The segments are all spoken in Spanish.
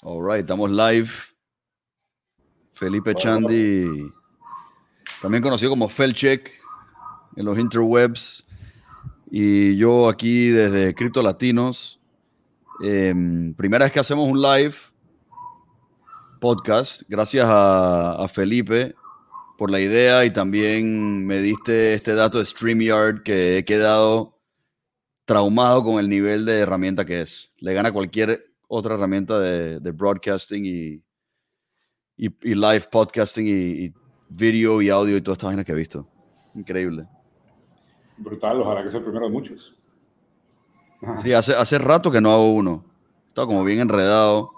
All right, estamos live. Felipe Chandi, también conocido como Felcheck en los interwebs. Y yo aquí desde Cripto Latinos. Em, primera vez que hacemos un live podcast. Gracias a, a, Felipe por la idea y también me diste este dato de StreamYard que he quedado traumado con el nivel de herramienta que es. Le gana cualquier otra herramienta de, de broadcasting y, y, live podcasting y, video y audio y todas estas vainas que he visto. Increíble. Brutal, ojalá que sea el primero de muchos. Sí, hace, hace rato que no hago uno. Estaba como bien enredado.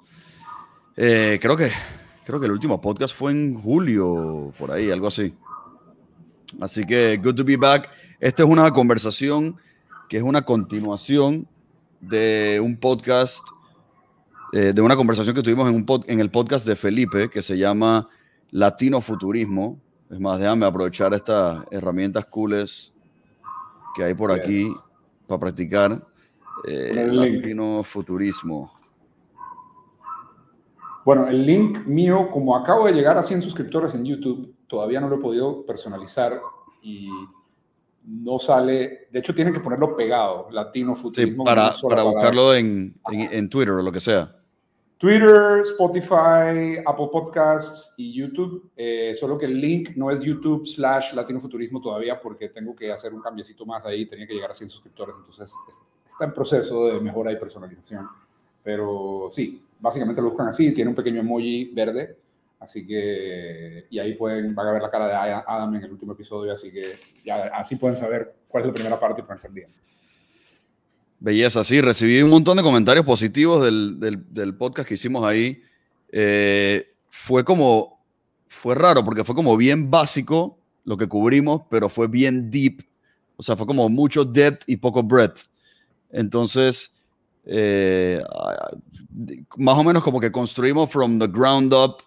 Eh, creo que creo que el último podcast fue en julio, por ahí, algo así. Así que, good to be back. Esta es una conversación que es una continuación de un podcast eh, de una conversación que tuvimos en, un en el podcast de Felipe que se llama Latino Futurismo. Es más, déjame aprovechar estas herramientas cooles que hay por aquí para practicar. Eh, Latino Futurismo. Bueno, el link mío, como acabo de llegar a 100 suscriptores en YouTube, todavía no lo he podido personalizar y no sale, de hecho tienen que ponerlo pegado, Latino Futurismo. para, para buscarlo en, en, Twitter o lo que sea. Twitter, Spotify, Apple Podcasts y YouTube. Eh, solo que el link no es YouTube slash Latinofuturismo todavía porque tengo que hacer un cambiecito más ahí. Tenía que llegar a 100 suscriptores. Entonces está en proceso de mejora y personalización. Pero sí, básicamente lo buscan así. Tiene un pequeño emoji verde. Así que, y ahí pueden, van a ver la cara de Adam en el último episodio. Así que ya así pueden saber cuál es la primera parte y ponerse el día. Belleza, sí, recibí un montón de comentarios positivos del, del, podcast que hicimos ahí. Eh, fue como, fue raro porque fue como bien básico lo que cubrimos, pero fue bien deep. O sea, fue como mucho depth y poco breadth. Entonces, eh, más o menos como que construimos from the ground up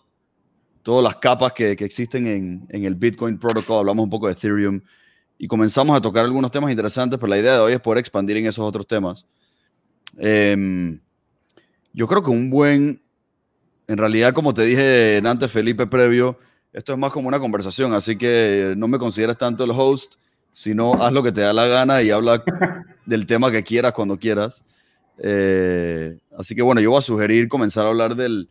todas las capas que, que existen en, en, el Bitcoin Protocol. Hablamos un poco de Ethereum y comenzamos a tocar algunos temas interesantes, pero la idea de hoy es poder expandir en esos otros temas. Em, yo creo que un buen, en realidad, como te dije antes, Felipe, previo, esto es más como una conversación, así que no me consideres tanto el host, sino haz lo que te da la gana y habla del tema que quieras cuando quieras. Eh, así que bueno, yo voy a sugerir comenzar a hablar del,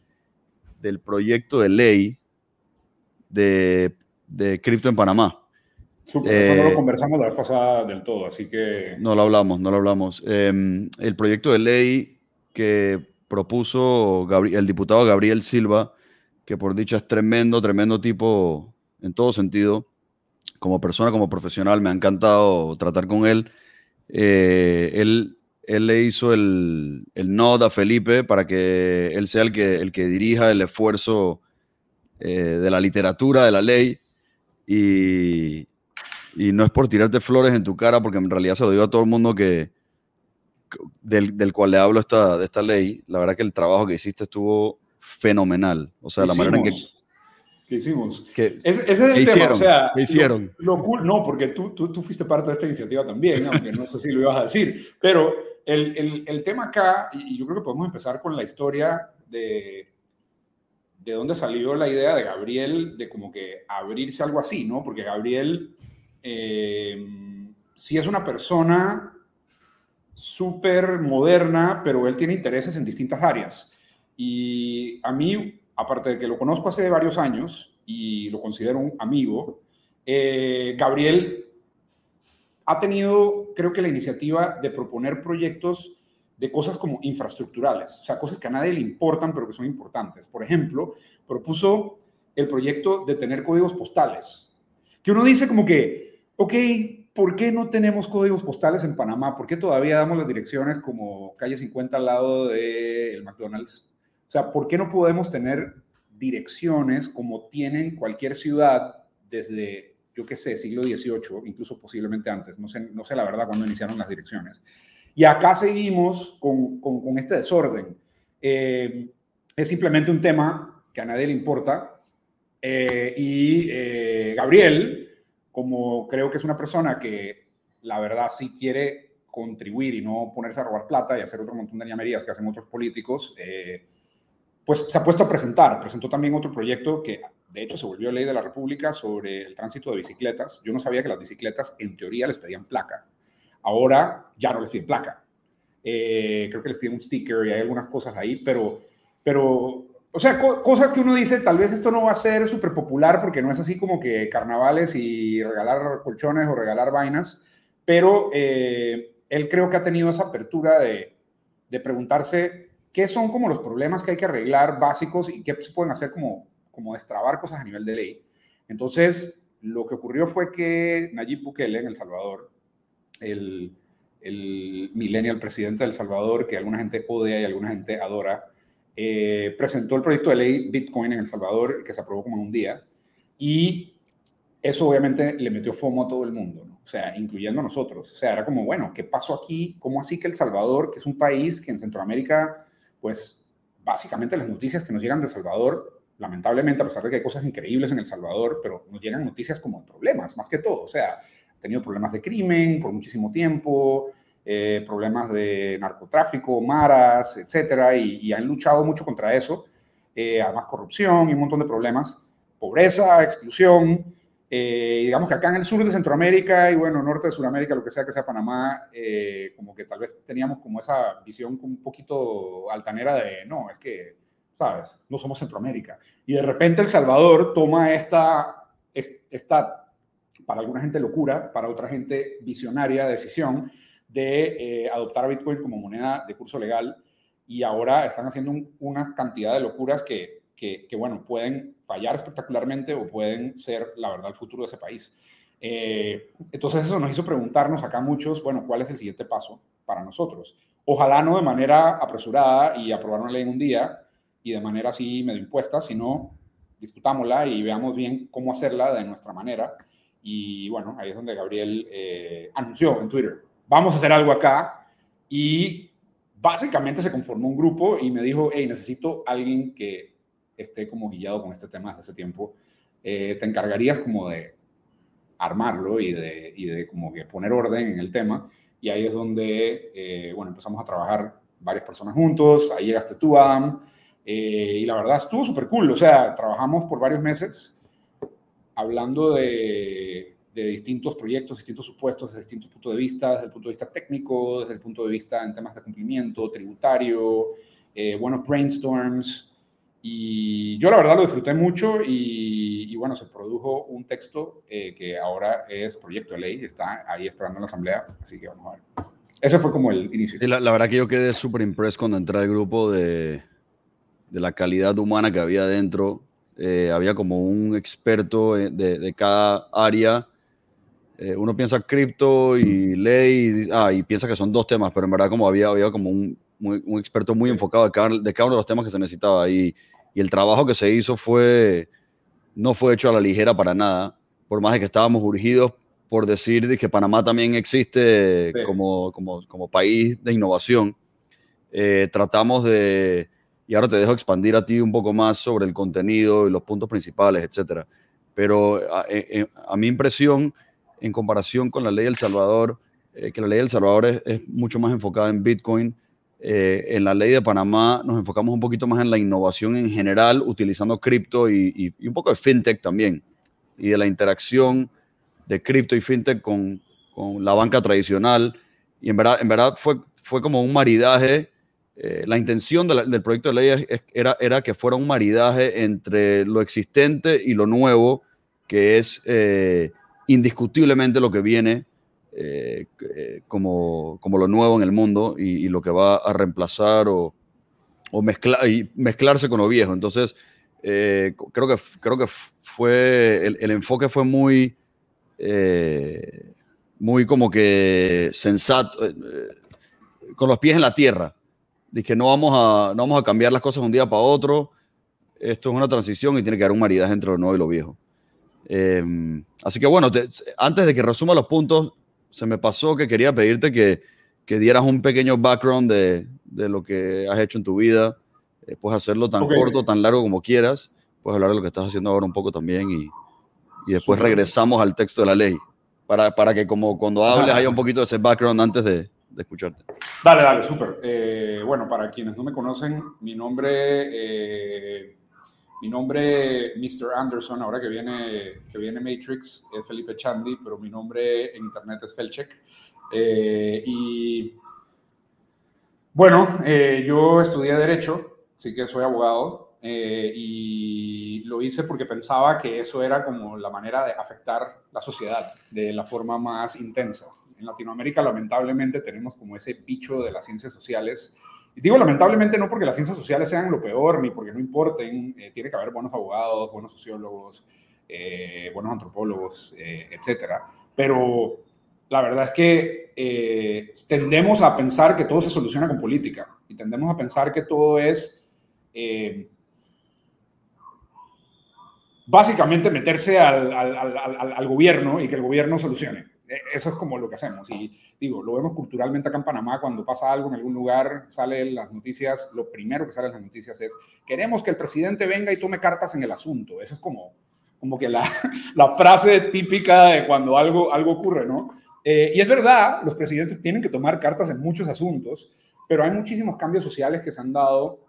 del proyecto de ley de, de cripto en Panamá eso no lo eh, conversamos la vez pasada del todo, así que... No lo hablamos, no lo hablamos. Em, el proyecto de ley que propuso el diputado Gabriel Silva, que por dicha es tremendo, tremendo tipo en todo sentido, como persona, como profesional, me ha encantado tratar con él. Eh, él, él le hizo el, el nod a Felipe para que él sea el que, el que dirija el esfuerzo eh, de la literatura de la ley. Y, y no es por tirarte flores en tu cara, porque en realidad se lo digo a todo el mundo que del, del cual le hablo esta, de esta ley. La verdad que el trabajo que hiciste estuvo fenomenal. O sea, la manera en que... ¿Qué hicimos? ¿Qué, ese, es el Hicieron? O sea, ¿Qué hicieron? Lo, no, porque tú, tú, tú, fuiste parte de esta iniciativa también, aunque no sé si lo ibas a decir. Pero el, el, el tema acá, y yo creo que podemos empezar con la historia de, de dónde salió la idea de Gabriel de como que abrirse algo así, ¿no? Porque Gabriel eh, si es una persona súper moderna, pero él tiene intereses en distintas áreas. Y a mí, aparte de que lo conozco hace varios años y lo considero un amigo, eh, Gabriel ha tenido, creo que la iniciativa de proponer proyectos de cosas como infraestructurales, o sea, cosas que a nadie le importan, pero que son importantes. Por ejemplo, propuso el proyecto de tener códigos postales, que uno dice como que, ok, ¿por qué no tenemos códigos postales en Panamá? ¿Por qué todavía damos las direcciones como calle 50 al lado del McDonald's? O sea, ¿por qué no podemos tener direcciones como tienen cualquier ciudad desde, yo qué sé, siglo XVIII, incluso posiblemente antes? No sé, no sé la verdad cuándo iniciaron las direcciones. Y acá seguimos con, con, este desorden. Eh, es simplemente un tema que a nadie le importa. Eh, y eh, Gabriel, como creo que es una persona que la verdad sí quiere contribuir y no ponerse a robar plata y hacer otro montón de ñamerías que hacen otros políticos, eh, pues se ha puesto a presentar. Presentó también otro proyecto que, de hecho, se volvió ley de la República sobre el tránsito de bicicletas. Yo no sabía que las bicicletas, en teoría, les pedían placa. Ahora ya no les piden placa. Eh, creo que les piden un sticker y hay algunas cosas ahí, pero, pero o sea, cosas que uno dice, tal vez esto no va a ser súper popular porque no es así como que carnavales y regalar colchones o regalar vainas, pero eh, él creo que ha tenido esa apertura de, de preguntarse qué son como los problemas que hay que arreglar básicos y qué se pueden hacer como, como destrabar cosas a nivel de ley. Entonces, lo que ocurrió fue que Nayib Bukele en El Salvador, el, el millennial presidente de El Salvador, que alguna gente odia y alguna gente adora, eh, presentó el proyecto de ley Bitcoin en El Salvador, que se aprobó como en un día, y eso obviamente le metió fomo a todo el mundo, o sea, incluyendo a nosotros. O sea, era como, bueno, ¿qué pasó aquí? ¿Cómo así que El Salvador, que es un país que en Centroamérica pues básicamente las noticias que nos llegan de El Salvador, lamentablemente, a pesar de que hay cosas increíbles en El Salvador, pero nos llegan noticias como problemas, más que todo. O sea, ha tenido problemas de crimen por muchísimo tiempo, eh, problemas de narcotráfico, maras, etcétera, y, han luchado mucho contra eso. Eh, además, corrupción y un montón de problemas, pobreza, exclusión. Eh, digamos que acá en el sur de Centroamérica y bueno, norte de Sudamérica, lo que sea que sea Panamá, eh, como que tal vez teníamos como esa visión un poquito altanera de, no, es que, ¿sabes? No somos Centroamérica. Y de repente El Salvador toma esta, esta para alguna gente locura, para otra gente visionaria decisión de eh, adoptar a Bitcoin como moneda de curso legal y ahora están haciendo una cantidad de locuras que que, bueno, pueden fallar espectacularmente o pueden ser, la verdad, el futuro de ese país. Eh, entonces eso nos hizo preguntarnos acá muchos, bueno, ¿cuál es el siguiente paso para nosotros? Ojalá no de manera apresurada y aprobar una ley en un día y de manera así medio impuesta, sino discutámosla y veamos bien cómo hacerla de nuestra manera. Y bueno, ahí es donde Gabriel eh, anunció en Twitter, vamos a hacer algo acá. Y básicamente se conformó un grupo y me dijo, hey, necesito alguien que esté como guiado con este tema hace tiempo, eh, te encargarías como de armarlo y de, y de como que poner orden en el tema. Y ahí es donde, eh, bueno, empezamos a trabajar varias personas juntos, ahí llegaste tú, Adam, eh, y la verdad estuvo súper cool, o sea, trabajamos por varios meses hablando de, de, distintos proyectos, distintos supuestos, desde distintos puntos de vista, desde el punto de vista técnico, desde el punto de vista en temas de cumplimiento, tributario, buenos brainstorms, y yo la verdad lo disfruté mucho y, bueno, se produjo un texto eh, que ahora es proyecto de ley, está ahí esperando en la asamblea, así que vamos a ver. Ese fue como el inicio. la, la, verdad que yo quedé súper impreso cuando entré al grupo de, de, la calidad humana que había dentro. Eh, había como un experto de, de cada área. Eh, uno piensa cripto y ley, y, ah, y piensa que son dos temas, pero en verdad como había, había como un, un experto muy enfocado de cada, de cada uno de los temas que se necesitaba. Y, y el trabajo que se hizo fue, no fue hecho a la ligera para nada, por más de que estábamos urgidos por decir que Panamá también existe como, como, como, país de innovación. Eh, tratamos de, y ahora te dejo expandir a ti un poco más sobre el contenido y los puntos principales, etcétera. Pero a, eh, a, mi impresión, en comparación con la ley del Salvador, que la ley del Salvador es, es, mucho más enfocada en Bitcoin, eh, en la ley de Panamá nos enfocamos un poquito más en la innovación en general, utilizando cripto y, un poco de fintech también, y de la interacción de cripto y fintech con, con, la banca tradicional. Y en verdad, en verdad fue, fue como un maridaje. Eh, la intención del proyecto de ley era, era que fuera un maridaje entre lo existente y lo nuevo, que es eh, indiscutiblemente lo que viene eh, eh, como, como lo nuevo en el mundo y, lo que va a reemplazar o, o y mezclarse con lo viejo. Entonces, eh, creo, que, creo que fue, el, enfoque fue muy, muy como que sensato, con los pies en la tierra. Dije, no vamos, a, no vamos a cambiar las cosas un día para otro. Esto es una transición y tiene que haber un maridaje entre lo nuevo y lo viejo. Así que bueno, antes de que resuma los puntos, se me pasó que quería pedirte que, que dieras un pequeño background de, de, lo que has hecho en tu vida. Eh, puedes hacerlo tan corto, tan largo como quieras. Puedes hablar de lo que estás haciendo ahora un poco también y, y después regresamos al texto de la ley. Para, para que como cuando hables haya un poquito de ese background antes de, de escucharte. Dale, dale, súper. Eh, bueno, para quienes no me conocen, mi nombre, eh, mi nombre, Mr. Anderson, ahora que viene, que viene Matrix, es Felipe Chandy, pero mi nombre en internet es Felchek. Eh, y bueno, yo estudié Derecho, así que soy abogado. y lo hice porque pensaba que eso era como la manera de afectar la sociedad de la forma más intensa en Latinoamérica lamentablemente tenemos como ese bicho de las ciencias sociales. Digo lamentablemente no porque las ciencias sociales sean lo peor, ni porque no importen, eh, tiene que haber buenos abogados, buenos sociólogos, eh, buenos antropólogos, eh, etcétera. Pero la verdad es que tendemos a pensar que todo se soluciona con política y tendemos a pensar que todo es básicamente meterse al, al, gobierno y que el gobierno solucione. E, eso es como lo que hacemos. Y digo, lo vemos culturalmente acá en Panamá, cuando pasa algo en algún lugar, salen las noticias, lo primero que sale en las noticias es, queremos que el presidente venga y tome cartas en el asunto. Eso es como, como que la, la frase típica de cuando algo, algo ocurre, ¿no? Eh, y es verdad, los presidentes tienen que tomar cartas en muchos asuntos, pero hay muchísimos cambios sociales que se han dado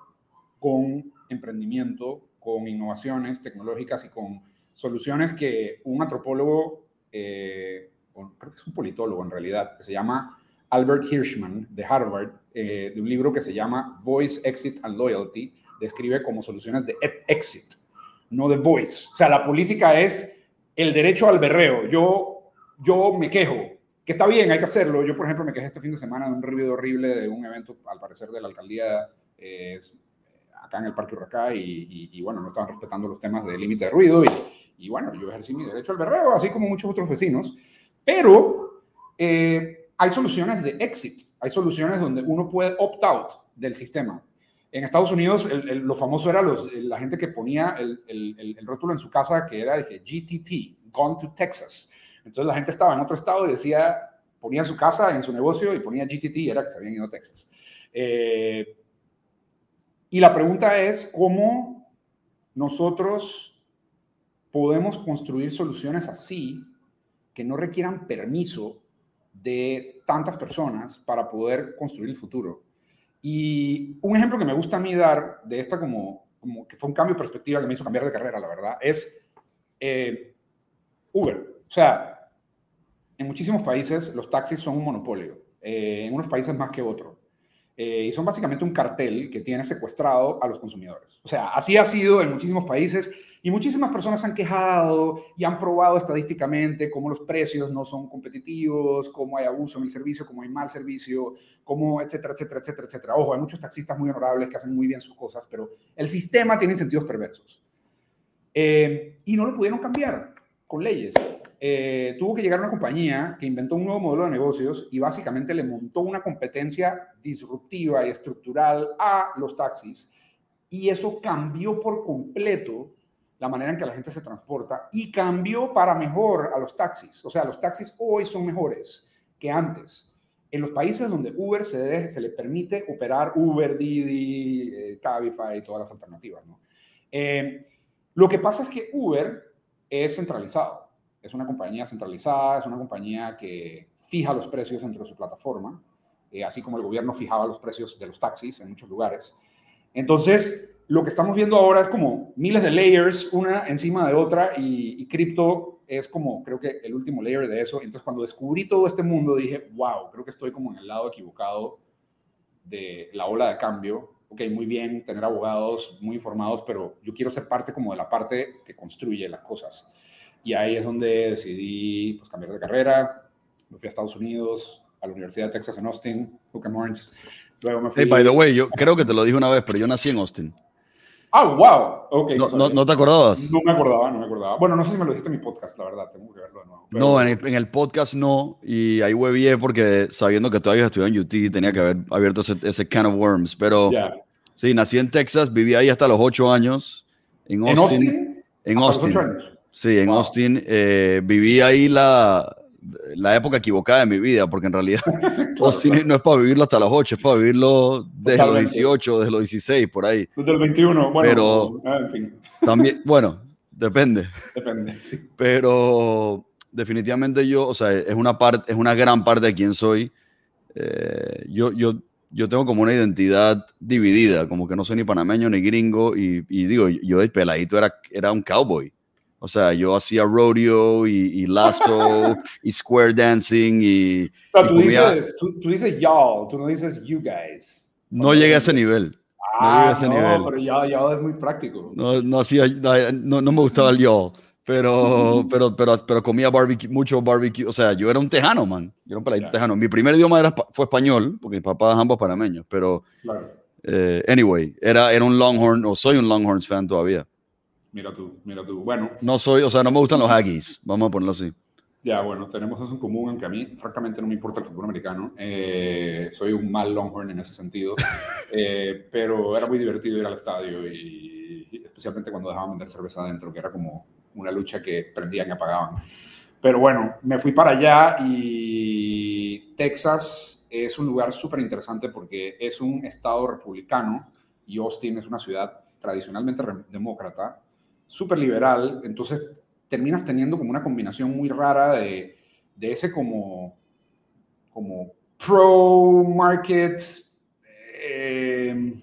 con emprendimiento, con innovaciones tecnológicas y con soluciones que un antropólogo eh, creo que es un politólogo en realidad, que se llama Albert Hirschman de Harvard, eh, de un libro que se llama Voice, Exit and Loyalty, describe como soluciones de exit, no de voice. O sea, la política es el derecho al berreo. Yo, yo me quejo, que está bien, hay que hacerlo. Yo, por ejemplo, me quejé este fin de semana de un ruido horrible de un evento, al parecer, de la alcaldía eh, acá en el Parque Urracá y, y, bueno, no estaban respetando los temas de límite de ruido y, y bueno, yo ejercí mi derecho al berreo, así como muchos otros vecinos. Pero eh, hay soluciones de exit, hay soluciones donde uno puede opt out del sistema. En Estados Unidos, lo famoso era los, la gente que ponía el, rótulo en su casa que era de GTT, Gone to Texas. Entonces la gente estaba en otro estado y decía, ponía su casa en su negocio y ponía GTT y era que se habían ido a Texas. Eh, y la pregunta es, ¿cómo nosotros podemos construir soluciones así que no requieran permiso de tantas personas para poder construir el futuro. Y un ejemplo que me gusta a mí dar de esta como, como que fue un cambio de perspectiva que me hizo cambiar de carrera, la verdad, es eh, Uber. O sea, en muchísimos países los taxis son un monopolio, eh, en unos países más que otros. Eh, y son básicamente un cartel que tiene secuestrado a los consumidores. O sea, así ha sido en muchísimos países y muchísimas personas han quejado y han probado estadísticamente cómo los precios no son competitivos, cómo hay abuso en el servicio, cómo hay mal servicio, cómo, etcétera, etcétera, etcétera, etcétera. Ojo, hay muchos taxistas muy honorables que hacen muy bien sus cosas, pero el sistema tiene incentivos perversos. Eh, y no lo pudieron cambiar con leyes. Eh, tuvo que llegar una compañía que inventó un nuevo modelo de negocios y básicamente le montó una competencia disruptiva y estructural a los taxis. Y eso cambió por completo la manera en que la gente se transporta y cambió para mejor a los taxis. O sea, los taxis hoy son mejores que antes. En los países donde Uber se, se le permite operar Uber, Didi, eh, Cabify y todas las alternativas. ¿no? Eh, lo que pasa es que Uber es centralizado. Es una compañía centralizada, es una compañía que fija los precios dentro de su plataforma, eh, así como el gobierno fijaba los precios de los taxis en muchos lugares. Entonces, lo que estamos viendo ahora es como miles de layers, una encima de otra, y, cripto es como, creo que el último layer de eso. Entonces, cuando descubrí todo este mundo, dije, wow, creo que estoy como en el lado equivocado de la ola de cambio. Ok, muy bien tener abogados muy informados, pero yo quiero ser parte como de la parte que construye las cosas. Y ahí es donde decidí pues, cambiar de carrera. Me fui a Estados Unidos, a la Universidad de Texas en Austin, Hook Morris. Luego me fui... Hey, by the way, yo creo que te lo dije una vez, pero yo nací en Austin. Ah, wow. Okay, no, no, te acordabas? No me acordaba, no me acordaba. Bueno, no sé si me lo dijiste en mi podcast, la verdad, tengo que verlo de nuevo. No, en el, podcast no, y ahí huevié porque sabiendo que todavía estudiado en UT tenía que haber abierto ese, ese can of worms, pero sí, nací en Texas, viví ahí hasta los ocho años. En Austin. En Austin. Sí, en Austin. Eh, viví ahí la, la época equivocada de mi vida, porque en realidad Austin no es para vivirlo hasta los 8, es para vivirlo desde los 18, desde los 16, por ahí. Desde el 21, bueno, pero ah, en fin. También, bueno, depende. Depende, sí. Pero definitivamente yo, o sea, es una, parte, es una gran parte de quién soy. eh, yo, yo, yo tengo como una identidad dividida, como que no soy ni panameño ni gringo, y, y digo, yo de peladito era, era un cowboy. O sea, yo hacía rodeo y, y lasso y square dancing y... Pero tú, dices, tú, tú dices y'all, tú no dices you guys. No llegué a ese nivel. Ah, no, ese nivel. pero ya, ya es muy práctico. No, no, hacía, no, no me gustaba el y'all. Pero, pero, pero, pero comía barbecue, mucho barbecue. O sea, yo era un tejano, man. Yo era un peladito tejano. Mi primer idioma era, fue español, porque mis papás ambos panameños. Pero, claro. eh, anyway, era, era un Longhorn, o soy un Longhorns fan todavía. Mira tú, mira tú. Bueno. No soy, o sea, no me gustan los Aggies, vamos a ponerlo así. Ya, bueno, tenemos eso en común, aunque a mí, francamente, no me importa el fútbol americano. Eh, soy un mal Longhorn en ese sentido. Eh, pero era muy divertido ir al estadio y, especialmente cuando dejaban vender cerveza adentro, que era como una lucha que prendían y apagaban. Pero bueno, me fui para allá y Texas es un lugar súper interesante porque es un estado republicano y Austin es una ciudad tradicionalmente demócrata súper liberal, entonces terminas teniendo como una combinación muy rara de, de ese como, como pro-market, eh,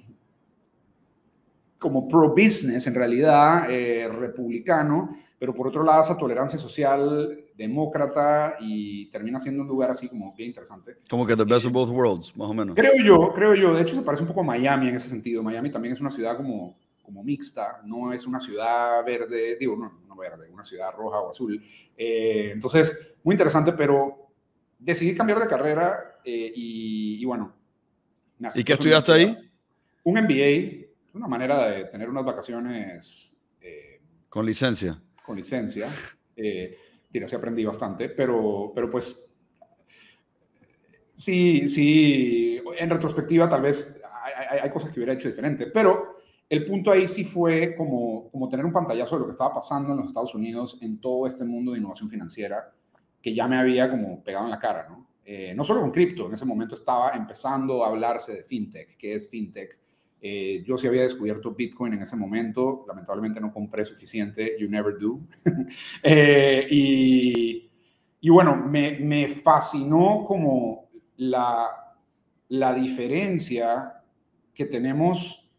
como pro-business en realidad, eh, republicano, pero por otro lado esa tolerancia social demócrata y termina siendo un lugar así como bien interesante. Como que the best of both worlds, más o menos. Creo yo, creo yo. De hecho se parece un poco a Miami en ese sentido. Miami también es una ciudad como como mixta, no es una ciudad verde, digo, no, no verde, una ciudad roja o azul. Eh, entonces, muy interesante, pero decidí cambiar de carrera eh, y, bueno. ¿Y qué estudiaste ahí? Un MBA, una manera de tener unas vacaciones. Eh, con licencia. Con licencia. Eh, sí aprendí bastante, pero, pero pues sí, sí, en retrospectiva tal vez hay, hay, cosas que hubiera hecho diferente, pero el punto ahí sí fue como, como tener un pantallazo de lo que estaba pasando en los Estados Unidos en todo este mundo de innovación financiera que ya me había como pegado en la cara, ¿no? Eh, no solo con cripto, en ese momento estaba empezando a hablarse de fintech, ¿qué es fintech? Eh, yo sí había descubierto Bitcoin en ese momento, lamentablemente no compré suficiente, you never do. Eh, y, y, bueno, me, me fascinó como la, la diferencia que tenemos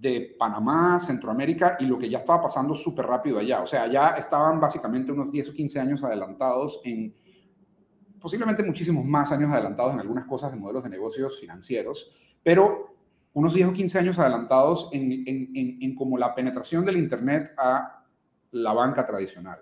de Panamá, Centroamérica y lo que ya estaba pasando súper rápido allá. O sea, ya estaban básicamente unos 10 o 15 años adelantados en, posiblemente muchísimos más años adelantados en algunas cosas de modelos de negocios financieros, pero unos 10 o 15 años adelantados en, en, en, como la penetración del Internet a la banca tradicional.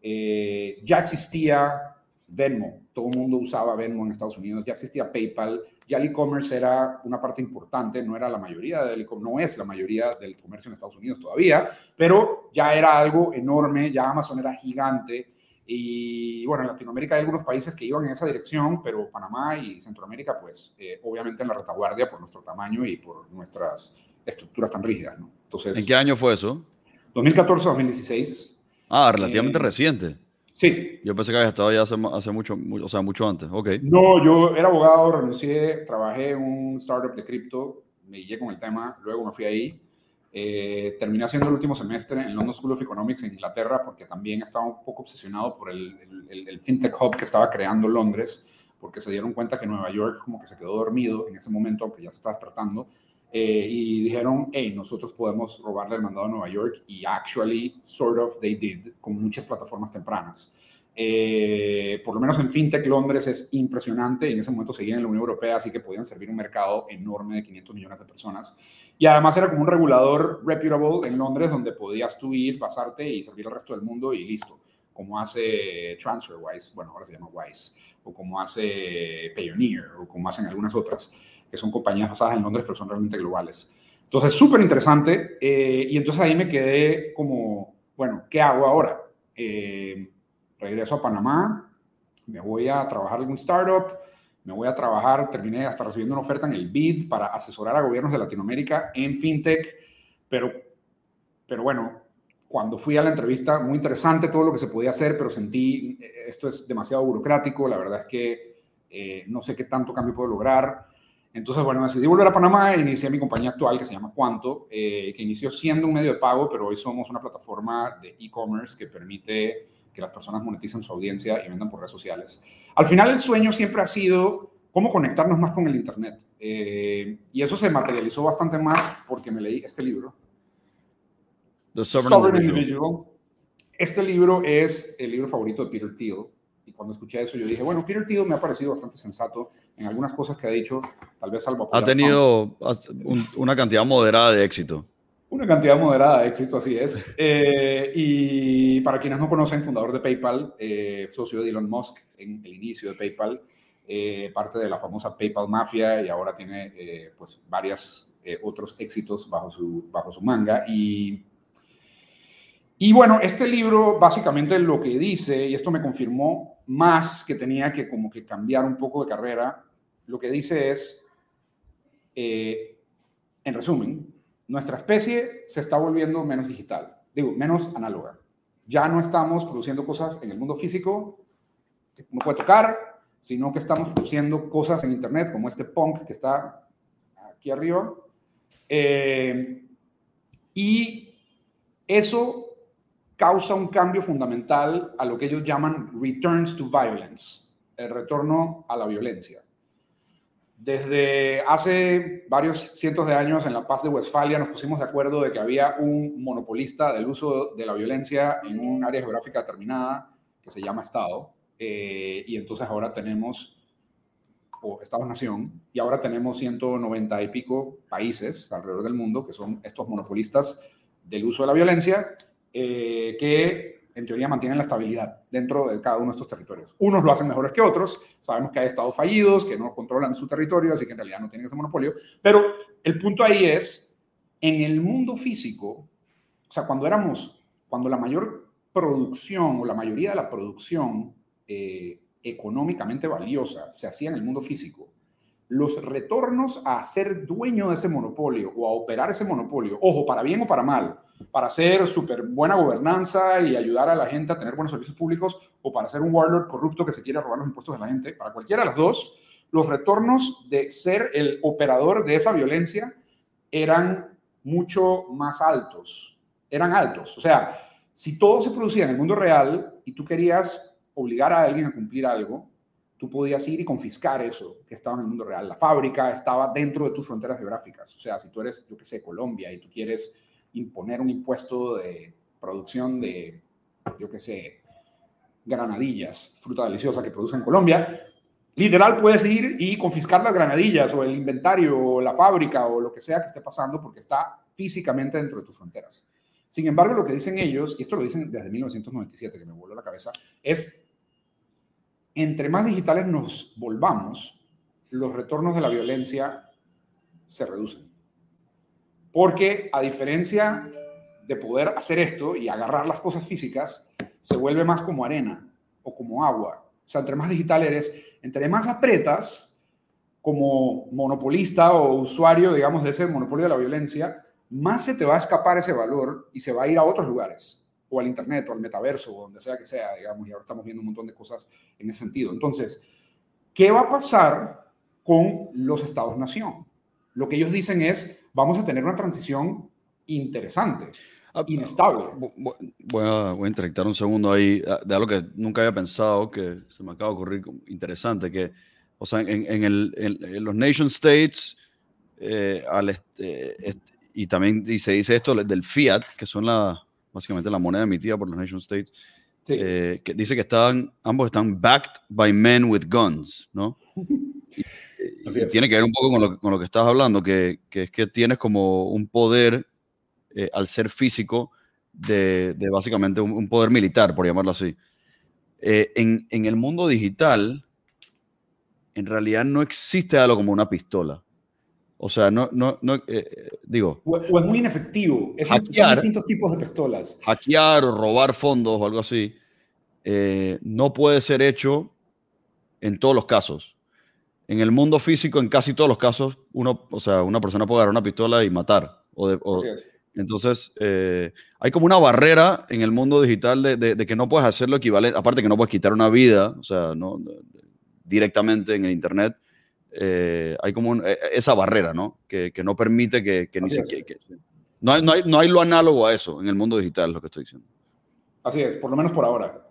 Eh, ya existía Venmo, todo el mundo usaba Venmo en Estados Unidos, ya existía PayPal, ya el e-commerce era una parte importante, no era la mayoría del no es la mayoría del comercio en Estados Unidos todavía, pero ya era algo enorme, ya Amazon era gigante. Y bueno, en Latinoamérica hay algunos países que iban en esa dirección, pero Panamá y Centroamérica, pues eh, obviamente en la retaguardia por nuestro tamaño y por nuestras estructuras tan rígidas. ¿no? Entonces, ¿En qué año fue eso? 2014-2016. Ah, relativamente eh, reciente. Sí. Yo pensé que había estado ya hace, hace mucho, o sea, mucho antes. Ok. No, yo era abogado, renuncié, trabajé en un startup de cripto, me guié con el tema, luego me fui ahí. Eh, terminé haciendo el último semestre en London School of Economics en Inglaterra porque también estaba un poco obsesionado por el, el, el, fintech hub que estaba creando Londres, porque se dieron cuenta que Nueva York como que se quedó dormido en ese momento, aunque ya se estaba despertando. Eh, y dijeron, hey, nosotros podemos robarle el mandado a Nueva York y actually, sort of, they did, con muchas plataformas tempranas. Eh, por lo menos en FinTech Londres es impresionante y en ese momento seguían en la Unión Europea, así que podían servir un mercado enorme de 500 millones de personas. Y además era como un regulador reputable en Londres donde podías tú ir, basarte y servir al resto del mundo y listo, como hace TransferWise, bueno, ahora se llama Wise, o como hace Payoneer, o como hacen algunas otras que son compañías basadas en Londres, pero son realmente globales. Entonces, súper interesante. Eh, y entonces ahí me quedé como, bueno, ¿qué hago ahora? Eh, regreso a Panamá, me voy a trabajar en algún startup, me voy a trabajar, terminé hasta recibiendo una oferta en el BID para asesorar a gobiernos de Latinoamérica en fintech, pero, pero bueno, cuando fui a la entrevista, muy interesante todo lo que se podía hacer, pero sentí, eh, esto es demasiado burocrático, la verdad es que no sé qué tanto cambio puedo lograr. Entonces, bueno, decidí volver a Panamá e inicié mi compañía actual que se llama Cuanto, eh, que inició siendo un medio de pago, pero hoy somos una plataforma de e-commerce que permite que las personas moneticen su audiencia y vendan por redes sociales. Al final el sueño siempre ha sido cómo conectarnos más con el Internet. Eh, y eso se materializó bastante más porque me leí este libro. The Sovereign, Individual. Este libro es el libro favorito de Peter Thiel. Cuando escuché eso yo dije, bueno, Peter Thiel me ha parecido bastante sensato en algunas cosas que ha dicho, tal vez salvo. Ha tenido una cantidad moderada de éxito. Una cantidad moderada de éxito, así es. Eh, y para quienes no conocen, fundador de PayPal, eh, socio de Elon Musk en el inicio de PayPal, eh, parte de la famosa PayPal Mafia y ahora tiene eh, pues varios eh, otros éxitos bajo su, bajo su manga. Y, y bueno, este libro básicamente lo que dice, y esto me confirmó más que tenía que como que cambiar un poco de carrera, lo que dice es, en resumen, nuestra especie se está volviendo menos digital, digo, menos análoga. Ya no estamos produciendo cosas en el mundo físico que uno puede tocar, sino que estamos produciendo cosas en Internet, como este punk que está aquí arriba. Eh, y eso causa un cambio fundamental a lo que ellos llaman returns to violence, el retorno a la violencia. Desde hace varios cientos de años en la paz de Westfalia nos pusimos de acuerdo de que había un monopolista del uso de la violencia en un área geográfica determinada que se llama Estado eh, y entonces ahora tenemos, o Estado-Nación, y ahora tenemos 190 y pico países alrededor del mundo que son estos monopolistas del uso de la violencia, eh, que en teoría mantienen la estabilidad dentro de cada uno de estos territorios. Unos lo hacen mejores que otros, sabemos que hay estados fallidos, que no controlan su territorio, así que en realidad no tienen ese monopolio, pero el punto ahí es, en el mundo físico, o sea, cuando éramos, cuando la mayor producción o la mayoría de la producción eh, económicamente valiosa se hacía en el mundo físico, los retornos a ser dueño de ese monopolio o a operar ese monopolio, ojo, para bien o para mal, para hacer súper buena gobernanza y ayudar a la gente a tener buenos servicios públicos o para ser un warlord corrupto que se quiere robar los impuestos de la gente, para cualquiera de las dos, los retornos de ser el operador de esa violencia eran mucho más altos, eran altos. O sea, si todo se producía en el mundo real y tú querías obligar a alguien a cumplir algo, tú podías ir y confiscar eso que estaba en el mundo real. La fábrica estaba dentro de tus fronteras geográficas. O sea, si tú eres, yo qué sé, Colombia y tú quieres imponer un impuesto de producción de, yo qué sé, granadillas, fruta deliciosa que produce en Colombia, literal puedes ir y confiscar las granadillas o el inventario o la fábrica o lo que sea que esté pasando porque está físicamente dentro de tus fronteras. Sin embargo, lo que dicen ellos, y esto lo dicen desde 1997, que me voló la cabeza, es entre más digitales nos volvamos, los retornos de la violencia se reducen. Porque a diferencia de poder hacer esto y agarrar las cosas físicas, se vuelve más como arena o como agua. O sea, entre más digital eres, entre más apretas como monopolista o usuario, digamos, de ese monopolio de la violencia, más se te va a escapar ese valor y se va a ir a otros lugares o al Internet o al metaverso o donde sea que sea, digamos, y ahora estamos viendo un montón de cosas en ese sentido. Entonces, ¿qué va a pasar con los estados-nación? Lo que ellos dicen es, vamos a tener una transición interesante, ah, inestable. Voy a, voy a un segundo ahí ah, de algo que nunca había pensado, que se me acaba de ocurrir interesante, que, o sea, en, en, el, en, los nation states, eh, al este, y también se dice esto del fiat, que son la, básicamente la moneda emitida por los nation states, eh, que dice que están, ambos están backed by men with guns, ¿no? Y, tiene que ver un poco con lo, con lo que estás hablando, que, que, es que tienes como un poder, eh, al ser físico, de, de básicamente un, poder militar, por llamarlo así. Eh, en, en el mundo digital, en realidad no existe algo como una pistola. O sea, no, no, no eh, digo. O, es muy inefectivo. Es hackear, distintos tipos de pistolas. Hackear o robar fondos o algo así eh, no puede ser hecho en todos los casos. En el mundo físico, en casi todos los casos, uno, o sea, una persona puede agarrar una pistola y matar. O entonces, eh, hay como una barrera en el mundo digital de, de, que no puedes hacer lo equivalente, aparte que no puedes quitar una vida, o sea, no, directamente en el Internet eh, hay como eh, esa barrera, ¿no? Que, que no permite que, que ni siquiera... no, hay, no, hay, no hay lo análogo a eso en el mundo digital, lo que estoy diciendo. Así es, por lo menos por ahora.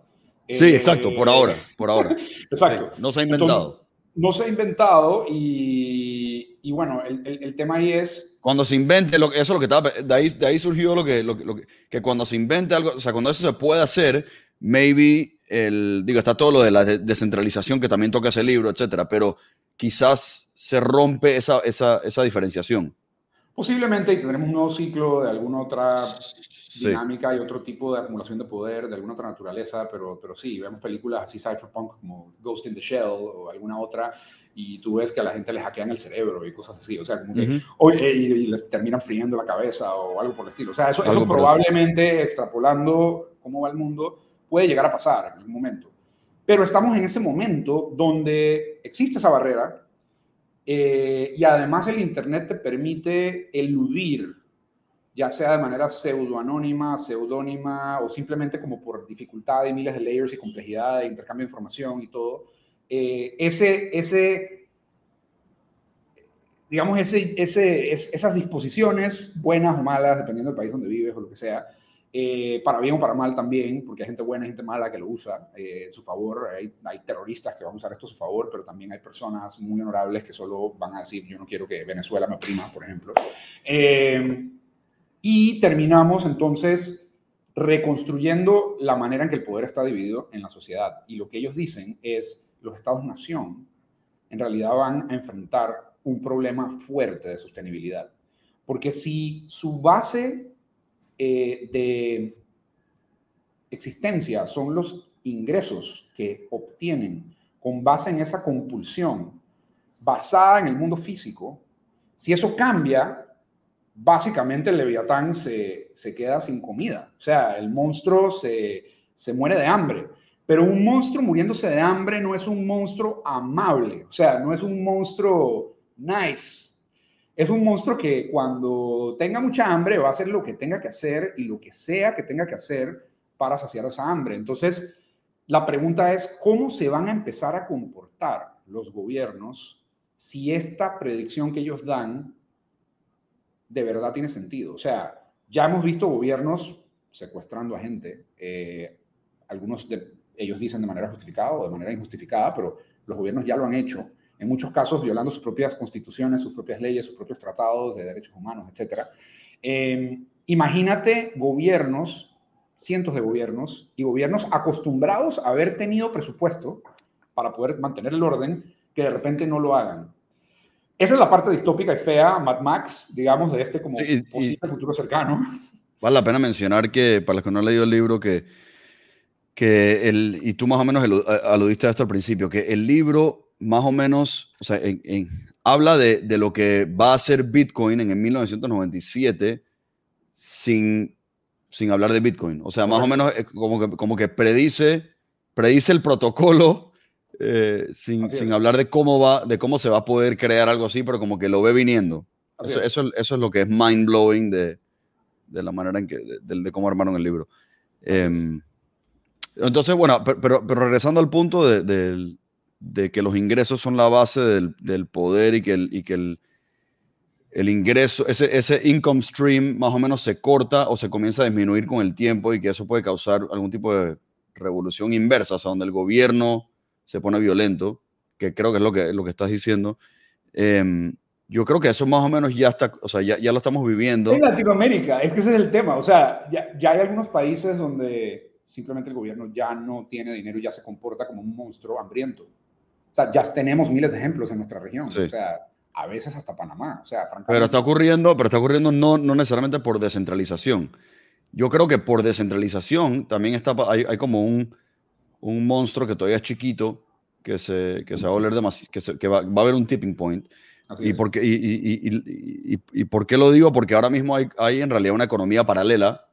Sí, exacto, por ahora, por ahora. exacto. no se ha inventado. no se ha inventado y, y bueno, el, el, tema ahí es... Cuando se invente, lo, eso es lo que estaba... De ahí, de ahí surgió lo que, lo, lo que, que cuando se invente algo, o sea, cuando eso se puede hacer, maybe, el, digo, está todo lo de la descentralización que también toca ese libro, etcétera, pero quizás se rompe esa, esa, esa diferenciación. Posiblemente y tendremos un nuevo ciclo de alguna otra dinámica y otro tipo de acumulación de poder de alguna otra naturaleza, pero, pero sí, vemos películas así cypherpunk como Ghost in the Shell o alguna otra y tú ves que a la gente le hackean el cerebro y cosas así, o sea, como que, eh, y, les terminan friendo la cabeza o algo por el estilo. O sea, eso, eso probablemente extrapolando cómo va el mundo puede llegar a pasar en algún momento. Pero estamos en ese momento donde existe esa barrera eh, y además el Internet te permite eludir ya sea de manera pseudoanónima, pseudónima o simplemente como por dificultad de miles de layers y complejidad de intercambio de información y todo, eh, ese, ese, digamos, ese, ese, esas disposiciones, buenas o malas, dependiendo del país donde vives o lo que sea, eh, para bien o para mal también, porque hay gente buena y gente mala que lo usa eh, en su favor. Hay, terroristas que van a usar esto a su favor, pero también hay personas muy honorables que solo van a decir, yo no quiero que Venezuela me oprima, por ejemplo. Y terminamos entonces reconstruyendo la manera en que el poder está dividido en la sociedad. Y lo que ellos dicen es, los estados-nación en realidad van a enfrentar un problema fuerte de sostenibilidad. Porque si su base eh, de existencia son los ingresos que obtienen con base en esa compulsión basada en el mundo físico, si eso cambia, básicamente el leviatán se, queda sin comida. O sea, el monstruo se, muere de hambre. Pero un monstruo muriéndose de hambre no es un monstruo amable. O sea, no es un monstruo nice. Es un monstruo que cuando tenga mucha hambre va a hacer lo que tenga que hacer y lo que sea que tenga que hacer para saciar esa hambre. Entonces, la pregunta es, ¿cómo se van a empezar a comportar los gobiernos si esta predicción que ellos dan de verdad tiene sentido. O sea, ya hemos visto gobiernos secuestrando a gente. Eh, algunos de ellos dicen de manera justificada o de manera injustificada, pero los gobiernos ya lo han hecho. En muchos casos violando sus propias constituciones, sus propias leyes, sus propios tratados de derechos humanos, etc. Em, imagínate gobiernos, cientos de gobiernos, y gobiernos acostumbrados a haber tenido presupuesto para poder mantener el orden, que de repente no lo hagan. Esa es la parte distópica y fea, Mad Max, digamos, de este como posible futuro cercano. Vale la pena mencionar que, para los que no han leído el libro, que, que el, y tú más o menos aludiste a esto al principio, que el libro más o menos, o sea, habla de, de, lo que va a ser Bitcoin en, en 1997 sin, sin hablar de Bitcoin. O sea, más o menos como que, como que predice, predice el protocolo eh, sin, sin hablar de cómo, va, de cómo se va a poder crear algo así, pero como que lo ve viniendo. Eso, es. Eso, es lo que es mind blowing de, de la manera en que, de, de, cómo armaron el libro. Eh, entonces, bueno, pero, pero, regresando al punto de, de, que los ingresos son la base del, del poder y que el, y que el, el ingreso, ese, ese income stream más o menos se corta o se comienza a disminuir con el tiempo y que eso puede causar algún tipo de revolución inversa, o sea, donde el gobierno se pone violento, que creo que es lo que, lo que estás diciendo. Em, yo creo que eso más o menos ya está, o sea, ya, ya, lo estamos viviendo. En Latinoamérica, es que ese es el tema. O sea, ya, ya, hay algunos países donde simplemente el gobierno ya no tiene dinero y ya se comporta como un monstruo hambriento. O sea, ya tenemos miles de ejemplos en nuestra región. O sea, a veces hasta Panamá. O sea. Pero está ocurriendo, pero está ocurriendo no, no necesariamente por descentralización. Yo creo que por descentralización también está, hay, hay como un, un monstruo que todavía es chiquito, que se, que se va a volver demasiado, que, que va, va, a haber un tipping point. y, por qué, y, y, y, por qué lo digo? Porque ahora mismo hay, hay, en realidad una economía paralela,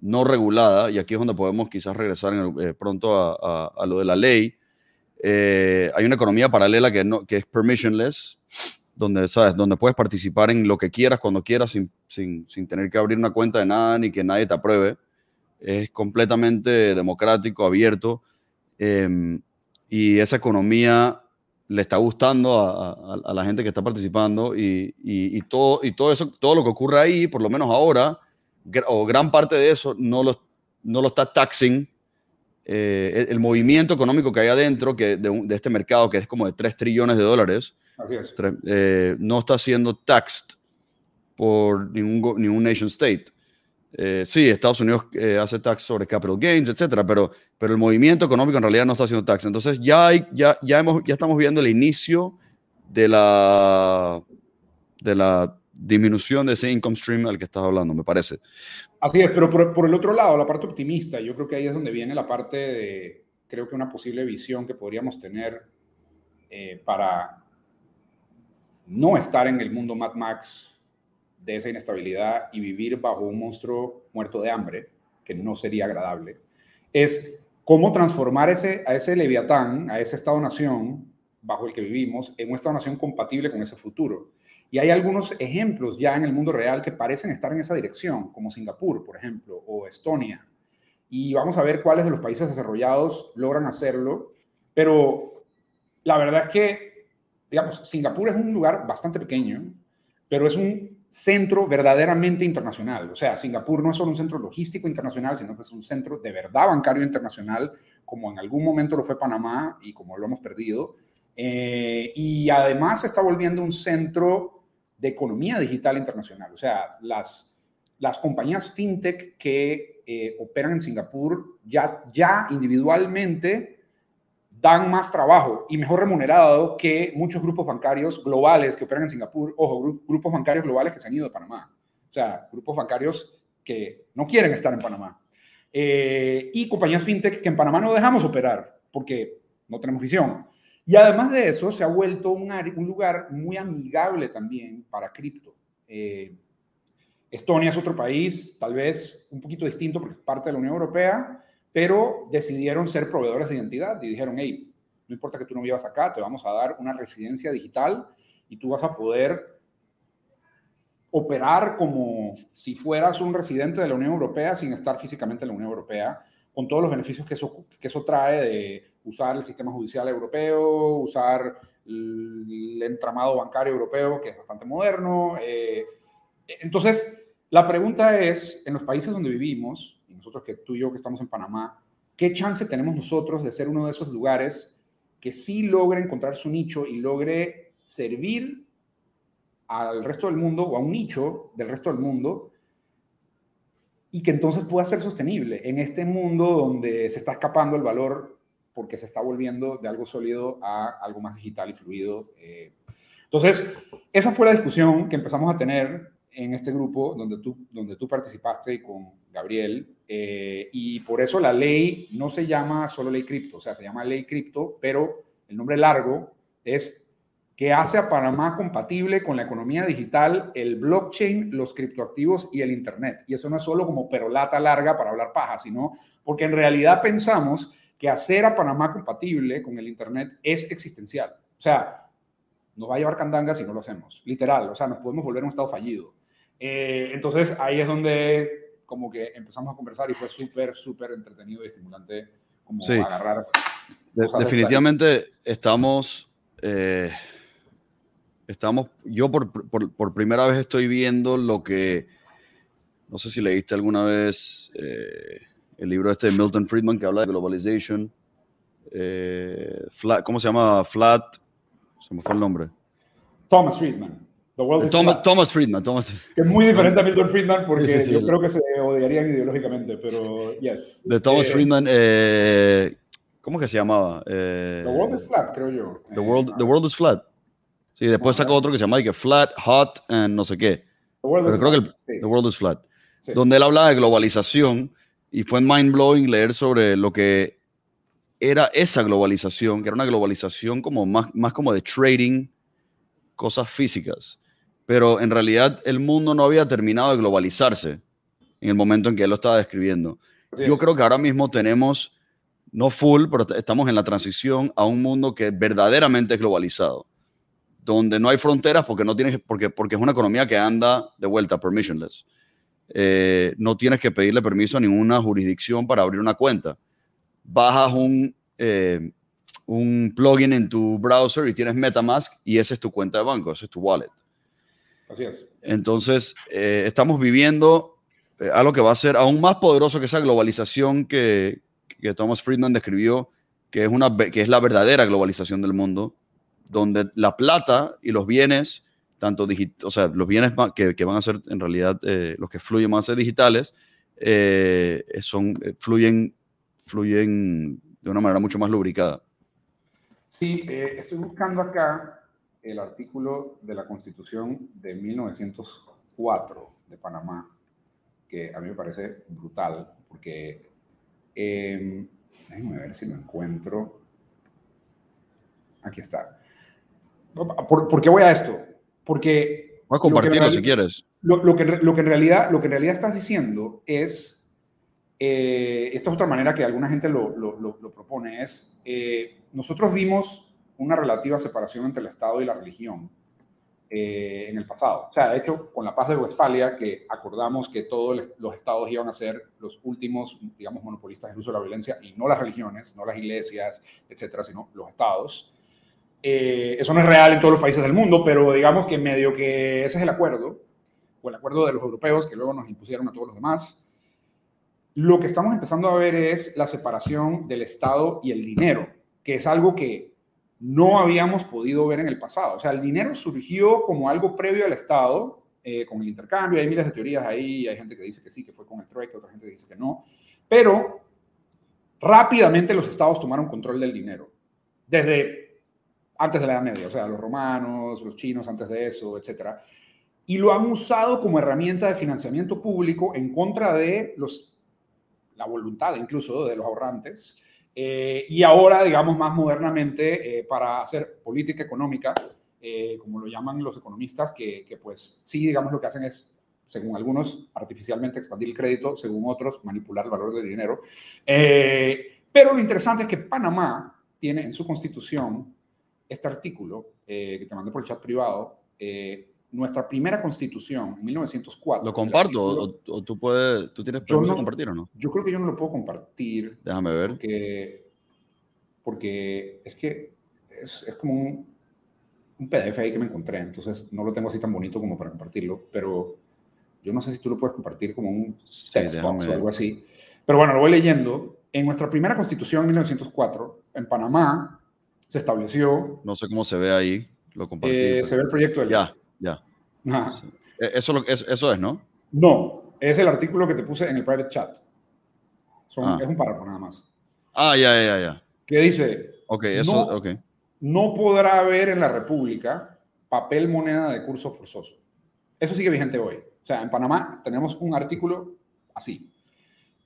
no regulada, y aquí es donde podemos quizás regresar eh, pronto a, a, lo de la ley. Eh, hay una economía paralela que, no, que es permissionless, donde, ¿sabes? donde puedes participar en lo que quieras, cuando quieras, sin, sin, sin tener que abrir una cuenta de nada ni que nadie te apruebe. Es completamente democrático, abierto Em, y esa economía le está gustando a, la gente que está participando y, y, todo, y todo, eso, todo lo que ocurre ahí, por lo menos ahora, o gran parte de eso, no lo, no lo está taxing eh, el, movimiento económico que hay adentro que de, de, este mercado, que es como de 3 trillones de dólares, eh, no está siendo taxed por ningún, ningún nation state. Eh, sí, Estados Unidos hace tax sobre capital gains, etcétera, pero, pero el movimiento económico en realidad no está haciendo tax. Entonces ya, hay, ya, ya, hemos, ya estamos viendo el inicio de la, de la disminución de ese income stream al que estás hablando, me parece. Así es, pero por, el otro lado, la parte optimista, yo creo que ahí es donde viene la parte de, creo que una posible visión que podríamos tener eh, para no estar en el mundo Mad Max de esa inestabilidad y vivir bajo un monstruo muerto de hambre, que no sería agradable, es cómo transformar ese, a ese leviatán, a ese Estado-nación bajo el que vivimos, en un Estado-nación compatible con ese futuro. Y hay algunos ejemplos ya en el mundo real que parecen estar en esa dirección, como Singapur, por ejemplo, o Estonia. Y vamos a ver cuáles de los países desarrollados logran hacerlo. Pero la verdad es que, digamos, Singapur es un lugar bastante pequeño, pero es un centro verdaderamente internacional. O sea, Singapur no es solo un centro logístico internacional, sino que es un centro de verdad bancario internacional, como en algún momento lo fue Panamá y como lo hemos perdido. Eh, y además se está volviendo un centro de economía digital internacional. O sea, las, las compañías fintech que eh, operan en Singapur ya, ya individualmente dan más trabajo y mejor remunerado que muchos grupos bancarios globales que operan en Singapur, ojo, grupos bancarios globales que se han ido de Panamá. O sea, grupos bancarios que no quieren estar en Panamá. Eh, y compañías fintech que en Panamá no dejamos operar porque no tenemos visión. Y además de eso, se ha vuelto un, lugar muy amigable también para cripto. Eh, Estonia es otro país, tal vez un poquito distinto porque es parte de la Unión Europea, pero decidieron ser proveedores de identidad y dijeron, hey, no importa que tú no vivas acá, te vamos a dar una residencia digital y tú vas a poder operar como si fueras un residente de la Unión Europea sin estar físicamente en la Unión Europea, con todos los beneficios que eso, que eso trae de usar el sistema judicial europeo, usar el entramado bancario europeo, que es bastante moderno. Eh, entonces, la pregunta es, en los países donde vivimos, nosotros que tú y yo que estamos en Panamá, ¿qué chance tenemos nosotros de ser uno de esos lugares que sí logre encontrar su nicho y logre servir al resto del mundo o a un nicho del resto del mundo y que entonces pueda ser sostenible en este mundo donde se está escapando el valor porque se está volviendo de algo sólido a algo más digital y fluido. Eh. Entonces, esa fue la discusión que empezamos a tener en este grupo donde tú, donde tú participaste con Gabriel, eh, y por eso la ley no se llama solo ley cripto, o sea, se llama ley cripto, pero el nombre largo es que hace a Panamá compatible con la economía digital, el blockchain, los criptoactivos y el Internet. Y eso no es solo como perolata larga para hablar paja, sino porque en realidad pensamos que hacer a Panamá compatible con el Internet es existencial. O sea, nos va a llevar candanga si no lo hacemos, literal. O sea, nos podemos volver a un estado fallido. Eh, entonces ahí es donde como que empezamos a conversar y fue súper, súper entretenido y estimulante como agarrar. definitivamente estamos, eh, estamos, yo por, por, por, primera vez estoy viendo lo que, no sé si leíste alguna vez, eh, el libro este de Milton Friedman que habla de globalization. Eh, ¿Cómo se llama? Flat. Se me fue el nombre. Thomas Friedman. Thomas, Thomas, Friedman. Thomas. Que es muy diferente a Milton Friedman porque yo creo que se odiarían ideológicamente, pero yes. De Thomas eh, Friedman, eh, ¿cómo que se llamaba? the World is Flat, creo yo. The World, the world is Flat. Sí, después sacó otro que se llama que Flat, Hot, and no sé qué. pero creo que el, The World is Flat. Donde él hablaba de globalización y fue mind blowing leer sobre lo que era esa globalización, que era una globalización como más, más como de trading, cosas físicas. Pero en realidad el mundo no había terminado de globalizarse en el momento en que él lo estaba describiendo. Yo creo que ahora mismo tenemos, no full, pero estamos en la transición a un mundo que verdaderamente es globalizado, donde no hay fronteras porque, no tienes, porque, porque es una economía que anda de vuelta, permissionless. Eh, no tienes que pedirle permiso a ninguna jurisdicción para abrir una cuenta. Bajas un, eh, un plugin en tu browser y tienes MetaMask y esa es tu cuenta de banco, ese es tu wallet. Así es. Entonces, eh, estamos viviendo algo que va a ser aún más poderoso que esa globalización que, que Thomas Friedman describió que es, una, que es la verdadera globalización del mundo, donde la plata y los bienes, tanto o sea, los bienes que, que, van a ser en realidad eh, los que fluyen más a ser digitales, eh, son, eh, fluyen, fluyen de una manera mucho más lubricada. Sí, estoy buscando acá el artículo de la Constitución de 1904 de Panamá, que a mí me parece brutal, porque eh, déjenme ver si lo encuentro. Aquí está. ¿Por, qué voy a esto? Porque... A compartirlo si quieres. Lo, que, lo, que en realidad, lo que en realidad estás diciendo es, eh, esta es otra manera que alguna gente lo, lo propone, es, eh, nosotros vimos una relativa separación entre el Estado y la religión eh, en el pasado. O sea, de hecho, con la paz de Westfalia, que acordamos que todos los estados iban a ser los últimos, digamos, monopolistas del uso de la violencia y no las religiones, no las iglesias, etcétera, sino los estados. Eh, eso no es real en todos los países del mundo, pero digamos que medio que ese es el acuerdo, o el acuerdo de los europeos que luego nos impusieron a todos los demás. Lo que estamos empezando a ver es la separación del Estado y el dinero, que es algo que no habíamos podido ver en el pasado. O sea, el dinero surgió como algo previo al Estado, eh, con el intercambio, hay miles de teorías ahí, hay gente que dice que sí, que fue con el trueque, otra gente que dice que no, pero rápidamente los estados tomaron control del dinero, desde antes de la Edad Media, o sea, los romanos, los chinos antes de eso, etcétera, y lo han usado como herramienta de financiamiento público en contra de los, la voluntad incluso de los ahorrantes, eh, y ahora, digamos, más modernamente, eh, para hacer política económica, eh, como lo llaman los economistas, que, que, pues sí, digamos, lo que hacen es, según algunos, artificialmente expandir el crédito, según otros, manipular el valor del dinero. pero lo interesante es que Panamá tiene en su constitución este artículo, que te mandé por el chat privado, nuestra primera constitución, en 1904. ¿Lo comparto o, tú, puedes, tú tienes permiso de compartir o no? Yo creo que yo no lo puedo compartir. Déjame ver. Porque, porque es que es, es como un, un, PDF ahí que me encontré, entonces no lo tengo así tan bonito como para compartirlo, pero yo no sé si tú lo puedes compartir como un textbox o algo así. Pero bueno, lo voy leyendo. En nuestra primera constitución, en 1904, en Panamá, se estableció... No sé cómo se ve ahí, lo compartí. Eh, se ve el proyecto de Ya. Ya. E, eso, eso es, ¿no? No, es el artículo que te puse en el private chat. Ah. Es un párrafo nada más. Ah, ya, ya, ya. Que dice, ok, eso, no, no podrá haber en la República papel moneda de curso forzoso. Eso sigue vigente hoy. O sea, en Panamá tenemos un artículo así.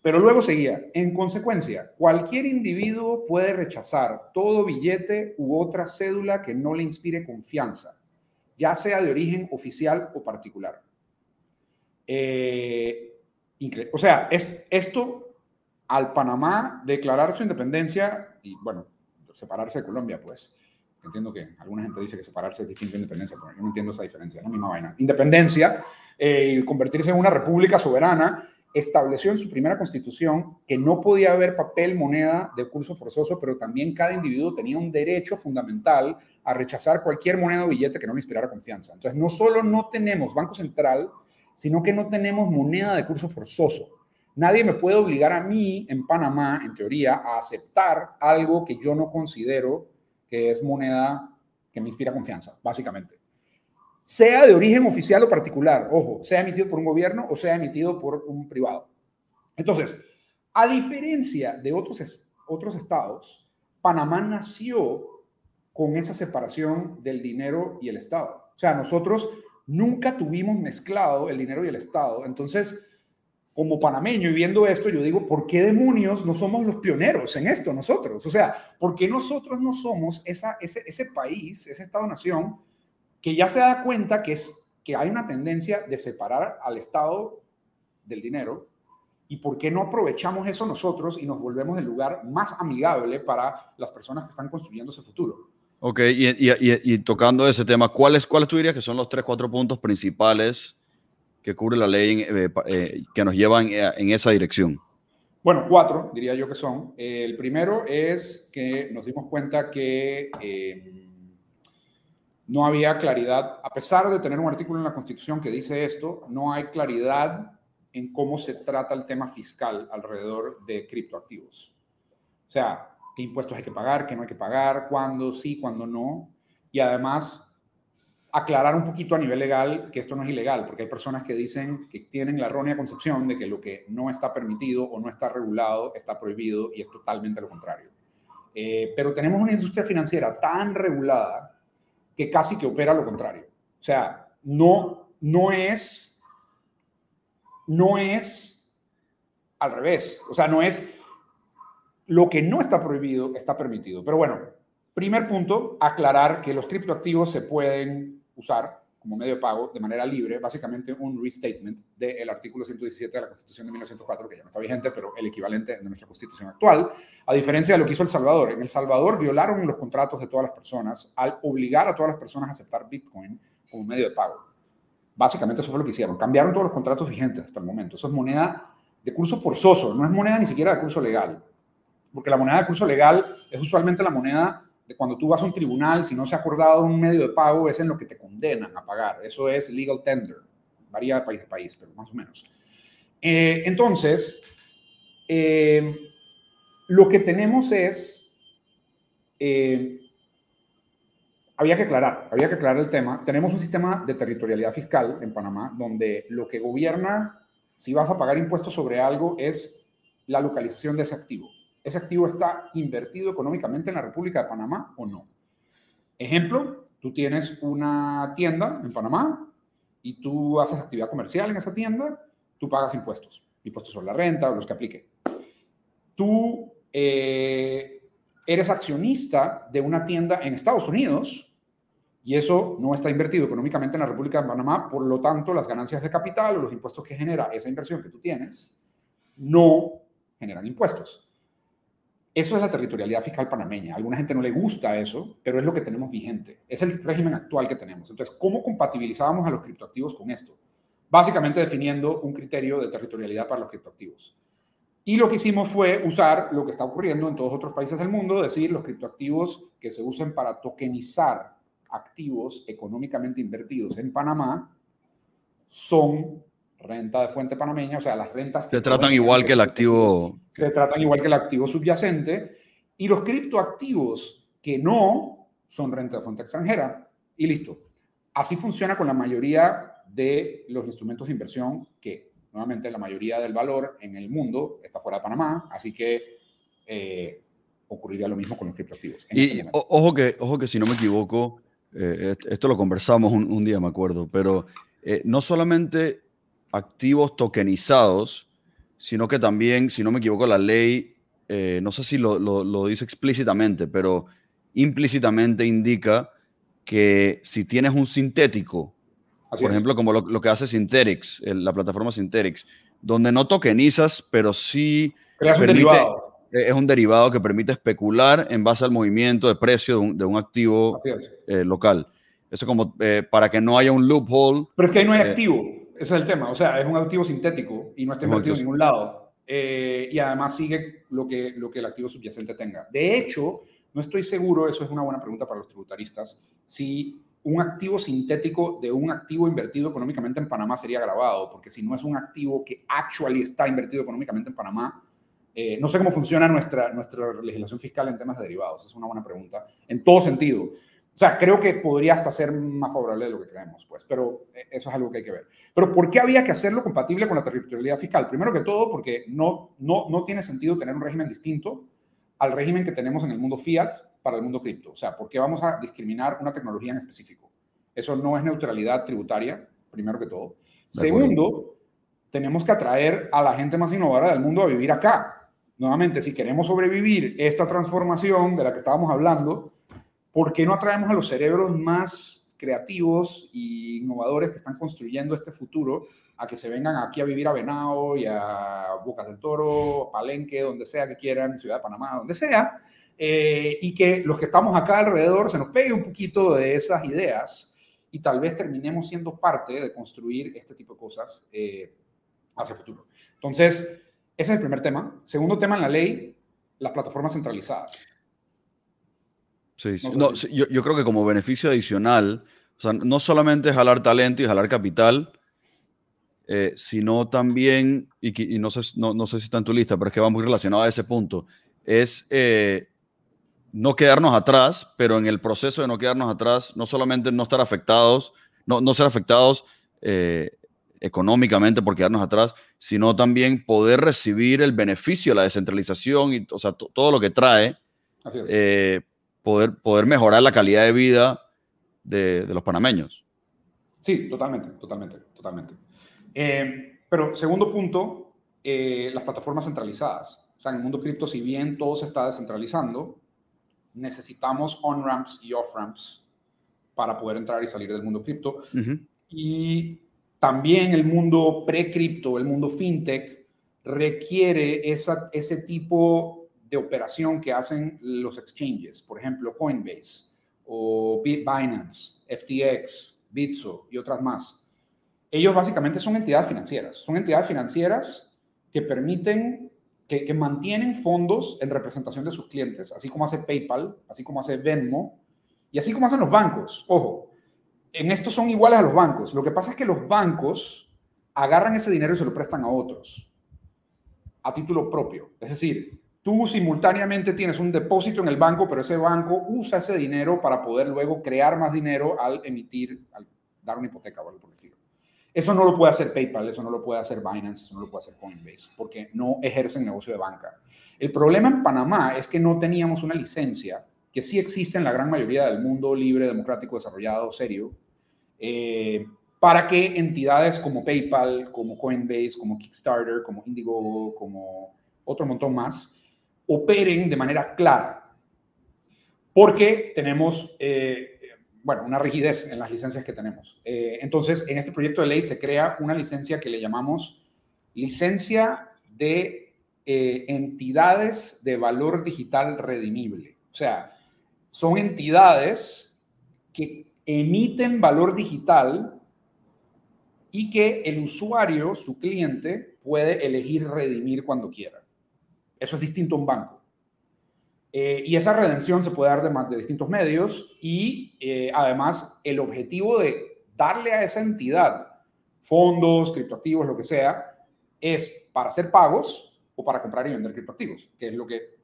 Pero luego seguía, en consecuencia, cualquier individuo puede rechazar todo billete u otra cédula que no le inspire confianza, ya sea de origen oficial o particular. Eh, o sea, es, esto al Panamá declarar su independencia y, bueno, separarse de Colombia, pues. Entiendo que alguna gente dice que separarse es distinto de independencia, pero yo no entiendo esa diferencia, es la misma vaina. Independencia eh, y convertirse en una república soberana estableció en su primera constitución que no podía haber papel, moneda de curso forzoso, pero también cada individuo tenía un derecho fundamental a rechazar cualquier moneda o billete que no le inspirara confianza. Entonces, no solo no tenemos Banco Central, sino que no tenemos moneda de curso forzoso. Nadie me puede obligar a mí, en Panamá, en teoría, a aceptar algo que yo no considero que es moneda que me inspira confianza, básicamente sea de origen oficial o particular, ojo, sea emitido por un gobierno o sea emitido por un privado. Entonces, a diferencia de otros, otros estados, Panamá nació con esa separación del dinero y el Estado. O sea, nosotros nunca tuvimos mezclado el dinero y el Estado. Entonces, como panameño y viendo esto, yo digo, ¿por qué demonios no somos los pioneros en esto nosotros? O sea, ¿por qué nosotros no somos ese, ese país, ese Estado-nación que ya se da cuenta que, es, que hay una tendencia de separar al Estado del dinero y por qué no aprovechamos eso nosotros y nos volvemos el lugar más amigable para las personas que están construyendo ese futuro. Ok, y, y, tocando ese tema, ¿cuáles, ¿cuáles tú dirías que son los tres, cuatro puntos principales que cubre la ley eh, eh, que nos llevan eh, en esa dirección? Bueno, cuatro diría yo que son. el primero es que nos dimos cuenta que no había claridad, a pesar de tener un artículo en la Constitución que dice esto, no hay claridad en cómo se trata el tema fiscal alrededor de criptoactivos. O sea, qué impuestos hay que pagar, qué no hay que pagar, cuándo sí, cuándo no. Y además, aclarar un poquito a nivel legal que esto no es ilegal, porque hay personas que dicen que tienen la errónea concepción de que lo que no está permitido o no está regulado está prohibido y es totalmente lo contrario. Eh, pero tenemos una industria financiera tan regulada que casi que opera lo contrario. O sea, no, no es, no es al revés. O sea, no es lo que no está prohibido, está permitido. Pero bueno, primer punto, aclarar que los criptoactivos se pueden usar como medio de pago de manera libre, básicamente un restatement del artículo 117 de la Constitución de 1904, que ya no está vigente, pero el equivalente de nuestra Constitución actual, a diferencia de lo que hizo El Salvador. En El Salvador violaron los contratos de todas las personas al obligar a todas las personas a aceptar Bitcoin como medio de pago. Básicamente eso fue lo que hicieron. Cambiaron todos los contratos vigentes hasta el momento. Eso es moneda de curso forzoso, no es moneda ni siquiera de curso legal. Porque la moneda de curso legal es usualmente la moneda de cuando tú vas a un tribunal, si no se ha acordado un medio de pago, es en lo que te condenan a pagar. Eso es legal tender. Varía de país a país, pero más o menos. Eh, entonces, eh, lo que tenemos es, eh, había que aclarar, había que aclarar el tema. Tenemos un sistema de territorialidad fiscal en Panamá donde lo que gobierna si vas a pagar impuestos sobre algo es la localización de ese activo. ¿Ese activo está invertido económicamente en la República de Panamá o no? Ejemplo, tú tienes una tienda en Panamá y tú haces actividad comercial en esa tienda, tú pagas impuestos, impuestos sobre la renta o los que aplique. Tú eh, eres accionista de una tienda en Estados Unidos y eso no está invertido económicamente en la República de Panamá, por lo tanto, las ganancias de capital o los impuestos que genera esa inversión que tú tienes no generan impuestos. Eso es la territorialidad fiscal panameña. A alguna gente no le gusta eso, pero es lo que tenemos vigente. Es el régimen actual que tenemos. Entonces, ¿cómo compatibilizábamos a los criptoactivos con esto? Básicamente definiendo un criterio de territorialidad para los criptoactivos. Y lo que hicimos fue usar lo que está ocurriendo en todos otros países del mundo, decir los criptoactivos que se usen para tokenizar activos económicamente invertidos en Panamá son renta de fuente panameña, o sea, las rentas... Se tratan igual que el activo... Se tratan igual que el activo subyacente y los criptoactivos que no son renta de fuente extranjera y listo. Así funciona con la mayoría de los instrumentos de inversión que, nuevamente, la mayoría del valor en el mundo está fuera de Panamá, así que eh, ocurriría lo mismo con los criptoactivos. y este ojo, que, ojo que si no me equivoco, eh, esto lo conversamos un, día, me acuerdo, pero eh, no solamente activos tokenizados, sino que también, si no me equivoco, la ley, eh, no sé si lo, dice explícitamente, pero implícitamente indica que si tienes un sintético, por ejemplo, como lo, que hace Synthetix, la plataforma Synthetix, donde no tokenizas, pero sí es un derivado que permite especular en base al movimiento de precio de un, activo eh, local. Eso como eh, para que no haya un loophole. Pero es que ahí no hay activo ese es el tema. O sea, es un activo sintético y no está invertido en ningún lado. Eh, y además sigue lo que, lo que el activo subyacente tenga. De hecho, no estoy seguro, eso es una buena pregunta para los tributaristas, si un activo sintético de un activo invertido económicamente en Panamá sería grabado, porque si no es un activo que actually está invertido económicamente en Panamá, eh, no sé cómo funciona nuestra, nuestra legislación fiscal en temas de derivados, es una buena pregunta, en todo sentido. O sea, creo que podría hasta ser más favorable de lo que creemos, pues, pero eh, eso es algo que hay que ver. Pero ¿por qué había que hacerlo compatible con la territorialidad fiscal? Primero que todo, porque no, no, no tiene sentido tener un régimen distinto al régimen que tenemos en el mundo fiat para el mundo cripto. O sea, ¿por qué vamos a discriminar una tecnología en específico? Eso no es neutralidad tributaria, primero que todo. Segundo, tenemos que atraer a la gente más innovadora del mundo a vivir acá. Nuevamente, si queremos sobrevivir esta transformación de la que estábamos hablando, ¿por qué no atraemos a los cerebros más creativos e innovadores que están construyendo este futuro a que se vengan aquí a vivir a Venado y a Bocas del Toro, Palenque, donde sea que quieran, Ciudad de Panamá, donde sea, eh, y que los que estamos acá alrededor se nos pegue un poquito de esas ideas y tal vez terminemos siendo parte de construir este tipo de cosas eh, hacia el futuro. Entonces, ese es el primer tema. Segundo tema en la ley, las plataformas centralizadas. Sí, No, yo, yo, creo que como beneficio adicional, o sea, no solamente jalar talento y jalar capital, eh, sino también, y, y no, sé, no, no, sé si está en tu lista, pero es que va muy relacionado a ese punto, es eh, no quedarnos atrás, pero en el proceso de no quedarnos atrás, no solamente no estar afectados, no, no ser afectados eh, económicamente por quedarnos atrás, sino también poder recibir el beneficio de la descentralización y o sea, todo lo que trae, eh, poder, poder mejorar la calidad de vida de, de los panameños. Sí, totalmente, totalmente, totalmente. Eh, pero segundo punto, eh, las plataformas centralizadas. O sea, en el mundo cripto, si bien todo se está descentralizando, necesitamos on-ramps y off-ramps para poder entrar y salir del mundo cripto. Y también el mundo pre-cripto, el mundo fintech, requiere esa, ese tipo de operación que hacen los exchanges, por ejemplo, Coinbase o Binance, FTX, Bitso y otras más. Ellos básicamente son entidades financieras, son entidades financieras que permiten, que, que mantienen fondos en representación de sus clientes, así como hace PayPal, así como hace Venmo y así como hacen los bancos. Ojo, en esto son iguales a los bancos. Lo que pasa es que los bancos agarran ese dinero y se lo prestan a otros a título propio. Es decir, tú simultáneamente tienes un depósito en el banco, pero ese banco usa ese dinero para poder luego crear más dinero al emitir, al dar una hipoteca o algo por el estilo. Eso no lo puede hacer PayPal, eso no lo puede hacer Binance, eso no lo puede hacer Coinbase, porque no ejercen negocio de banca. El problema en Panamá es que no teníamos una licencia que sí existe en la gran mayoría del mundo libre, democrático, desarrollado, serio, eh, para que entidades como PayPal, como Coinbase, como Kickstarter, como Indiegogo, como otro montón más, operen de manera clara. Porque tenemos, eh, bueno, una rigidez en las licencias que tenemos. Eh, entonces, en este proyecto de ley se crea una licencia que le llamamos licencia de entidades de valor digital redimible. O sea, son entidades que emiten valor digital y que el usuario, su cliente, puede elegir redimir cuando quiera. Eso es distinto a un banco. Eh, y esa redención se puede dar de, de distintos medios y eh, además el objetivo de darle a esa entidad fondos, criptoactivos, lo que sea, es para hacer pagos o para comprar y vender criptoactivos, que es lo que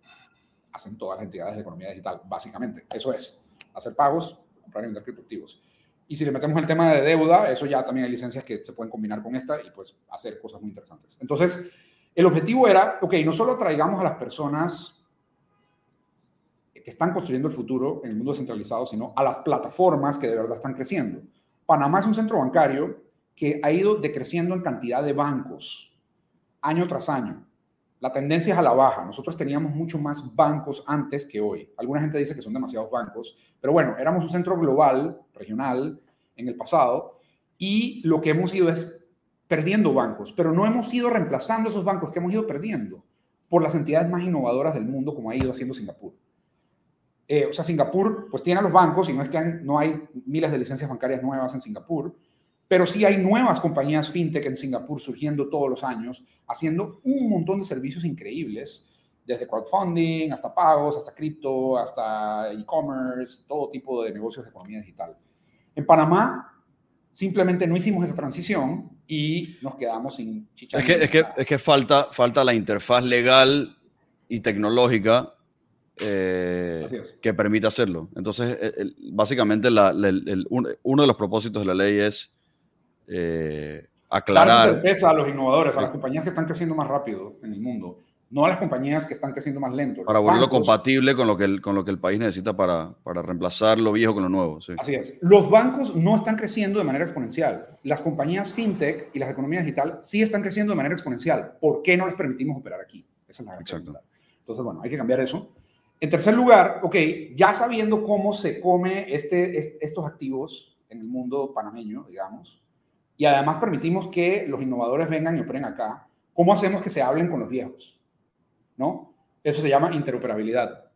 hacen todas las entidades de economía digital, básicamente. Eso es, hacer pagos comprar y vender criptoactivos. Y si le metemos el tema de deuda, eso ya también hay licencias que se pueden combinar con esta y pues hacer cosas muy interesantes. Entonces, el objetivo era, ok, no solo traigamos a las personas que están construyendo el futuro en el mundo descentralizado, sino a las plataformas que de verdad están creciendo. Panamá es un centro bancario que ha ido decreciendo en cantidad de bancos año tras año. La tendencia es a la baja. Nosotros teníamos mucho más bancos antes que hoy. Alguna gente dice que son demasiados bancos, pero bueno, éramos un centro global, regional, en el pasado, y lo que hemos ido es perdiendo bancos, pero no hemos ido reemplazando esos bancos que hemos ido perdiendo por las entidades más innovadoras del mundo, como ha ido haciendo Singapur. Eh, o sea, Singapur pues tiene a los bancos y no es que no hay miles de licencias bancarias nuevas en Singapur, pero sí hay nuevas compañías fintech en Singapur surgiendo todos los años, haciendo un montón de servicios increíbles, desde crowdfunding hasta pagos, hasta cripto, hasta e-commerce, todo tipo de negocios de economía digital. En Panamá simplemente no hicimos esa transición y nos quedamos sin chicha. Es que, es que, es que falta, falta la interfaz legal y tecnológica eh, que permita hacerlo. Entonces, básicamente, uno de los propósitos de la ley es eh, aclarar. Dar certeza a los innovadores, a las compañías que están creciendo más rápido en el mundo, no a las compañías que están creciendo más lento. Para volverlo compatible con lo, que el, con lo que el país necesita para, para reemplazar lo viejo con lo nuevo. Así es. Los bancos no están creciendo de manera exponencial. Las compañías fintech y las economías digital sí están creciendo de manera exponencial. ¿Por qué no les permitimos operar aquí? Esa es la gran pregunta. Entonces, bueno, hay que cambiar eso. En tercer lugar, ok, ya sabiendo cómo se come este, estos activos en el mundo panameño, digamos, y además permitimos que los innovadores vengan y operen acá, ¿cómo hacemos que se hablen con los viejos? ¿No? Eso se llama interoperabilidad.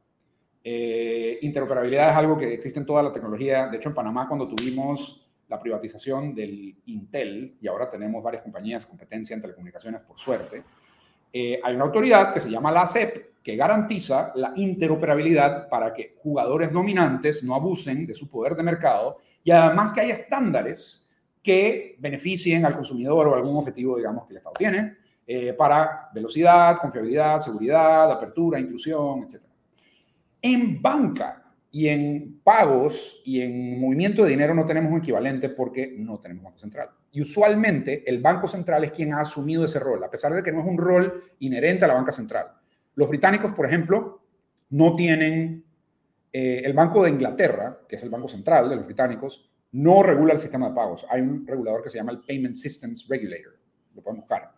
Eh, interoperabilidad es algo que existe en toda la tecnología. De hecho, en Panamá, cuando tuvimos la privatización del Intel, y ahora tenemos varias compañías competencia en telecomunicaciones, por suerte, eh, hay una autoridad que se llama la ACEP, que garantiza la interoperabilidad para que jugadores dominantes no abusen de su poder de mercado y además que haya estándares que beneficien al consumidor o algún objetivo, digamos, que el Estado tiene. Eh, para velocidad, confiabilidad, seguridad, apertura, inclusión, etc. En banca y en pagos y en movimiento de dinero no tenemos un equivalente porque no tenemos banco central. Y usualmente el banco central es quien ha asumido ese rol, a pesar de que no es un rol inherente a la banca central. Los británicos, por ejemplo, no tienen, eh, el Banco de Inglaterra, que es el banco central de los británicos, no regula el sistema de pagos. Hay un regulador que se llama el Payment Systems Regulator, lo pueden buscar.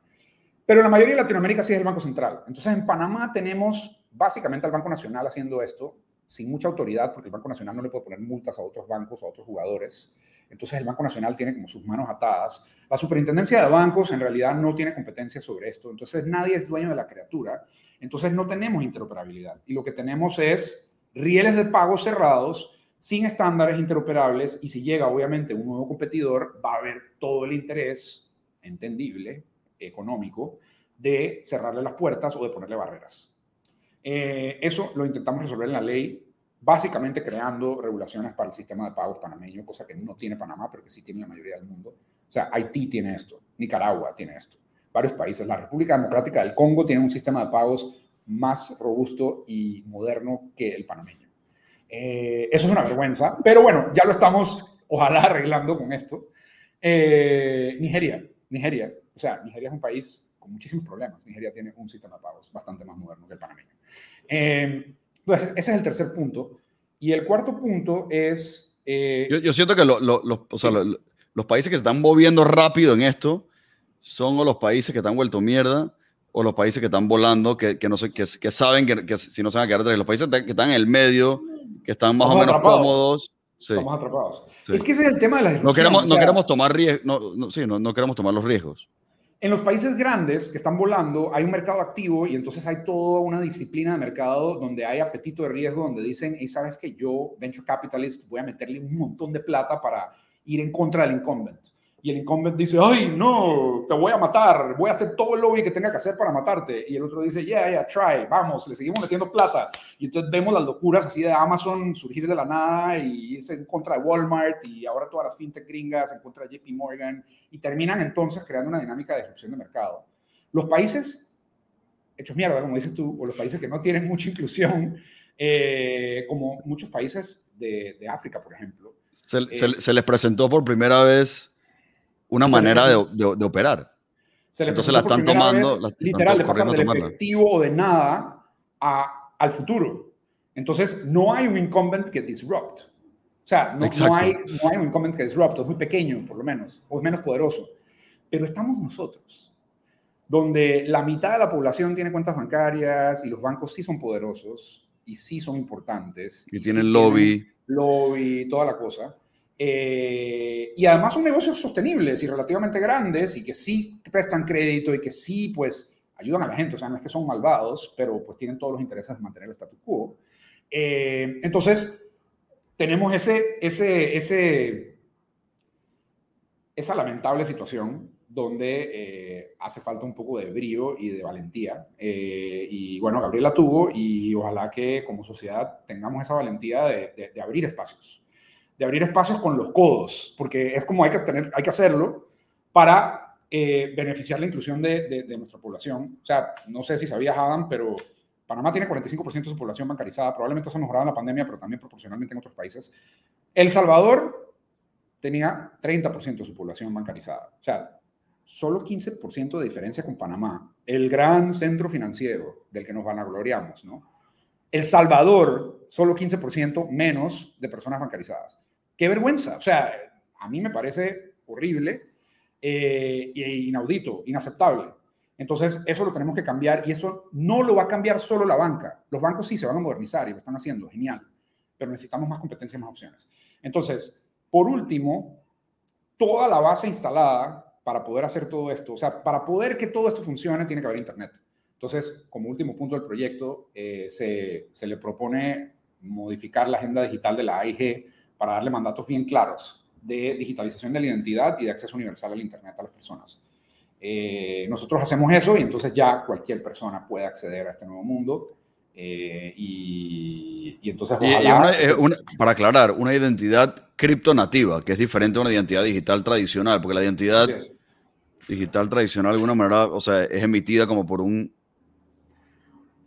Pero la mayoría de Latinoamérica sí es el Banco Central. Entonces en Panamá tenemos básicamente al Banco Nacional haciendo esto sin mucha autoridad, porque el Banco Nacional no le puede poner multas a otros bancos, a otros jugadores. Entonces el Banco Nacional tiene como sus manos atadas. La superintendencia de bancos en realidad no tiene competencia sobre esto. Entonces nadie es dueño de la criatura. Entonces no tenemos interoperabilidad. Y lo que tenemos es rieles de pagos cerrados sin estándares interoperables. Y si llega obviamente un nuevo competidor, va a haber todo el interés entendible, económico, de cerrarle las puertas o de ponerle barreras. Eh, eso lo intentamos resolver en la ley, básicamente creando regulaciones para el sistema de pagos panameño, cosa que no tiene Panamá, pero que sí tiene la mayoría del mundo. O sea, Haití tiene esto, Nicaragua tiene esto, varios países. La República Democrática del Congo tiene un sistema de pagos más robusto y moderno que el panameño. Eh, eso es una vergüenza, pero bueno, ya lo estamos, ojalá, arreglando con esto. Eh, Nigeria, Nigeria, o sea, Nigeria es un país muchísimos problemas. Nigeria tiene un sistema de pagos bastante más moderno que el panameño. Eh, ese es el tercer punto. Y el cuarto punto es... Eh, yo, siento que los países que se están moviendo rápido en esto son los países que están vuelto mierda o los países que están volando, que, que no sé, que, que saben que, si no se van a quedar atrás. Los países que están en el medio, que están más o menos cómodos. Estamos atrapados. Es que ese es el tema de la No queremos, no queremos tomar riesgos, no, sí, no, no queremos tomar los riesgos. En los países grandes que están volando hay un mercado activo y entonces hay toda una disciplina de mercado donde hay apetito de riesgo, donde dicen, y sabes que yo, venture capitalist, voy a meterle un montón de plata para ir en contra del incumbent y el incumbent dice, ay, no, te voy a matar, voy a hacer todo el lobby que tenga que hacer para matarte. Y el otro dice, yeah, yeah, try, vamos, le seguimos metiendo plata. Y entonces vemos las locuras así de Amazon surgir de la nada y irse en contra de Walmart y ahora todas las fintech gringas en contra de JP Morgan y terminan entonces creando una dinámica de destrucción de mercado. Los países hechos mierda, como dices tú, o los países que no tienen mucha inclusión, eh, como muchos países de, de África, por ejemplo. Se, se, se les presentó por primera vez una manera de, de, operar. Entonces la están tomando. literal, de pasar del efectivo o de nada a, al futuro. Entonces no hay un incumbent que disrupt. O sea, no, no, hay, no hay un incumbent que disrupt, es muy pequeño por lo menos, o es menos poderoso. Pero estamos nosotros, donde la mitad de la población tiene cuentas bancarias y los bancos sí son poderosos y sí son importantes. Y, tienen lobby. Tienen lobby, toda la cosa. Eh, y además son negocios sostenibles y relativamente grandes y que sí prestan crédito y que sí, pues, ayudan a la gente. O sea, no es que son malvados, pero pues tienen todos los intereses de mantener el status quo. Eh, entonces, tenemos ese, ese, ese, esa lamentable situación donde eh, hace falta un poco de brío y de valentía. y bueno, Gabriela tuvo y ojalá que como sociedad tengamos esa valentía de, de abrir espacios de abrir espacios con los codos, porque es como hay que, tener, hay que hacerlo para eh, beneficiar la inclusión de, nuestra población. O sea, no sé si sabías, Adam, pero Panamá tiene 45% de su población bancarizada, probablemente eso ha mejorado en la pandemia, pero también proporcionalmente en otros países. El Salvador tenía 30% de su población bancarizada. O sea, solo 15% de diferencia con Panamá, el gran centro financiero del que nos vanagloriamos, ¿no? El Salvador, solo 15% menos de personas bancarizadas qué vergüenza. O sea, a mí me parece horrible e inaudito, inaceptable. Entonces, eso lo tenemos que cambiar y eso no lo va a cambiar solo la banca. Los bancos sí se van a modernizar y lo están haciendo, genial, pero necesitamos más competencia y más opciones. Entonces, por último, toda la base instalada para poder hacer todo esto, o sea, para poder que todo esto funcione, tiene que haber Internet. Entonces, como último punto del proyecto, eh, se, se le propone modificar la agenda digital de la AIG para darle mandatos bien claros de digitalización de la identidad y de acceso universal al Internet a las personas. Eh, nosotros hacemos eso y entonces ya cualquier persona puede acceder a este nuevo mundo. Eh, y, entonces, para aclarar, una identidad criptonativa, que es diferente a una identidad digital tradicional, porque la identidad digital tradicional de alguna manera, o sea, es emitida como por un...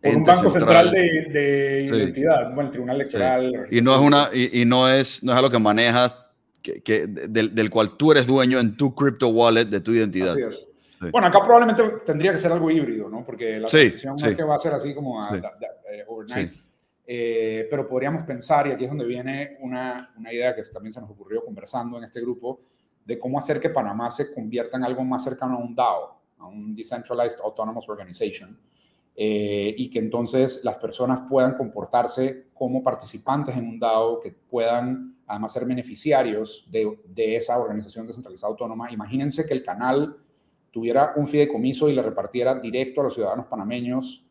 Por un banco central, de, identidad, bueno, el Tribunal Electoral. Y no es una, y, no es, no es algo que manejas, que, del, del, cual tú eres dueño en tu crypto wallet de tu identidad. Así es. Bueno, acá probablemente tendría que ser algo híbrido, ¿no? Porque la transición es que va a ser así como a, eh, overnight. Eh, pero podríamos pensar, y aquí es donde viene una, una idea que también se nos ocurrió conversando en este grupo, de cómo hacer que Panamá se convierta en algo más cercano a un DAO, a un Decentralized Autonomous Organization, eh, y que entonces las personas puedan comportarse como participantes en un DAO, que puedan además ser beneficiarios de, esa organización descentralizada autónoma. Imagínense que el canal tuviera un fideicomiso y le repartiera directo a los ciudadanos panameños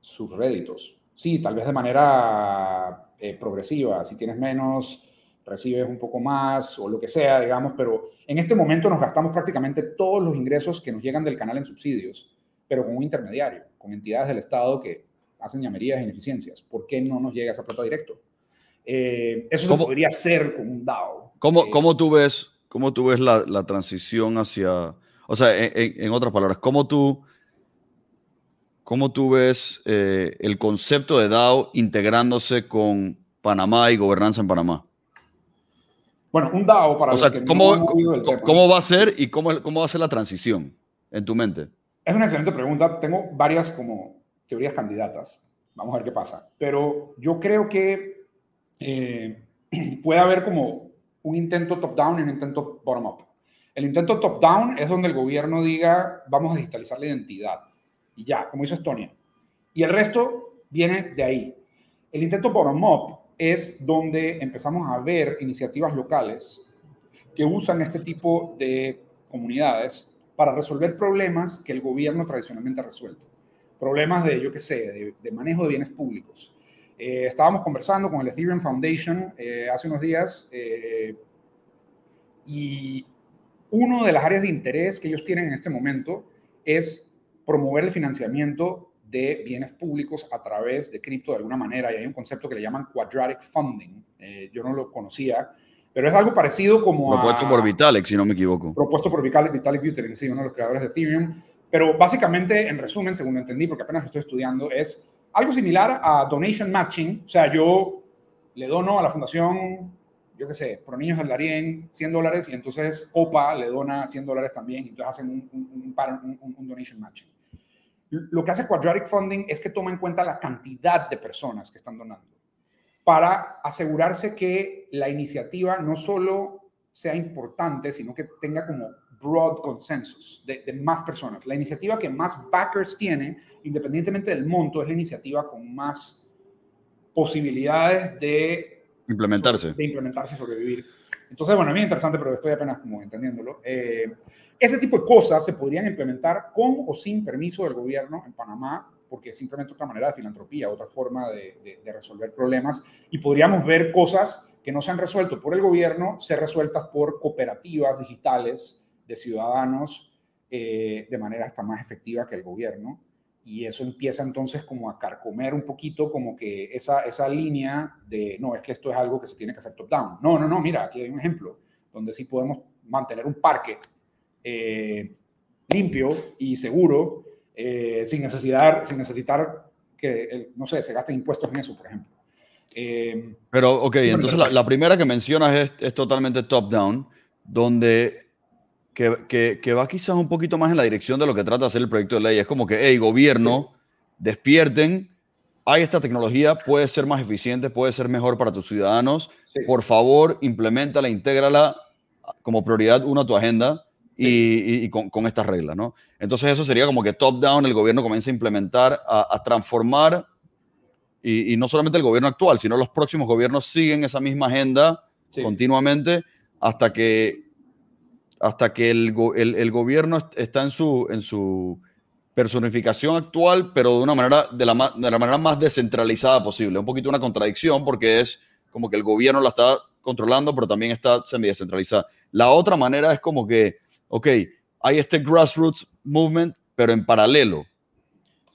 sus réditos. Sí, tal vez de manera eh, progresiva. Si tienes menos, recibes un poco más o lo que sea, digamos, pero en este momento nos gastamos prácticamente todos los ingresos que nos llegan del canal en subsidios, pero con un intermediario, con entidades del Estado que hacen llamerías e ineficiencias. ¿Por qué no nos llega esa plata directo? Eh, eso podría ser con un DAO. ¿Cómo, eh, ¿cómo tú ves ¿Cómo tú ves la, la transición hacia, o sea, en, otras palabras, cómo tú, cómo tú ves eh, el concepto de DAO integrándose con Panamá y gobernanza en Panamá? Bueno, un DAO para... O sea, ¿cómo, ¿cómo va a ser y cómo, cómo va a ser la transición en tu mente? Es una excelente pregunta. Tengo varias como teorías candidatas. Vamos a ver qué pasa. Pero yo creo que eh, puede haber como un intento top-down y un intento bottom-up. El intento top-down es donde el gobierno diga, vamos a digitalizar la identidad. Y ya, como hizo Estonia. Y el resto viene de ahí. El intento bottom-up es donde empezamos a ver iniciativas locales que usan este tipo de comunidades para resolver problemas que el gobierno tradicionalmente ha resuelto. Problemas de, yo qué sé, de, manejo de bienes públicos, eh, estábamos conversando con el Ethereum Foundation eh, hace unos días eh, y una de las áreas de interés que ellos tienen en este momento es promover el financiamiento de bienes públicos a través de cripto de alguna manera. Y hay un concepto que le llaman quadratic funding. yo no lo conocía, pero es algo parecido como Propuesto por Vitalik, si no me equivoco. Propuesto por Vitalik, Vitalik Buterin, sí, uno de los creadores de Ethereum. Pero básicamente, en resumen, según lo entendí, porque apenas lo estoy estudiando, es algo similar a donation matching, o sea, yo le dono a la fundación, yo qué sé, Pro Niños del Darién 100 dólares y entonces OPA le dona 100 dólares también y entonces hacen un, un, un, donation matching. Lo que hace Quadratic Funding es que toma en cuenta la cantidad de personas que están donando para asegurarse que la iniciativa no solo sea importante, sino que tenga como broad consensus de, más personas. La iniciativa que más backers tiene, independientemente del monto, es la iniciativa con más posibilidades de implementarse. De implementarse y sobrevivir. Entonces, bueno, es muy interesante, pero estoy apenas como entendiéndolo. Eh, ese tipo de cosas se podrían implementar con o sin permiso del gobierno en Panamá, porque es simplemente otra manera de filantropía, otra forma de, resolver problemas. Y podríamos ver cosas que no se han resuelto por el gobierno, ser resueltas por cooperativas digitales de ciudadanos eh, de manera hasta más efectiva que el gobierno. Y eso empieza entonces como a carcomer un poquito como que esa, esa línea de, no, es que esto es algo que se tiene que hacer top-down. No, no, no, mira, aquí hay un ejemplo donde sí podemos mantener un parque eh, limpio y seguro eh, sin, necesidad, sin necesitar que, no sé, se gasten impuestos en eso, por ejemplo. Pero, ok, entonces la, primera que mencionas es, es totalmente top-down, donde que, va quizás un poquito más en la dirección de lo que trata de hacer el proyecto de ley. Es como que, hey, gobierno, despierten, hay esta tecnología, puede ser más eficiente, puede ser mejor para tus ciudadanos. Por favor, implementala, intégrala como prioridad uno a tu agenda y, con, estas reglas, ¿no? Entonces eso sería como que top-down, el gobierno comienza a implementar, a, transformar, y, no solamente el gobierno actual, sino los próximos gobiernos siguen esa misma agenda continuamente hasta que hasta que el, el, gobierno está en su, en su personificación actual, pero de una manera, de la, de la manera más descentralizada posible. Un poquito una contradicción porque es como que el gobierno la está controlando, pero también está semi-descentralizada. La otra manera es como que, ok, hay este grassroots movement, pero en paralelo.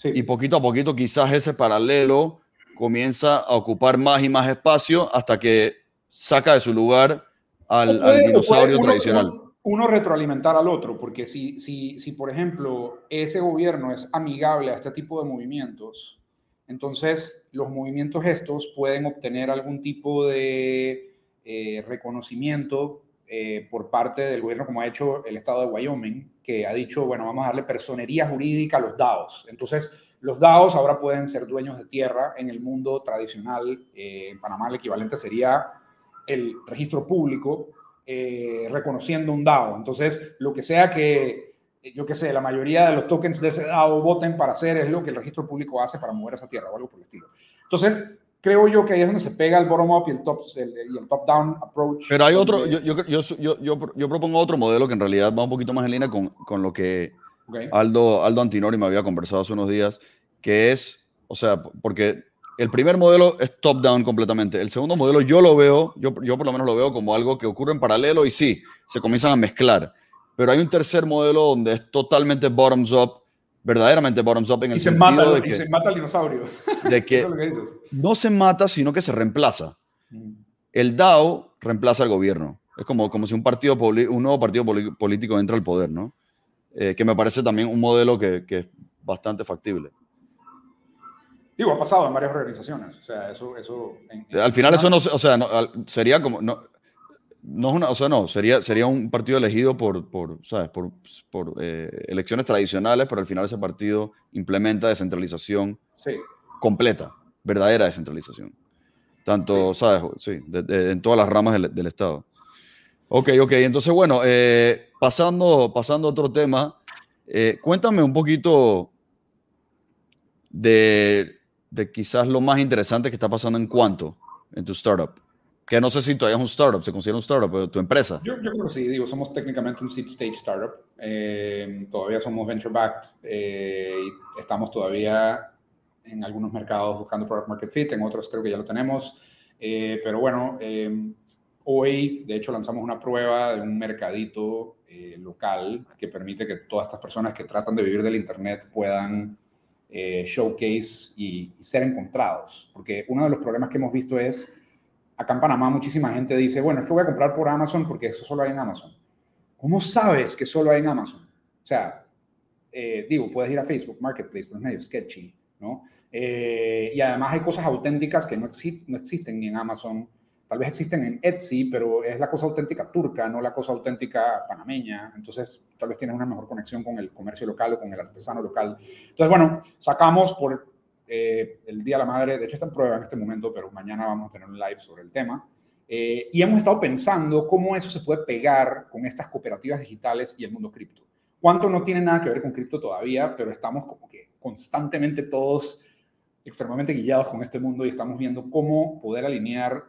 Y poquito a poquito quizás ese paralelo comienza a ocupar más y más espacio hasta que saca de su lugar al, dinosaurio tradicional uno retroalimentar al otro, porque si, si, si, por ejemplo, ese gobierno es amigable a este tipo de movimientos, entonces los movimientos estos pueden obtener algún tipo de eh, reconocimiento eh, por parte del gobierno, como ha hecho el estado de Wyoming, que ha dicho, bueno, vamos a darle personería jurídica a los DAOs. Entonces, los DAOs ahora pueden ser dueños de tierra en el mundo tradicional. Eh, en Panamá el equivalente sería el registro público eh, reconociendo un DAO. Entonces, lo que sea que, yo que sé, la mayoría de los tokens de ese DAO voten para hacer es lo que el registro público hace para mover esa tierra o algo por el estilo. Entonces, creo yo que ahí es donde se pega el bottom-up y el top-down top approach. Pero hay otro, yo, yo, yo, yo, propongo otro modelo que en realidad va un poquito más en línea con, con lo que Aldo, Aldo Antinori me había conversado hace unos días, que es, o sea, porque el primer modelo es top-down completamente. El segundo modelo yo lo veo, yo, yo por lo menos lo veo como algo que ocurre en paralelo y sí, se comienzan a mezclar. Pero hay un tercer modelo donde es totalmente bottoms-up, verdaderamente bottoms-up en el y se sentido mata, de que, y se mata el dinosaurio. De que, no se mata, sino que se reemplaza. Mm. El DAO reemplaza al gobierno. Es como, como si un, partido un nuevo partido político entra al poder, ¿no? Eh, que me parece también un modelo que, que es bastante factible. Digo, ha pasado en varias organizaciones. O sea, eso. eso Al final, eso no. O sea, sería como. No, no es una, o sea, no, sería, sería un partido elegido por, por, ¿sabes? por, por eh, elecciones tradicionales, pero al final ese partido implementa descentralización completa, verdadera descentralización. Tanto, ¿sabes? Sí, en todas las ramas del, del, Estado. Ok, ok, entonces, bueno, eh, pasando, pasando a otro tema, eh, cuéntame un poquito de de quizás lo más interesante que está pasando en cuanto en tu startup? Que no sé si todavía es un startup, se considera un startup, pero tu empresa. Yo, yo creo que sí, digo, somos técnicamente un seed stage startup. Eh, todavía somos venture backed eh, y estamos todavía en algunos mercados buscando product market fit, en otros creo que ya lo tenemos. Eh, pero bueno, hoy de hecho lanzamos una prueba de un mercadito local que permite que todas estas personas que tratan de vivir del Internet puedan eh, showcase y, ser encontrados. Porque uno de los problemas que hemos visto es, acá en Panamá muchísima gente dice, bueno, es que voy a comprar por Amazon porque eso solo hay en Amazon. ¿Cómo sabes que solo hay en Amazon? O sea, eh, digo, puedes ir a Facebook Marketplace, pero es medio sketchy, ¿no? Eh, y además hay cosas auténticas que no, no existen ni en Amazon Tal vez existen en Etsy, pero es la cosa auténtica turca, no la cosa auténtica panameña. Entonces, tal vez tienes una mejor conexión con el comercio local o con el artesano local. Entonces, bueno, sacamos por eh, el Día de la Madre, de hecho está en prueba en este momento, pero mañana vamos a tener un live sobre el tema. Eh, y hemos estado pensando cómo eso se puede pegar con estas cooperativas digitales y el mundo cripto. Cuánto no tiene nada que ver con cripto todavía, pero estamos como que constantemente todos extremadamente guiados con este mundo y estamos viendo cómo poder alinear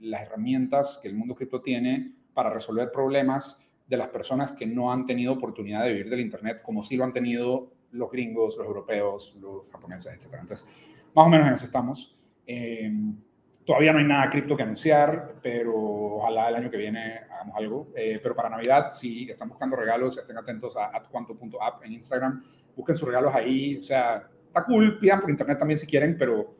las herramientas que el mundo cripto tiene para resolver problemas de las personas que no han tenido oportunidad de vivir del Internet como sí lo han tenido los gringos, los europeos, los japoneses, etc. Entonces, más o menos en eso estamos. Eh, todavía no hay nada cripto que anunciar, pero ojalá el año que viene hagamos algo. Eh, pero para Navidad, si están buscando regalos, estén atentos a atcuanto.app en Instagram. Busquen sus regalos ahí. O sea, está cool, pidan por internet también si quieren, pero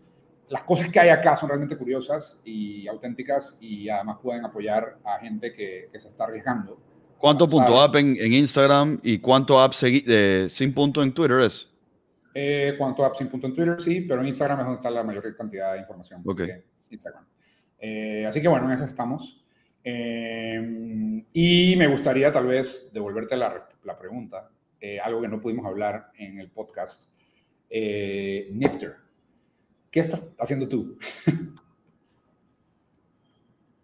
las cosas que hay acá son realmente curiosas y auténticas y además pueden apoyar a gente que, se está arriesgando. ¿Cuánto punto app en, Instagram y cuánto app eh, sin punto en Twitter es? Eh, cuánto app sin punto en Twitter, sí, pero en Instagram es donde está la mayor cantidad de información. Ok. Así que, Instagram. Eh, así que bueno, en eso estamos. Eh, y me gustaría tal vez devolverte la, la pregunta, algo que no pudimos hablar en el podcast. Nifter. ¿Qué estás haciendo tú?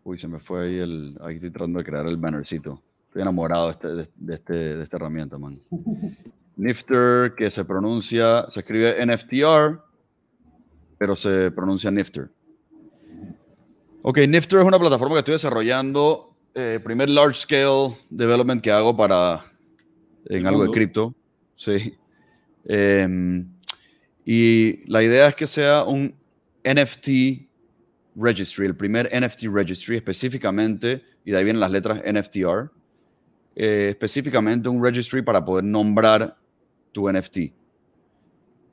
Uy, se me fue ahí el. Ahí estoy tratando de crear el bannercito. Estoy enamorado de, este, de, este, de esta herramienta, man. Nifter, que se pronuncia, se escribe NFTR, pero se pronuncia Nifter. Ok, Nifter es una plataforma que estoy desarrollando. Eh, primer large scale development que hago para en algo de cripto. Sí. Eh, y la idea es que sea un NFT registry, el primer NFT registry específicamente, y de ahí vienen las letras NFTR, eh, específicamente un registry para poder nombrar tu NFT.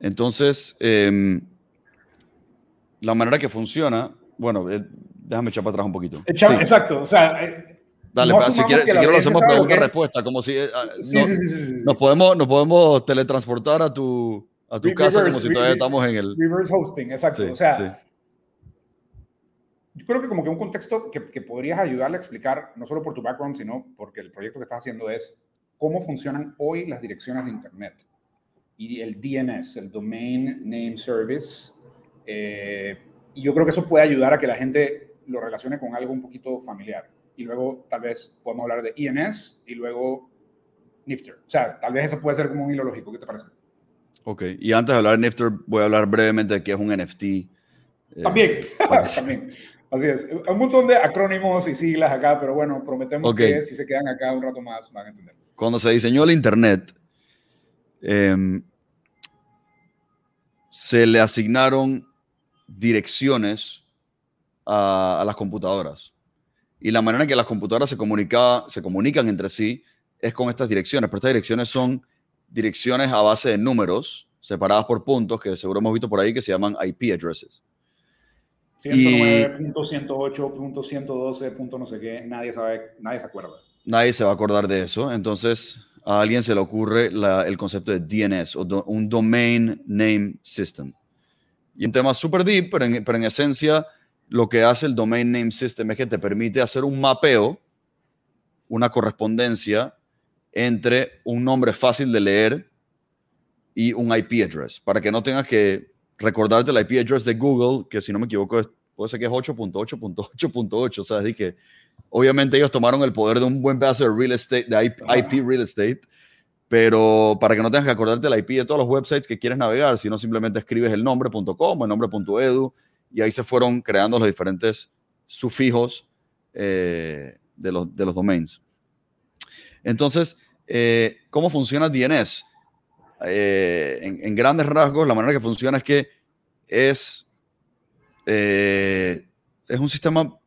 Entonces, em, la manera que funciona, bueno, eh, déjame echar para atrás un poquito. Exacto, o sea, eh, Dale, si quieres, si quieres lo hacemos pregunta-respuesta, como si eh, ah, sí, sí, sí, nos, podemos, nos podemos teletransportar a tu, a tu casa como si todavía estamos en el... Reverse hosting, exacto. o sea, yo creo que como que un contexto que, que podrías ayudarle a explicar, no solo por tu background, sino porque el proyecto que estás haciendo es cómo funcionan hoy las direcciones de Internet y el DNS, el Domain Name Service. Eh, y yo creo que eso puede ayudar a que la gente lo relacione con algo un poquito familiar y luego tal vez podemos hablar de INS y luego Nifter. O sea, tal vez eso puede ser como un hilo lógico. ¿Qué te parece? Ok, y antes de hablar de Nifter, voy a hablar brevemente de qué es un NFT. Eh, también, también. Así es. Un montón de acrónimos y siglas acá, pero bueno, prometemos que si se quedan acá un rato más van a entender. Cuando se diseñó el Internet, em, se le asignaron direcciones a, a las computadoras. Y la manera en que las computadoras se, se comunican entre sí es con estas direcciones. Pero estas direcciones son direcciones a base de números separadas por puntos que seguro hemos visto por ahí que se llaman IP addresses. 109.108.112. no sé qué, nadie sabe, nadie se acuerda. Nadie se va a acordar de eso. Entonces, a alguien se le ocurre el concepto de DNS o un Domain Name System. Y un tema súper deep, pero en, pero en esencia lo que hace el Domain Name System es que te permite hacer un mapeo, una correspondencia entre un nombre fácil de leer y un IP address, para que no tengas que recordarte el IP address de Google, que si no me equivoco puede ser que es 8.8.8.8, o sea, es que obviamente ellos tomaron el poder de un buen pedazo de real estate, de IP, real estate, pero para que no tengas que acordarte el IP de todos los websites que quieres navegar, sino simplemente escribes el nombre.com, el nombre.edu, y ahí se fueron creando los diferentes sufijos eh, de, los, de, los, domains. Entonces, eh, ¿cómo funciona DNS? Eh, en, grandes rasgos, la manera que funciona es que es, es un sistema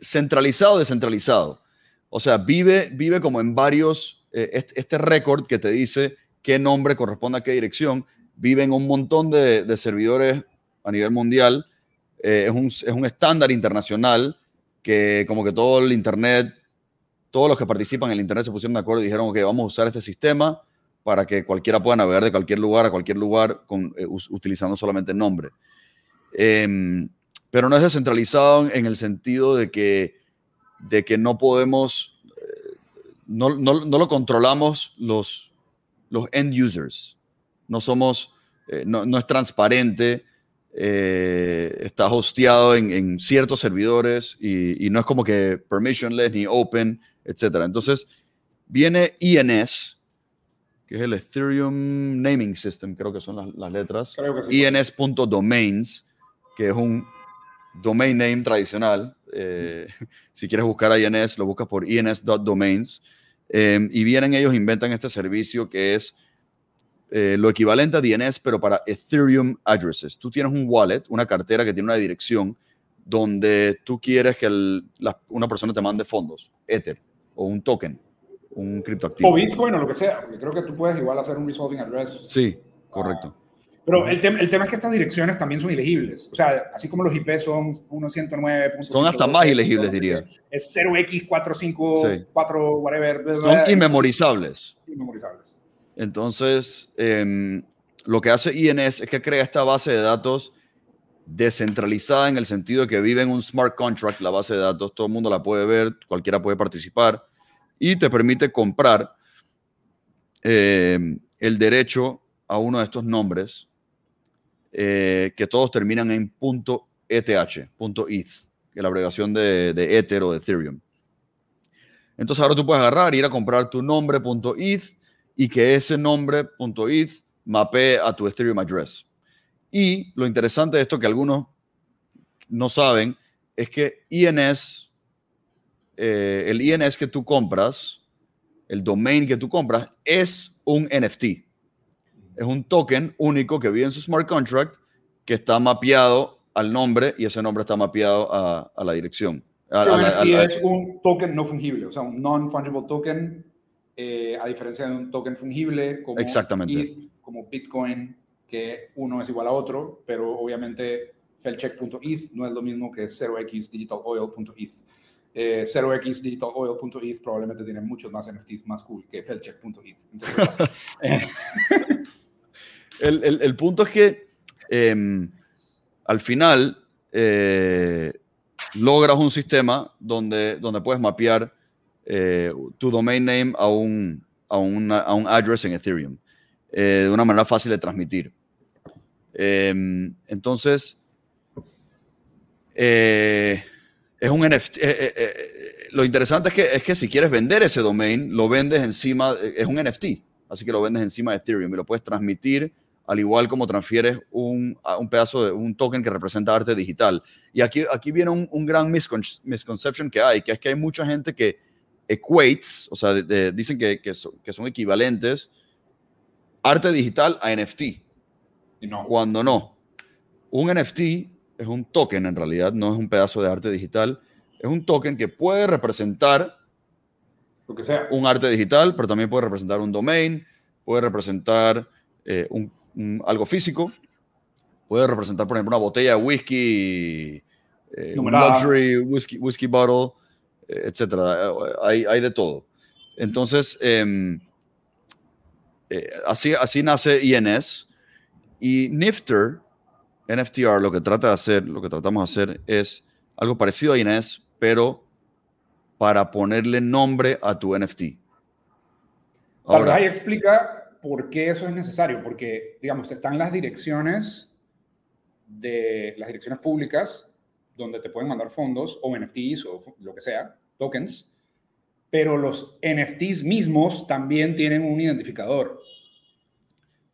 centralizado, descentralizado. O sea, vive, vive como en varios, este, récord que te dice qué nombre corresponde a qué dirección, vive en un montón de, de servidores a nivel mundial. Eh, es, un, es un estándar internacional que como que todo el Internet, todos los que participan en el Internet se pusieron de acuerdo y dijeron, que vamos a usar este sistema para que cualquiera pueda navegar de cualquier lugar a cualquier lugar eh, utilizando solamente el nombre. Em, pero no es descentralizado en el sentido de que, de que no podemos, eh, no, no, no, lo controlamos los, los end users. No somos, no, no, es transparente eh, está hosteado en, ciertos servidores y, no es como que permissionless ni open, etc. Entonces, viene INS, que es el Ethereum Naming System, creo que son las, letras. INS.domains, que es un domain name tradicional. Eh, si quieres buscar INS, lo buscas por ins.domains. Eh, y vienen ellos, inventan este servicio que es eh, lo equivalente a DNS, pero para Ethereum addresses. Tú tienes un wallet, una cartera que tiene una dirección donde tú quieres que una persona te mande fondos, Ether, o un token, un criptoactivo. O Bitcoin o lo que sea, porque creo que tú puedes igual hacer un resolving address. Sí, correcto. Pero el, el, tema es que estas direcciones también son ilegibles. O sea, así como los IP son 1.109. Son hasta más ilegibles, diría. Es 0x454, whatever. Son inmemorizables. Inmemorizables. Entonces, em, lo que hace INS es que crea esta base de datos descentralizada en el sentido de que vive en un smart contract, la base de datos, todo el mundo la puede ver, cualquiera puede participar y te permite comprar em, el derecho a uno de estos nombres eh, que todos terminan en .eth, punto .eth, que es la abreviación de, de Ether o de Ethereum. Entonces ahora tú puedes agarrar, ir a comprar tu nombre .eth y que ese nombre .eth mapee a tu Ethereum address. Y lo interesante de esto que algunos no saben es que INS, eh, el INS que tú compras, el domain que tú compras, es un NFT. Es un token único que vive en su smart contract que está mapeado al nombre y ese nombre está mapeado a, la dirección. NFT es un token no fungible, o sea, un non-fungible token eh, a diferencia de un token fungible como Exactamente. como Bitcoin, que uno es igual a otro, pero obviamente Felcheck.eth no es lo mismo que 0x digitaloil.eth. eh, 0xdigitaloil.eth probablemente tiene muchos más NFTs más cool que felcheck.eth. el, punto es que eh, al final eh, logras un sistema donde, donde puedes mapear eh, tu domain name a un, a, una, a un address en Ethereum eh, de una manera fácil de transmitir. Em, entonces, es un NFT. lo interesante es que, es que si quieres vender ese domain, lo vendes encima, es un NFT, así que lo vendes encima de Ethereum y lo puedes transmitir al igual como transfieres un, un, pedazo de un token que representa arte digital. Y aquí, aquí viene un, un gran misconception que hay, que es que hay mucha gente que equates, o sea, dicen que, que, son equivalentes arte digital a NFT. No. Cuando no. Un NFT es un token, en realidad, no es un pedazo de arte digital. Es un token que puede representar lo que sea. un arte digital, pero también puede representar un domain, puede representar eh, un algo físico. Puede representar, por ejemplo, una botella de whisky, eh, un luxury whisky, whisky bottle, eh, etcétera. Hay, hay, de todo. Entonces, em, eh, así, así nace INS. Y Nifter, NFTR, lo que trata de hacer, lo que tratamos de hacer es algo parecido a INS, pero para ponerle nombre a tu NFT. Ahora, ahí explica ¿por qué eso es necesario? Porque, digamos, están las direcciones de las direcciones públicas donde te pueden mandar fondos o NFTs o lo que sea, tokens, pero los NFTs mismos también tienen un identificador.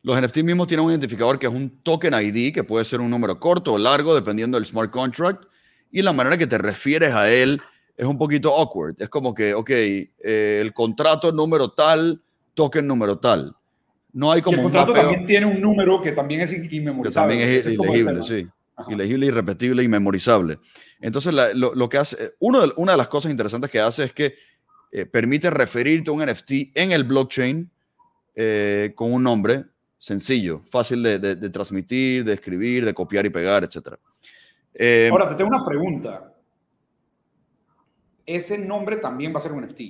Los NFTs mismos tienen un identificador que es un token ID, que puede ser un número corto o largo, dependiendo del smart contract, y la manera que te refieres a él es un poquito awkward. Es como que, ok, eh, el contrato número tal, token número tal. No hay como y el contrato también tiene un número que también es inmemorizable. Que también es, ilegible, sí. Ilegible, irrepetible, inmemorizable. Entonces, lo, que hace, uno de, una de las cosas interesantes que hace es que eh, permite referirte a un NFT en el blockchain eh, con un nombre sencillo, fácil de, de, transmitir, de escribir, de copiar y pegar, etc. Eh, Ahora, te tengo una pregunta. ¿Ese nombre también va a ser un NFT?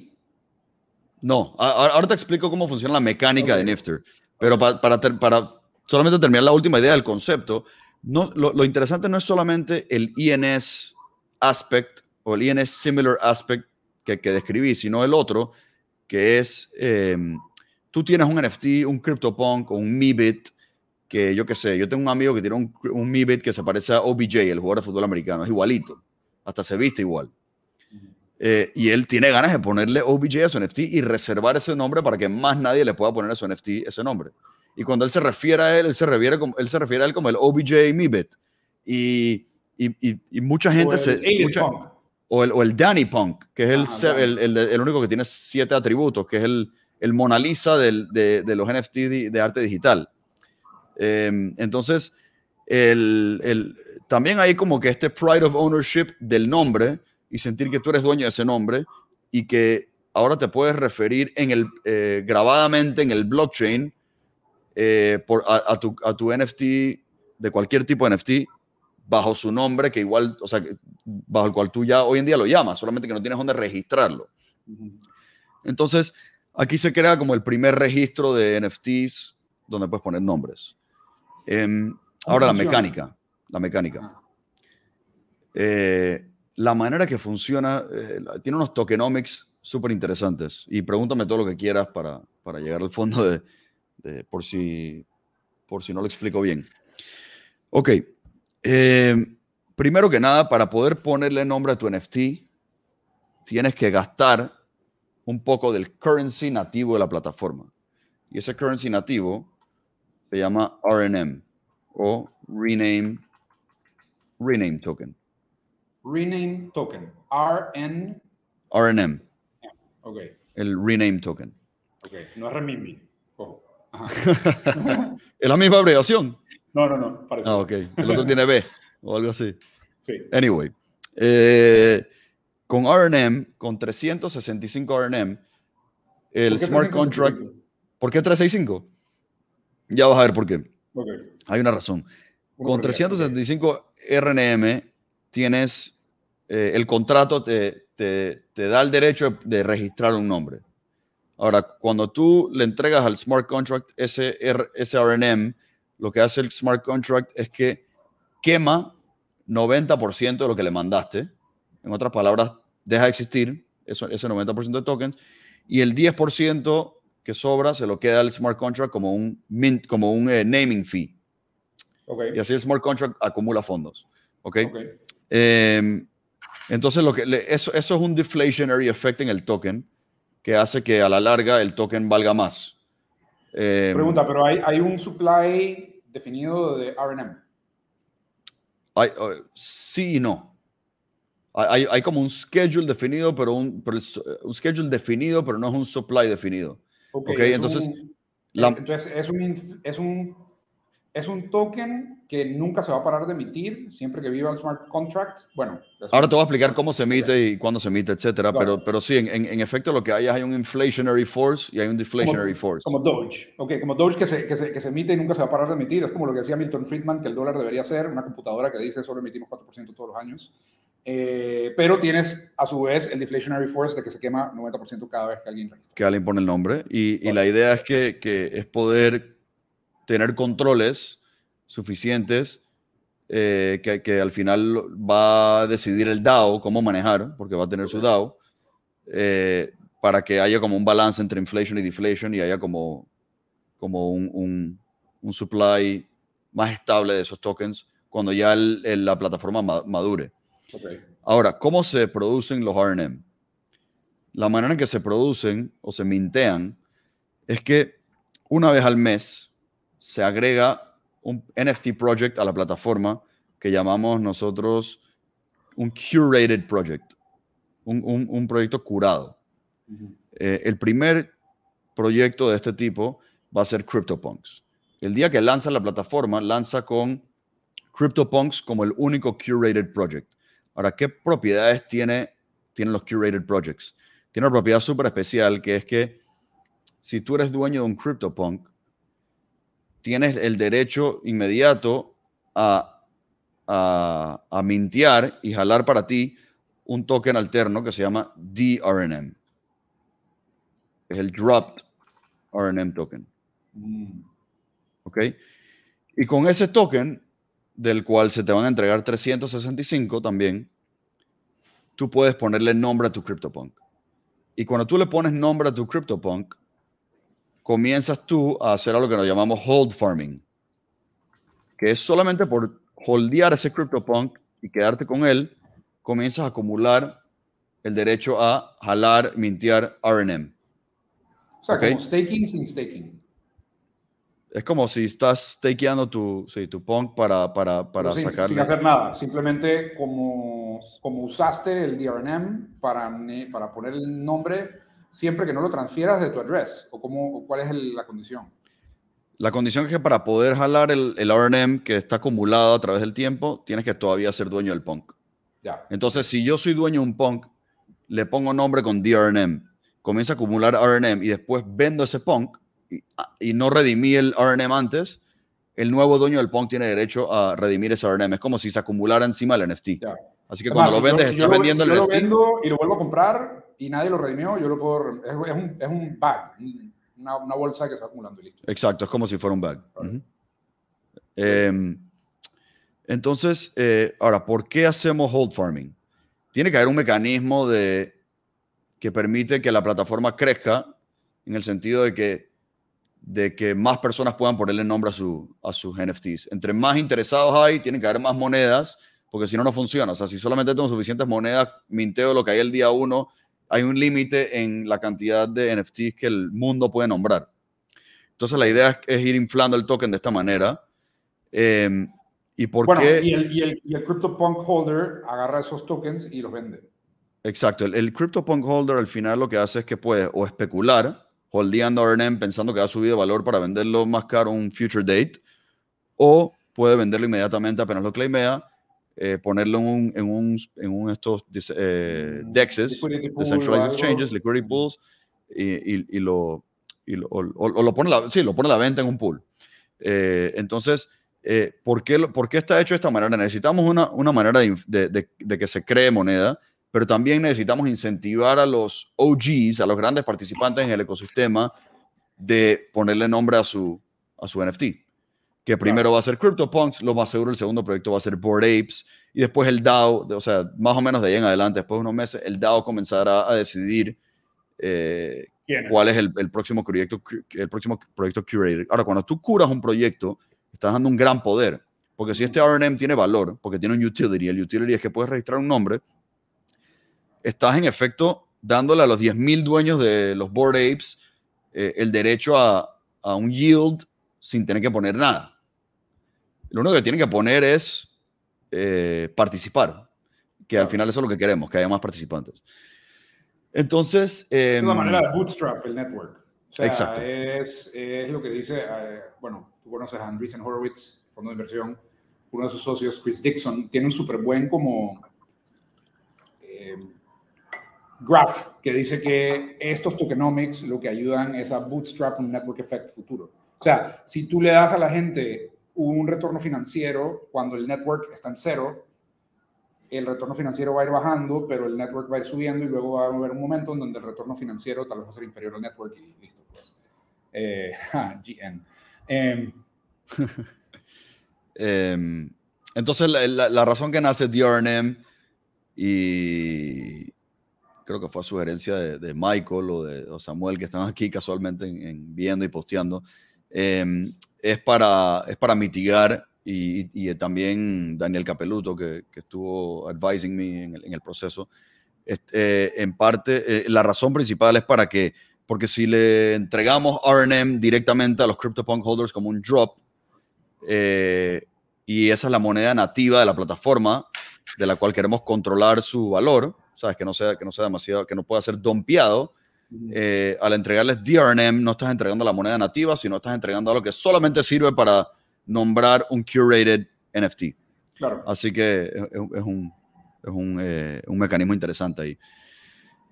No, ahora te explico cómo funciona la mecánica de Nifter. Pero para, para, solamente terminar la última idea del concepto, no, lo, interesante no es solamente el INS aspect o el INS similar aspect que, que describí, sino el otro, que es, em, tú tienes un NFT, un CryptoPunk o un MeBit, que yo qué sé, yo tengo un amigo que tiene un, un MeBit que se parece a OBJ, el jugador de fútbol americano, es igualito, hasta se viste igual. Eh, y él tiene ganas de ponerle OBJ a su NFT y reservar ese nombre para que más nadie le pueda poner a su NFT ese nombre. Y cuando él se refiere a él, él se refiere, como, él se refiere a él como el OBJ Mibit. Y, y, y, mucha gente o se... o, el, o el Danny Punk, que es el, el, el, el, único que tiene siete atributos, que es el, el Mona Lisa del, de, de, los NFT de, arte digital. Eh, entonces, el, también hay como que este pride of ownership del nombre, y sentir que tú eres dueño de ese nombre y que ahora te puedes referir en el, eh, grabadamente en el blockchain eh, por, a, tu, a tu NFT de cualquier tipo de NFT bajo su nombre, que igual, o sea, bajo el cual tú ya hoy en día lo llamas, solamente que no tienes dónde registrarlo. Entonces, aquí se crea como el primer registro de NFTs donde puedes poner nombres. Em, ahora la mecánica, la mecánica. Eh, la manera que funciona, eh, tiene unos tokenomics súper interesantes. Y pregúntame todo lo que quieras para, para llegar al fondo de, por, si, por si no lo explico bien. Ok. Eh, primero que nada, para poder ponerle nombre a tu NFT, tienes que gastar un poco del currency nativo de la plataforma. Y ese currency nativo se llama RNM o Rename, rename Token. Rename Token. RN. RNM. Ok. El Rename Token. Ok, no es Renminbi. es la misma abreviación. No, no, no. Parece. Ah, ok. El otro tiene B o algo así. Sí. Anyway. Eh, con RNM, con 365 RNM, el smart contract. ¿Por qué 365? Ya vas a ver por qué. Okay. Hay una razón. Con 365 RNM tienes eh, el contrato te, te, te, da el derecho de, registrar un nombre. Ahora, cuando tú le entregas al smart contract ese, ese RNM, lo que hace el smart contract es que quema 90% de lo que le mandaste. En otras palabras, deja de existir eso, ese 90% de tokens y el 10% que sobra se lo queda al smart contract como un, mint, como un eh, naming fee. Okay. Y así el smart contract acumula fondos. ¿ok? okay. Em, entonces, lo que, eso, eso es un deflationary effect en el token que hace que a la larga el token valga más. Em, Pregunta, pero hay, hay un supply definido de. Hay, uh, sí y no. Hay, hay, como un schedule definido, pero un, pero un schedule definido, pero no es un supply definido. Ok, okay entonces, la, entonces es un, es un es un token que nunca se va a parar de emitir siempre que viva el smart contract. Bueno, ahora te voy a explicar cómo se emite y cuándo se emite, etcétera. Pero, pero sí, en, en, efecto, lo que hay es hay un inflationary force y hay un deflationary force. Como Doge. Ok, como Doge que se, que, se, que se emite y nunca se va a parar de emitir. Es como lo que decía Milton Friedman, que el dólar debería ser una computadora que dice solo emitimos 4% todos los años. Eh, pero tienes a su vez el deflationary force de que se quema 90% cada vez que alguien registra. Que alguien pone el nombre. Y, y la idea es que, que es poder tener controles suficientes eh, que, que, al final va a decidir el DAO cómo manejar, porque va a tener su DAO, eh, para que haya como un balance entre inflation y deflation y haya como, como un, un, un supply más estable de esos tokens cuando ya el, la plataforma madure. Ahora, ¿cómo se producen los RNM? La manera en que se producen o se mintean es que una vez al mes se agrega un NFT project a la plataforma que llamamos nosotros un curated project, un, un, proyecto curado. Eh, el primer proyecto de este tipo va a ser CryptoPunks. El día que lanza la plataforma, lanza con CryptoPunks como el único curated project. Ahora, ¿qué propiedades tiene, tienen los curated projects? Tiene una propiedad súper especial que es que si tú eres dueño de un CryptoPunk, tienes el derecho inmediato a, a, a mintear y jalar para ti un token alterno que se llama DRNM. Es el Dropped RNM Token. Mm. ¿Ok? Y con ese token, del cual se te van a entregar 365 también, tú puedes ponerle nombre a tu CryptoPunk. Y cuando tú le pones nombre a tu CryptoPunk, comienzas tú a hacer algo que nos llamamos hold farming, que es solamente por holdear ese CryptoPunk y quedarte con él, comienzas a acumular el derecho a jalar, mintear RNM. O sea, como staking sin staking. Es como si estás stakeando tu, sí, tu punk para, para, para sin, Sin hacer nada, simplemente como, como usaste el DRNM para, para poner el nombre, siempre que no lo transfieras de tu address? ¿O, cómo, cuál es la condición? La condición es que para poder jalar el, el, RNM que está acumulado a través del tiempo, tienes que todavía ser dueño del punk. Ya. Entonces, si yo soy dueño de un punk, le pongo nombre con DRNM, comienza a acumular RNM y después vendo ese punk y, no redimí el RNM antes, el nuevo dueño del punk tiene derecho a redimir ese RNM. Es como si se acumulara encima del NFT. Así que cuando lo vendes, estás vendiendo el NFT. y lo vuelvo a comprar, y nadie lo redimió, yo lo puedo. Es, un, es un, bag, una, una, bolsa que se va acumulando y listo. Exacto, es como si fuera un bag. Em, entonces, eh, ahora, ¿por qué hacemos hold farming? Tiene que haber un mecanismo de, que permite que la plataforma crezca en el sentido de que, de que más personas puedan ponerle nombre a, su, a sus NFTs. Entre más interesados hay, tiene que haber más monedas, porque si no, no funciona. O sea, si solamente tengo suficientes monedas, minteo lo que hay el día uno hay un límite en la cantidad de NFTs que el mundo puede nombrar. Entonces la idea es, ir inflando el token de esta manera. Em, ¿Y por bueno, qué? Y el, y, el, y el CryptoPunk holder agarra esos tokens y los vende. Exacto. El, el CryptoPunk holder al final lo que hace es que puede o especular, holdeando RNM pensando que ha subido valor para venderlo más caro un future date, o puede venderlo inmediatamente apenas lo claimea eh, ponerlo en un, en un, en un estos eh, mm, DEXs, Decentralized Exchanges, Liquidity Pools, y, y, lo, y lo, o, lo pone la, sí, lo pone a la venta en un pool. Eh, entonces, eh, ¿por, qué, ¿por, qué, está hecho de esta manera? Necesitamos una, una manera de, de, de, que se cree moneda, pero también necesitamos incentivar a los OGs, a los grandes participantes en el ecosistema, de ponerle nombre a su, a su NFT. Que primero va a ser CryptoPunks, lo más seguro el segundo proyecto va a ser Bored Apes, y después el DAO, o sea, más o menos de ahí en adelante, después de unos meses, el DAO comenzará a decidir eh, cuál es el, el, próximo proyecto, el próximo proyecto curated. Ahora, cuando tú curas un proyecto, estás dando un gran poder, porque si este RNM tiene valor, porque tiene un utility, el utility es que puedes registrar un nombre, estás en efecto dándole a los 10.000 dueños de los Bored Apes eh, el derecho a, a, un yield sin tener que poner nada. Lo único que tienen que poner es eh, participar, que al final eso es lo que queremos, que haya más participantes. Entonces... es una em, manera de bootstrap el network. O sea, exacto. Es, es, lo que dice, eh, bueno, tú conoces a Andreessen Horowitz, fondo de inversión, uno de sus socios, Chris Dixon, tiene un súper buen como graph que dice que estos tokenomics lo que ayudan es a bootstrap un network effect futuro. O sea, si tú le das a la gente un retorno financiero cuando el network está en cero, el retorno financiero va a ir bajando, pero el network va a ir subiendo y luego va a haber un momento en donde el retorno financiero tal vez va a ser inferior al network y listo. Pues. Eh, GN. Em, em, entonces, la, razón que nace DRNM y, creo que fue a sugerencia de, Michael o de Samuel, que están aquí casualmente en, viendo y posteando, em, es, para, es para mitigar y, también Daniel Capeluto, que, estuvo advising me en el, proceso. Este, en parte, eh, la razón principal es para que, porque si le entregamos RNM directamente a los CryptoPunk holders como un drop, eh, y esa es la moneda nativa de la plataforma, de la cual queremos controlar su valor, ¿sabes? Que no sea, que no sea demasiado, que no pueda ser dompeado. Eh, al entregarles DRNM, no estás entregando la moneda nativa, sino estás entregando algo que solamente sirve para nombrar un curated NFT. Claro. Así que es, un, es un, eh, un, mecanismo interesante ahí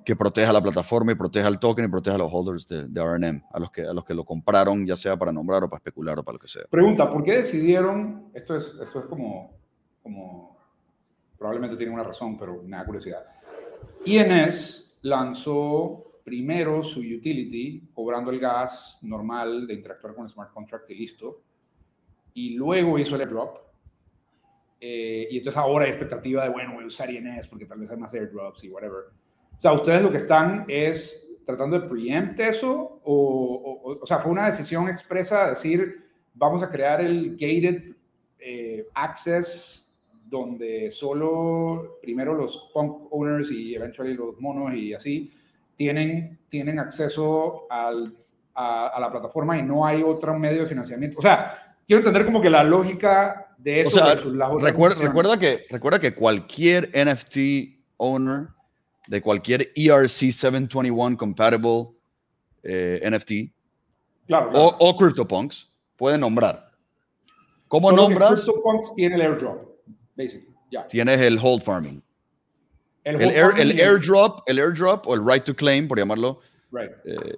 que proteja la plataforma y proteja el token y proteja a los holders de, de, RNM, a los, que, a los que lo compraron, ya sea para nombrar o para especular o para lo que sea. Pregunta, ¿por qué decidieron, esto es, esto es como, como, probablemente tiene una razón, pero me da curiosidad, INS lanzó primero su utility cobrando el gas normal de interactuar con el smart contract y listo. Y luego hizo el airdrop. Eh, y entonces ahora hay expectativa de, bueno, voy a usar INS porque tal vez hay más airdrops y whatever. O sea, ustedes lo que están es tratando de preempt eso o, o, o sea, fue una decisión expresa de decir, vamos a crear el gated eh, access donde solo primero los punk owners y eventually los monos y así tienen, tienen acceso al, a, la plataforma y no hay otro medio de financiamiento. O sea, quiero entender como que la lógica de eso. O sea, recuerda, recuerda, que, recuerda que cualquier NFT owner de cualquier ERC721 compatible eh, NFT claro, O, o, CryptoPunks puede nombrar. ¿Cómo nombras? CryptoPunks tiene el airdrop. Tienes el hold farming. El, el, airdrop, el airdrop o el right to claim, por llamarlo. Eh,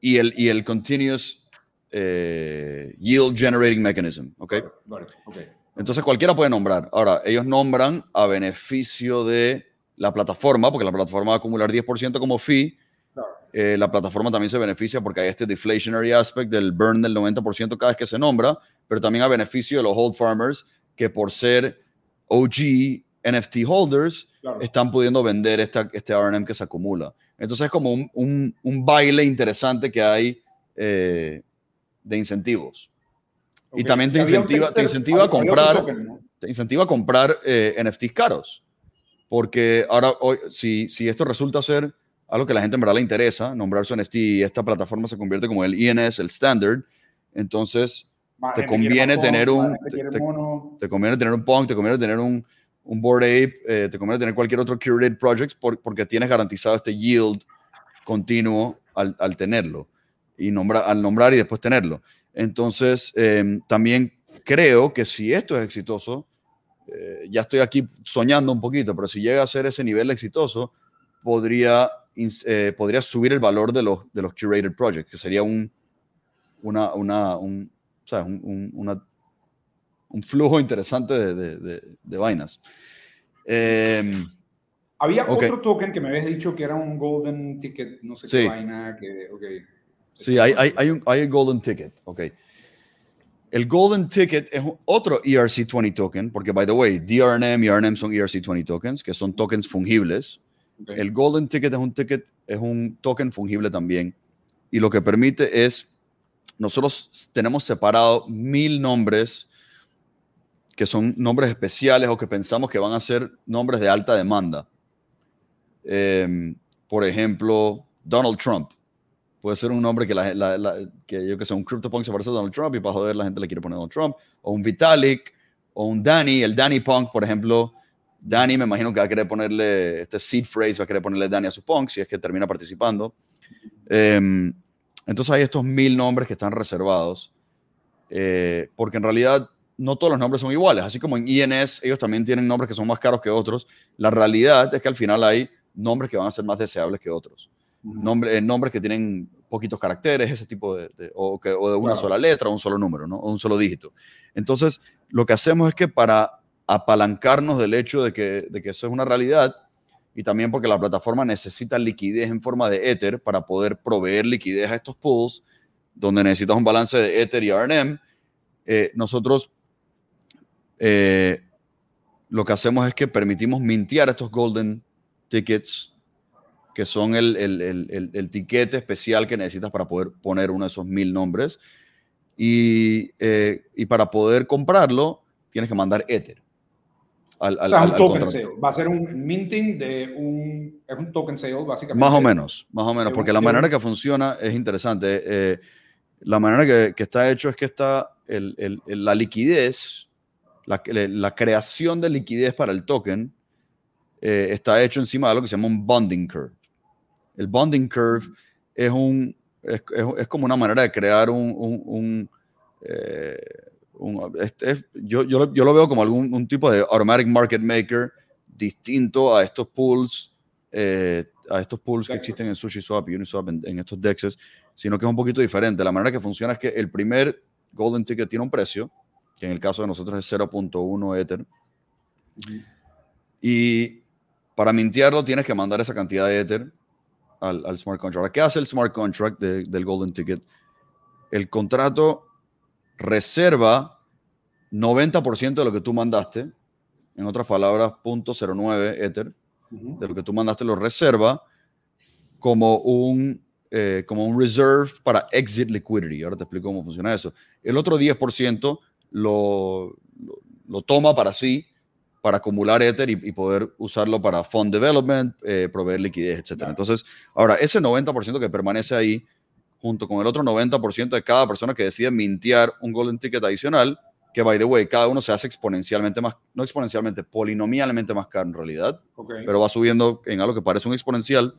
y, el, y el continuous eh, yield generating mechanism. ¿okay? Entonces cualquiera puede nombrar. Ahora, ellos nombran a beneficio de la plataforma, porque la plataforma va a acumular 10% como fee. Eh, la plataforma también se beneficia porque hay este deflationary aspect del burn del 90% cada vez que se nombra, pero también a beneficio de los hold farmers que por ser OG NFT holders están pudiendo vender esta, este RNM que se acumula. Entonces es como un, un, un baile interesante que hay eh, de incentivos. Y también te incentiva, te incentiva a comprar, te incentiva a comprar eh, NFTs caros. Porque ahora, hoy, si, si esto resulta ser algo que a la gente en verdad le interesa, nombrar su NFT y esta plataforma se convierte como el INS, el standard, entonces te conviene tener un te, conviene tener un punk, te conviene tener un, un board ape, eh, te conviene tener cualquier otro curated project porque tienes garantizado este yield continuo al, al tenerlo y nombrar, al nombrar y después tenerlo. Entonces, em, también creo que si esto es exitoso, eh, ya estoy aquí soñando un poquito, pero si llega a ser ese nivel exitoso, podría, eh, podría subir el valor de los, de los curated projects, que sería un, una, una, un, o sea, una, un flujo interesante de, de, de, vainas. Em, Había otro token que me habías dicho que era un golden ticket, no sé qué vaina, que, okay. Sí, hay, hay, hay, un, hay golden ticket, ok. El Golden Ticket es otro ERC20 token, porque, by the way, DRNM y RNM son ERC20 tokens, que son tokens fungibles. El Golden Ticket es un ticket, es un token fungible también. Y lo que permite es, nosotros tenemos separado mil nombres que son nombres especiales o que pensamos que van a ser nombres de alta demanda. Em, por ejemplo, Donald Trump puede ser un nombre que, la, que yo que sé, un CryptoPunk se parece a Donald Trump y para joder la gente le quiere poner Donald Trump, o un Vitalik, o un Danny, el Danny Punk, por ejemplo. Danny me imagino que va a querer ponerle, este seed phrase va a querer ponerle Danny a su punk si es que termina participando. Em, entonces hay estos mil nombres que están reservados, eh, porque en realidad no todos los nombres son iguales, así como en INS ellos también tienen nombres que son más caros que otros, la realidad es que al final hay nombres que van a ser más deseables que otros. Nombre, eh, nombres que tienen poquitos caracteres, ese tipo de, o, que, o, de una sola letra, o un solo número, ¿no? o un solo dígito. Entonces, lo que hacemos es que para apalancarnos del hecho de que, de que eso es una realidad, y también porque la plataforma necesita liquidez en forma de Ether para poder proveer liquidez a estos pools, donde necesitas un balance de Ether y RNM, eh, nosotros eh, lo que hacemos es que permitimos mintear estos golden tickets que son el, el, el, el, tiquete especial que necesitas para poder poner uno de esos mil nombres. Y, eh, y para poder comprarlo, tienes que mandar Ether. Al, al, o sea, un token sale. Va a ser un minting de un, es un token sale, básicamente. Más o menos, más o menos, porque la manera que funciona es interesante. Eh, la manera que, que, está hecho es que está la liquidez, la, la, creación de liquidez para el token eh, está hecho encima de algo que se llama un bonding curve. El bonding curve es, un, es, es, como una manera de crear un... un, un, eh, yo, yo, yo, lo veo como algún un tipo de automatic market maker distinto a estos pools, eh, a estos pools que existen en SushiSwap y Uniswap, en, en, estos DEXs, sino que es un poquito diferente. La manera que funciona es que el primer Golden Ticket tiene un precio, que en el caso de nosotros es 0.1 Ether. Y para mintearlo tienes que mandar esa cantidad de Ether al, smart contract. ¿Qué hace el smart contract del Golden Ticket? El contrato reserva 90% de lo que tú mandaste, en otras palabras, 0.09 Ether, de lo que tú mandaste lo reserva como un, eh, como un reserve para exit liquidity. Ahora te explico cómo funciona eso. El otro 10% lo, lo, lo toma para sí para acumular Ether y, poder usarlo para fund development, eh, proveer liquidez, etc. Entonces, ahora, ese 90% que permanece ahí, junto con el otro 90% de cada persona que decide mintear un golden ticket adicional, que, by the way, cada uno se hace exponencialmente más, no exponencialmente, polinomialmente más caro en realidad, pero va subiendo en algo que parece un exponencial.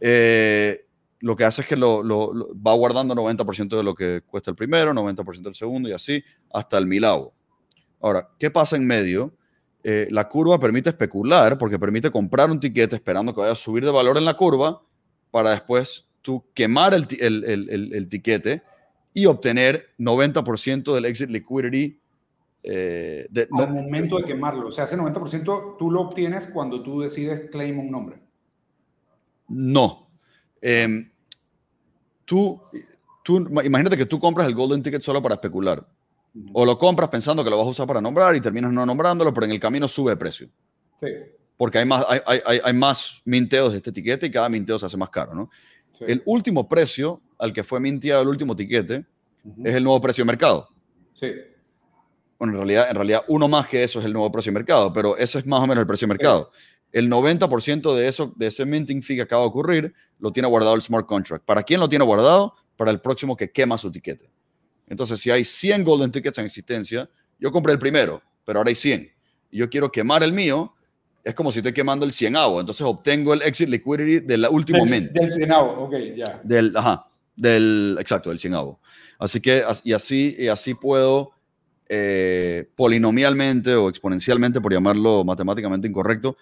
Eh, lo que hace es que lo, va guardando 90% de lo que cuesta el primero, 90% del segundo y así hasta el milavo. Ahora, ¿qué pasa en medio? Eh, la curva permite especular porque permite comprar un tiquete esperando que vaya a subir de valor en la curva para después tú quemar el, el, el, tiquete y obtener 90% del exit liquidity. Eh, de, Al momento de quemarlo. O sea, ese 90% tú lo obtienes cuando tú decides claim un nombre. No. Em, tú, tú, imagínate que tú compras el golden ticket solo para especular. O lo compras pensando que lo vas a usar para nombrar y terminas no nombrándolo, pero en el camino sube de precio. Sí. Porque hay más, hay, hay, hay más minteos de este etiquete y cada minteo se hace más caro, ¿no? El último precio al que fue minteado el último etiquete es el nuevo precio de mercado. Sí. Bueno, en realidad, en realidad uno más que eso es el nuevo precio de mercado, pero ese es más o menos el precio de mercado. El 90% de, eso, de ese minting fee que acaba de ocurrir lo tiene guardado el smart contract. ¿Para quién lo tiene guardado? Para el próximo que quema su etiquete. Entonces, si hay 100 golden tickets en existencia, yo compré el primero, pero ahora hay 100. Y yo quiero quemar el mío, es como si estoy quemando el 100 avo. Entonces obtengo el exit liquidity del último del, Del 100 avo, ok, ya. Del, ajá, del, exacto, del 100 avo. Así que, y así, y así puedo eh, polinomialmente o exponencialmente, por llamarlo matemáticamente incorrecto,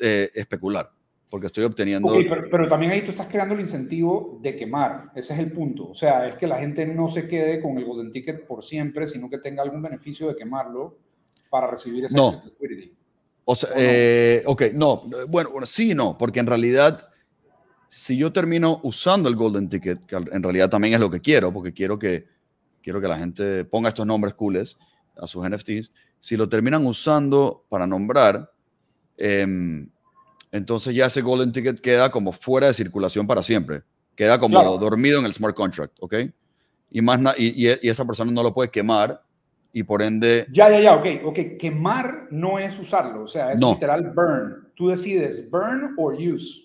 eh, especular. porque estoy obteniendo... Ok, pero, pero también ahí tú estás creando el incentivo de quemar, ese es el punto. O sea, es que la gente no se quede con el Golden Ticket por siempre, sino que tenga algún beneficio de quemarlo para recibir ese No. exit liquidity. O sea, ¿O no? eh, ok, no, bueno, sí no, porque en realidad, si yo termino usando el Golden Ticket, que en realidad también es lo que quiero, porque quiero que, quiero que la gente ponga estos nombres cooles a sus NFTs, si lo terminan usando para nombrar, em, entonces ya ese Golden Ticket queda como fuera de circulación para siempre, queda como Claro. dormido en el smart contract, ¿ok? Y, más na- y, y- y esa persona no lo puede quemar y por ende... Ya, ya, ya, ok, ok. Quemar no es usarlo, o sea, es No. literal burn. Tú decides burn or use.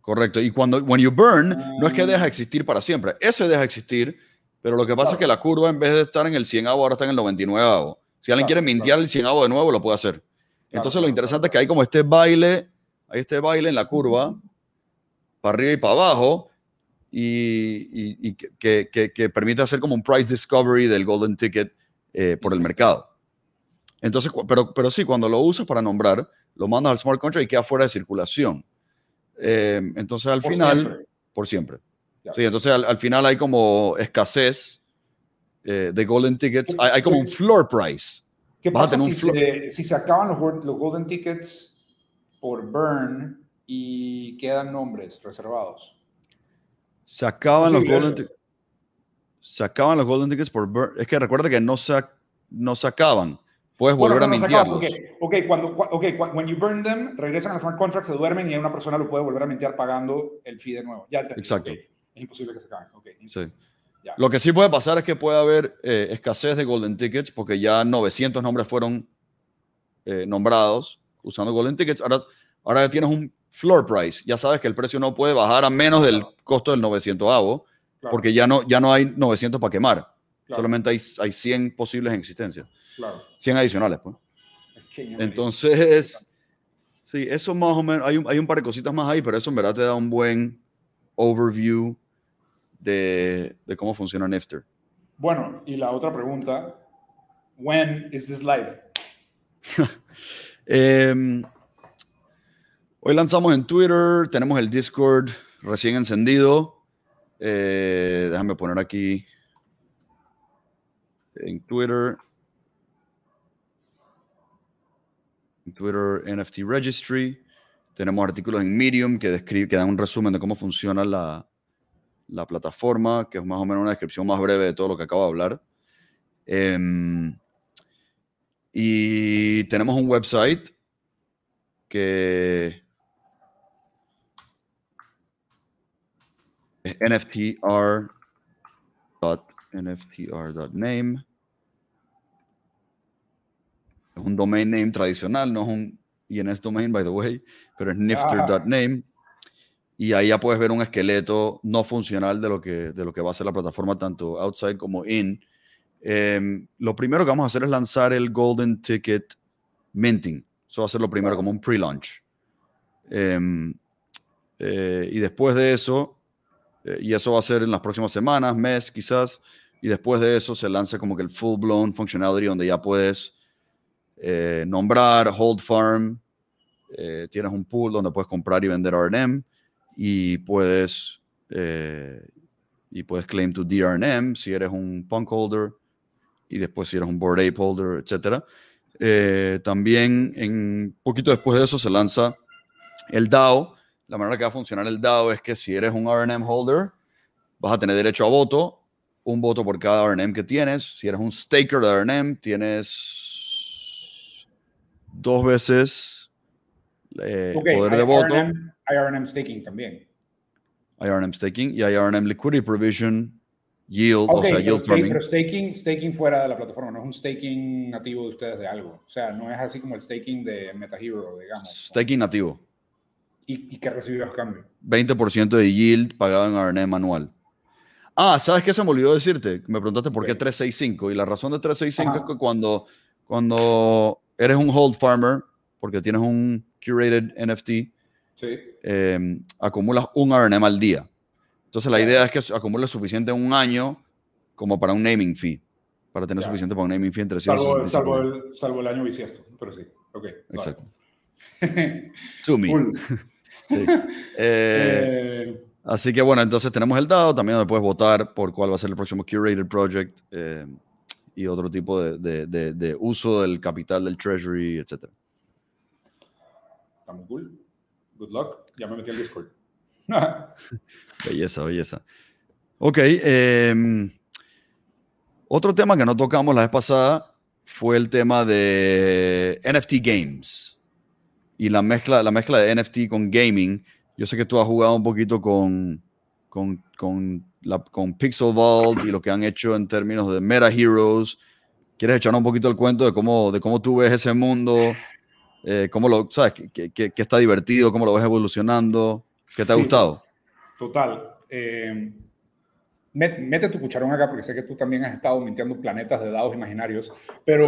Correcto. Y cuando when you burn, no es que Ah. deja de existir para siempre. Ese deja de existir, pero lo que pasa es Claro. que la curva, en vez de estar en el 100 ahora está en el 99 Si alguien Claro, quiere mintear el 100 de nuevo, lo puede hacer. Entonces, lo claro, interesante claro. es que hay como este baile, hay este baile en la curva, para arriba y para abajo, y, y- y que- que- que permite hacer como un price discovery del golden ticket eh, por el mercado. Entonces, pero, pero sí, cuando lo usas para nombrar, lo mandas al smart contract y queda fuera de circulación. Eh, entonces, al Por final, siempre. por siempre. Sí, entonces al, al final hay como escasez eh, de golden tickets, hay, hay como un floor price. ¿Qué Vas pasa si se, si se acaban los, los golden tickets por burn y quedan nombres reservados? Se acaban los golden tickets. Se acaban los golden tickets por burn. Es que recuerda que no se, ac- no se acaban. Puedes volver Bueno, a no, acaba, mintearlos. Ok, ok, cuando, cua- ok, cua- when you burn them, regresan al smart contract, se duermen y una persona lo puede volver a mintear pagando el fee de nuevo. Ya entendí, Exacto. ok. Es imposible que se acaben. Sí. Lo que sí puede pasar es que puede haber eh, escasez de golden tickets porque ya 900 nombres fueron eh, nombrados usando golden tickets. Ahora, ahora tienes un floor price. Ya sabes que el precio no puede bajar a menos del costo del 900 avo Claro, porque ya no, ya no hay 900 para quemar. claro, Solamente hay, hay 100 posibles en existencia. claro. 100 adicionales, pues. Entonces, sí, eso más o menos, hay un, hay un par de cositas más ahí, pero eso en verdad te da un buen overview de, de cómo funciona Nifter. Bueno, y la otra pregunta, when is this live? Em, hoy lanzamos en Twitter, tenemos el Discord recién encendido. Eh, déjame poner aquí en Twitter. En Twitter NFT Registry. Tenemos artículos en Medium que, describe, que dan un resumen de cómo funciona la, la plataforma, que es más o menos una descripción más breve de todo lo que acabo de hablar. Em, y tenemos un website que es nftr.nftr.name. Es un domain name tradicional, no es un INS domain, by the way, pero es nifter.name. Y ahí ya puedes ver un esqueleto no funcional de lo que, de lo que va a ser la plataforma, tanto outside como in. Em, lo primero que vamos a hacer es lanzar el Golden Ticket Minting. Eso va a ser lo primero, como un pre-launch. Em, eh, y después de eso, eh, y eso va a ser en las próximas semanas, mes quizás, y después de eso se lanza como que el full-blown functionality donde ya puedes eh, nombrar, hold farm, eh, tienes un pool donde puedes comprar y vender RNM y puedes, eh, y puedes claim tu DRNM si eres un punk holder y después si eres un board ape holder, etc. también en poquito después de eso se lanza el DAO. La manera que va a funcionar el DAO es que si eres un RNM holder, vas a tener derecho a voto, un voto por cada RNM que tienes. Si eres un staker de RNM, tienes dos veces eh, poder de voto. RNM, hay RNM staking también. Hay RNM staking y hay RNM liquidity provision, yield, o sea, pero, yield farming. pero staking, staking fuera de la plataforma, no es un staking nativo de ustedes de algo. O sea, no es así como el staking de MetaHero, digamos. Staking nativo. ¿Y, y qué recibes a cambio? 20% de yield pagado en RNM anual. Ah, ¿sabes qué se me olvidó decirte? Me preguntaste por qué Ok. 365. Y la razón de 365 Ajá. es que cuando, cuando eres un hold farmer, porque tienes un curated NFT, Sí. eh, acumulas un RNM al día. Entonces la idea es que acumules suficiente en un año como para un naming fee. Para tener suficiente para un naming fee entre Salvo, 365. salvo, el, salvo el año bisiesto, pero sí. Ok. vale. Exacto. Cool. Sí. Eh, así que bueno, entonces tenemos el dado, también donde puedes votar por cuál va a ser el próximo Curated Project eh, y otro tipo de, de, de, uso del capital del Treasury, etc. Está muy cool. Good luck. Ya me metí al Discord. belleza, belleza. Ok. Em, otro tema que no tocamos la vez pasada fue el tema de NFT Games y la mezcla, la mezcla de NFT con gaming. Yo sé que tú has jugado un poquito con, con, con, la, con Pixel Vault y lo que han hecho en términos de Meta Heroes. ¿Quieres echarnos un poquito el cuento de cómo, de cómo tú ves ese mundo? Eh, ¿Cómo lo, sabes, que, que, está divertido? ¿Cómo lo ves evolucionando? ¿Qué te ha gustado? Total. Eh, mete tu cucharón acá porque sé que tú también has estado mintiendo planetas de dados imaginarios, pero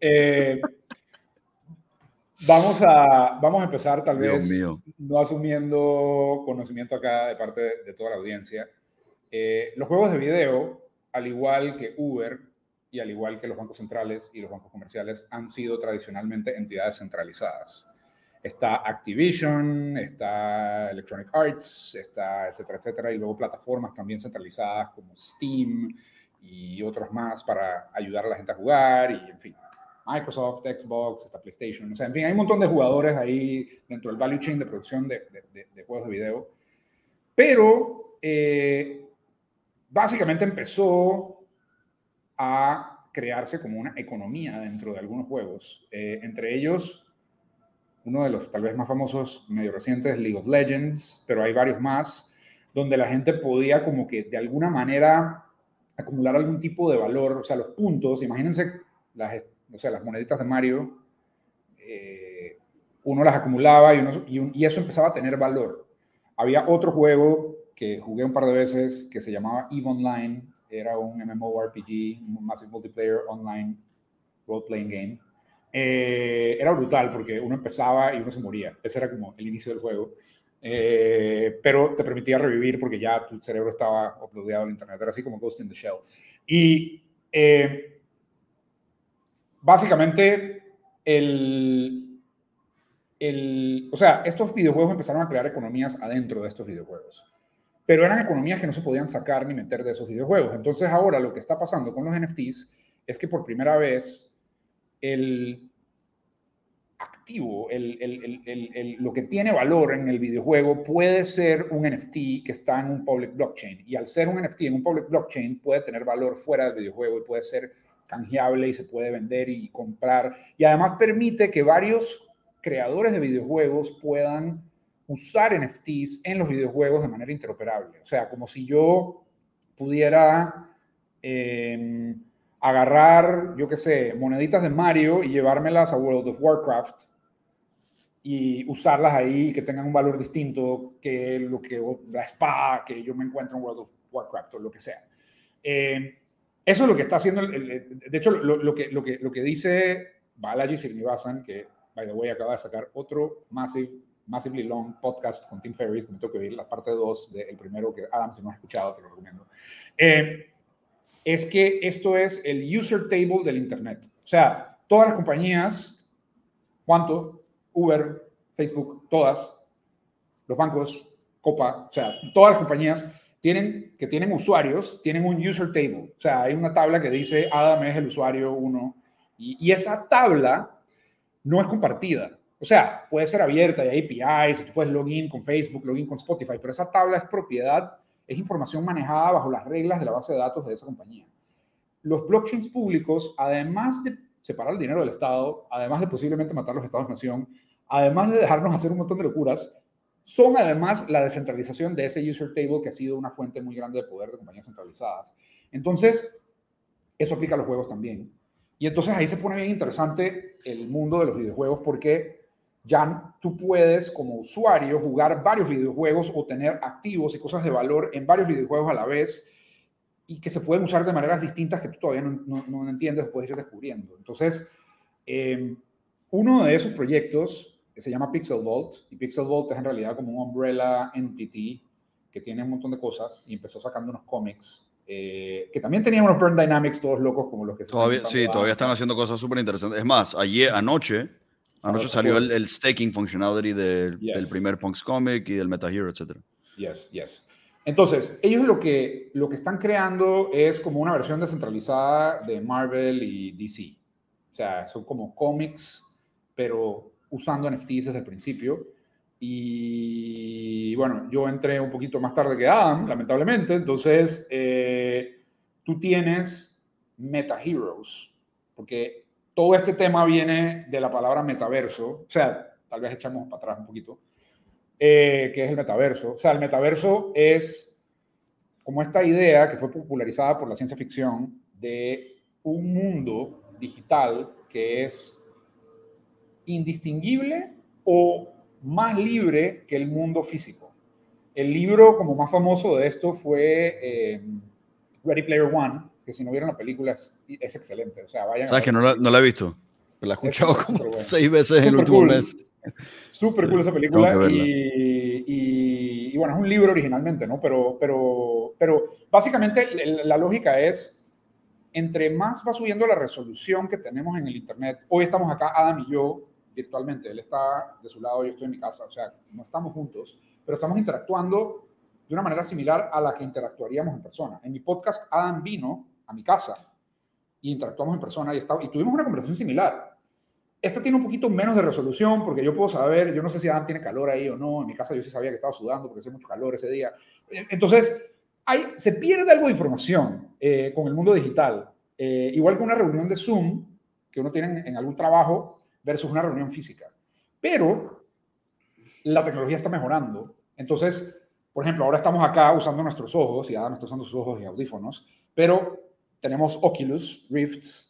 eh, vamos, a, vamos a empezar tal vez no asumiendo conocimiento acá de parte de, toda la audiencia. Eh, los juegos de video, al igual que Uber y al igual que los bancos centrales y los bancos comerciales, han sido tradicionalmente entidades centralizadas está Activision, está Electronic Arts, está etcétera, etcétera, y luego plataformas también centralizadas como Steam y otros más para ayudar a la gente a jugar y en fin. Microsoft, Xbox, está PlayStation, o sea, en fin, hay un montón de jugadores ahí dentro del value chain de producción de, de, juegos de video, pero eh, básicamente empezó a crearse como una economía dentro de algunos juegos, eh, entre ellos uno de los tal vez más famosos, medio recientes, League of Legends, pero hay varios más, donde la gente podía como que de alguna manera acumular algún tipo de valor, o sea, los puntos, imagínense las, o sea, las moneditas de Mario, eh, uno las acumulaba y, uno, y, eso empezaba a tener valor. Había otro juego que jugué un par de veces que se llamaba EVE Online, era un MMORPG, un Massive Multiplayer Online Role-Playing Game, eh, era brutal porque uno empezaba y uno se moría. Ese era como el inicio del juego. Eh, pero te permitía revivir porque ya tu cerebro estaba uploadado al internet. Era así como Ghost in the Shell. Y eh, básicamente, el, el, o sea, estos videojuegos empezaron a crear economías adentro de estos videojuegos. Pero eran economías que no se podían sacar ni meter de esos videojuegos. Entonces ahora lo que está pasando con los NFTs es que por primera vez el activo, el, lo que tiene valor en el videojuego puede ser un NFT que está en un public blockchain. Y al ser un NFT en un public blockchain puede tener valor fuera del videojuego y puede ser canjeable y se puede vender y comprar. Y además permite que varios creadores de videojuegos puedan usar NFTs en los videojuegos de manera interoperable. O sea, como si yo pudiera... Em, agarrar, yo qué sé, moneditas de Mario y llevármelas a World of Warcraft y usarlas ahí que tengan un valor distinto que lo que la espada que yo me encuentro en World of Warcraft o lo que sea. Eh, eso es lo que está haciendo, de hecho, lo, que, lo, que, lo que dice Balaji Srinivasan, que, by the way, acaba de sacar otro massive, massively long podcast con Tim Ferriss, me tengo que oír la parte 2 del primero que Adam, si no has escuchado, te lo recomiendo. Eh, es que esto es el user table del Internet. O sea, todas las compañías, ¿cuánto? Uber, Facebook, todas, los bancos, Copa, o sea, todas las compañías tienen, que tienen usuarios, tienen un user table. O sea, hay una tabla que dice Adam es el usuario 1 y, esa tabla no es compartida. O sea, puede ser abierta hay APIs, tú puedes login con Facebook, login con Spotify, pero esa tabla es propiedad es información manejada bajo las reglas de la base de datos de esa compañía. Los blockchains públicos, además de separar el dinero del Estado, además de posiblemente matar los Estados-nación, además de dejarnos hacer un montón de locuras, son además la descentralización de ese user table que ha sido una fuente muy grande de poder de compañías centralizadas. Entonces, eso aplica a los juegos también. Y entonces ahí se pone bien interesante el mundo de los videojuegos porque ya tú puedes como usuario jugar varios videojuegos o tener activos y cosas de valor en varios videojuegos a la vez y que se pueden usar de maneras distintas que tú todavía no, entiendes o puedes ir descubriendo. Entonces, em, uno de esos proyectos se llama Pixel Vault y Pixel Vault es en realidad como un umbrella entity que tiene un montón de cosas y empezó sacando unos cómics eh, que también tenían unos Burn Dynamics todos locos como los que todavía sí todavía están haciendo cosas súper interesantes es más ayer anoche Anoche salió el, el, staking functionality del primer Punks Comic y del Meta Hero, etc. Yes, yes. Entonces, ellos lo que, lo que están creando es como una versión descentralizada de Marvel y DC. O sea, son como cómics, pero usando NFTs desde el principio. Y bueno, yo entré un poquito más tarde que Adam, lamentablemente. Entonces, eh, tú tienes Meta Heroes, porque todo este tema viene de la palabra metaverso. O sea, tal vez echamos para atrás un poquito. Eh, que es el metaverso. O sea, el metaverso es como esta idea que fue popularizada por la ciencia ficción de un mundo digital que es indistinguible o más libre que el mundo físico. El libro como más famoso de esto fue eh, Ready Player One, que si no vieron la película es, excelente. O sea, vayan ¿Sabes que no la, he visto? La he escuchado como seis veces en el último mes. Súper cool esa película. Y, bueno, es un libro originalmente, ¿no? Pero, pero, pero básicamente la lógica es, entre más va subiendo la resolución que tenemos en el Internet, hoy estamos acá, Adam y yo, virtualmente, él está de su lado, yo estoy en mi casa, o sea, no estamos juntos, pero estamos interactuando de una manera similar a la que interactuaríamos en persona. En mi podcast, Adam vino a mi casa y interactuamos en persona y, estaba, y tuvimos una conversación similar. Esta tiene un poquito menos de resolución porque yo puedo saber, yo no sé si Adam tiene calor ahí o no, en mi casa yo sí sabía que estaba sudando porque hacía mucho calor ese día. Entonces, hay, se pierde algo de información eh, con el mundo digital, eh, igual que una reunión de Zoom que uno tiene en, algún trabajo versus una reunión física. Pero la tecnología está mejorando. Entonces, por ejemplo, ahora estamos acá usando nuestros ojos y Adam está usando sus ojos y audífonos, pero tenemos Oculus Rifts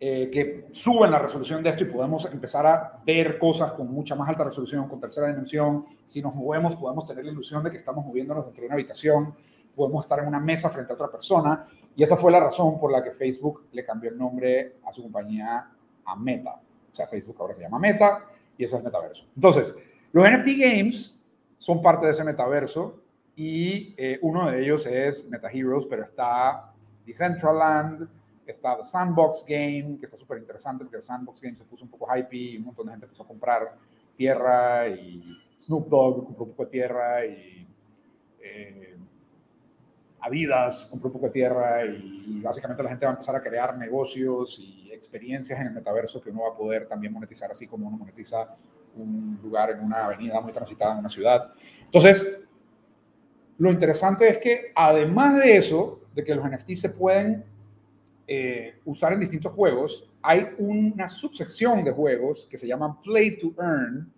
eh, que suben la resolución de esto y podemos empezar a ver cosas con mucha más alta resolución, con tercera dimensión. Si nos movemos, podemos tener la ilusión de que estamos moviéndonos dentro de una habitación, podemos estar en una mesa frente a otra persona. Y esa fue la razón por la que Facebook le cambió el nombre a su compañía a Meta. O sea, Facebook ahora se llama Meta y eso es metaverso. Entonces, los NFT Games son parte de ese metaverso y eh, uno de ellos es Meta Heroes, pero está Decentraland, Está The Sandbox Game, que está súper interesante porque el Sandbox Game se puso un poco hype y un montón de gente empezó a comprar tierra y Snoop Dogg compró un poco de tierra y eh, Adidas compró un poco de tierra y, básicamente la gente va a empezar a crear negocios y experiencias en el metaverso que uno va a poder también monetizar así como uno monetiza un lugar en una avenida muy transitada en una ciudad. Entonces, lo interesante es que además de eso, de que los NFTs se pueden eh, usar en distintos juegos, hay una subsección de juegos que se llama Play to Earn,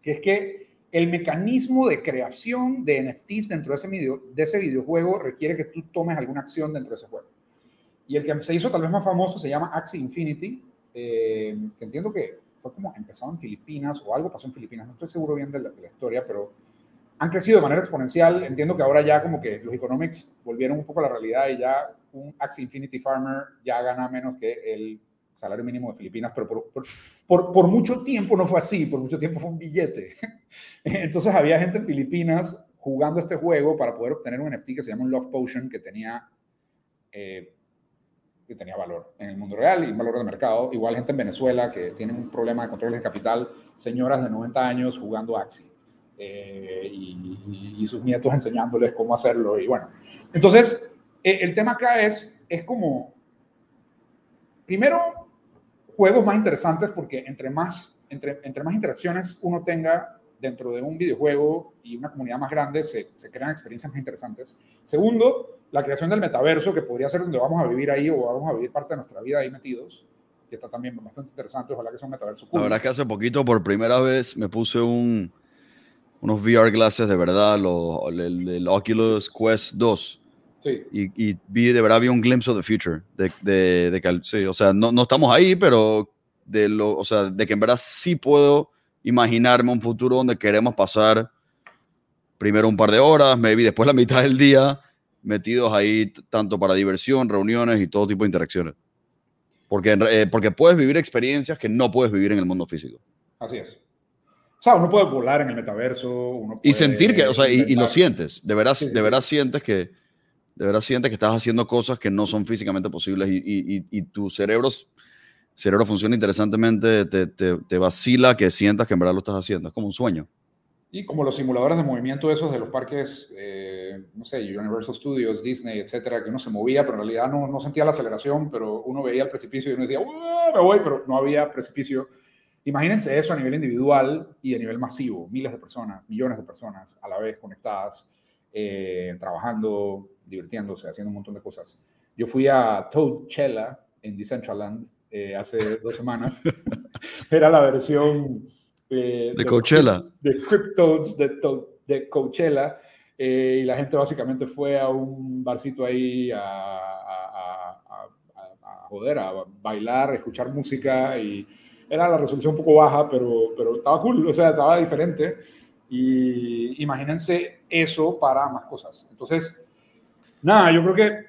que es que el mecanismo de creación de NFTs dentro de ese, video, de ese videojuego requiere que tú tomes alguna acción dentro de ese juego. Y el que se hizo tal vez más famoso se llama Axie Infinity, eh, que entiendo que fue como empezado en Filipinas o algo pasó en Filipinas, no estoy seguro bien de la, historia, pero han crecido de manera exponencial. Entiendo que ahora ya como que los economics volvieron un poco a la realidad y ya un Axie Infinity Farmer ya gana menos que el salario mínimo de Filipinas, pero por, por, mucho tiempo no fue así, por mucho tiempo fue un billete. Entonces había gente en Filipinas jugando este juego para poder obtener un NFT que se llama un Love Potion que tenía, eh, que tenía valor en el mundo real y un valor de mercado. Igual gente en Venezuela que tiene un problema de controles de capital, señoras de 90 años jugando Axie. Eh, y, y, sus nietos enseñándoles cómo hacerlo. Y bueno, entonces eh, el tema acá es, es como, primero, juegos más interesantes porque entre más, entre, entre más interacciones uno tenga dentro de un videojuego y una comunidad más grande, se, se, crean experiencias más interesantes. Segundo, la creación del metaverso, que podría ser donde vamos a vivir ahí o vamos a vivir parte de nuestra vida ahí metidos, que está también bastante interesante. Ojalá que sea un metaverso cool. La verdad es que hace poquito, por primera vez, me puse un, unos VR glasses de verdad, lo, el, el, Oculus Quest 2. Sí. Y, y, vi, de verdad, vi un glimpse of the future. De, de, de sí, o sea, no, no, estamos ahí, pero de, lo, o sea, de que en verdad sí puedo imaginarme un futuro donde queremos pasar primero un par de horas, maybe después la mitad del día, metidos ahí tanto para diversión, reuniones y todo tipo de interacciones. Porque, eh, porque puedes vivir experiencias que no puedes vivir en el mundo físico. Así es. O sea, uno puede volar en el metaverso. Uno y sentir que, o sea, y, lo sientes. De verdad, de verdad sientes que, de verdad sientes que estás haciendo cosas que no son físicamente posibles y, y tu cerebro cerebro funciona interesantemente, te, te, te vacila que sientas que en verdad lo estás haciendo. Es como un sueño. Y como los simuladores de movimiento esos de los parques, eh, no sé, Universal Studios, Disney, etcétera, que uno se movía, pero en realidad no, no sentía la aceleración, pero uno veía el precipicio y uno decía, me voy, pero no había precipicio. Imagínense eso a nivel individual y a nivel masivo, miles de personas, millones de personas a la vez conectadas, eh, trabajando, divirtiéndose, haciendo un montón de cosas. Yo fui a Toadchella en Decentraland eh, hace dos semanas. Era la versión eh, de, Coachella. De Cryptodes de, de Coachella. Eh, y la gente básicamente fue a un barcito ahí a, a, a, joder, a bailar, a escuchar música y era la resolución un poco baja, pero, pero estaba cool, o sea, estaba diferente. Y imagínense eso para más cosas. Entonces, nada, yo creo que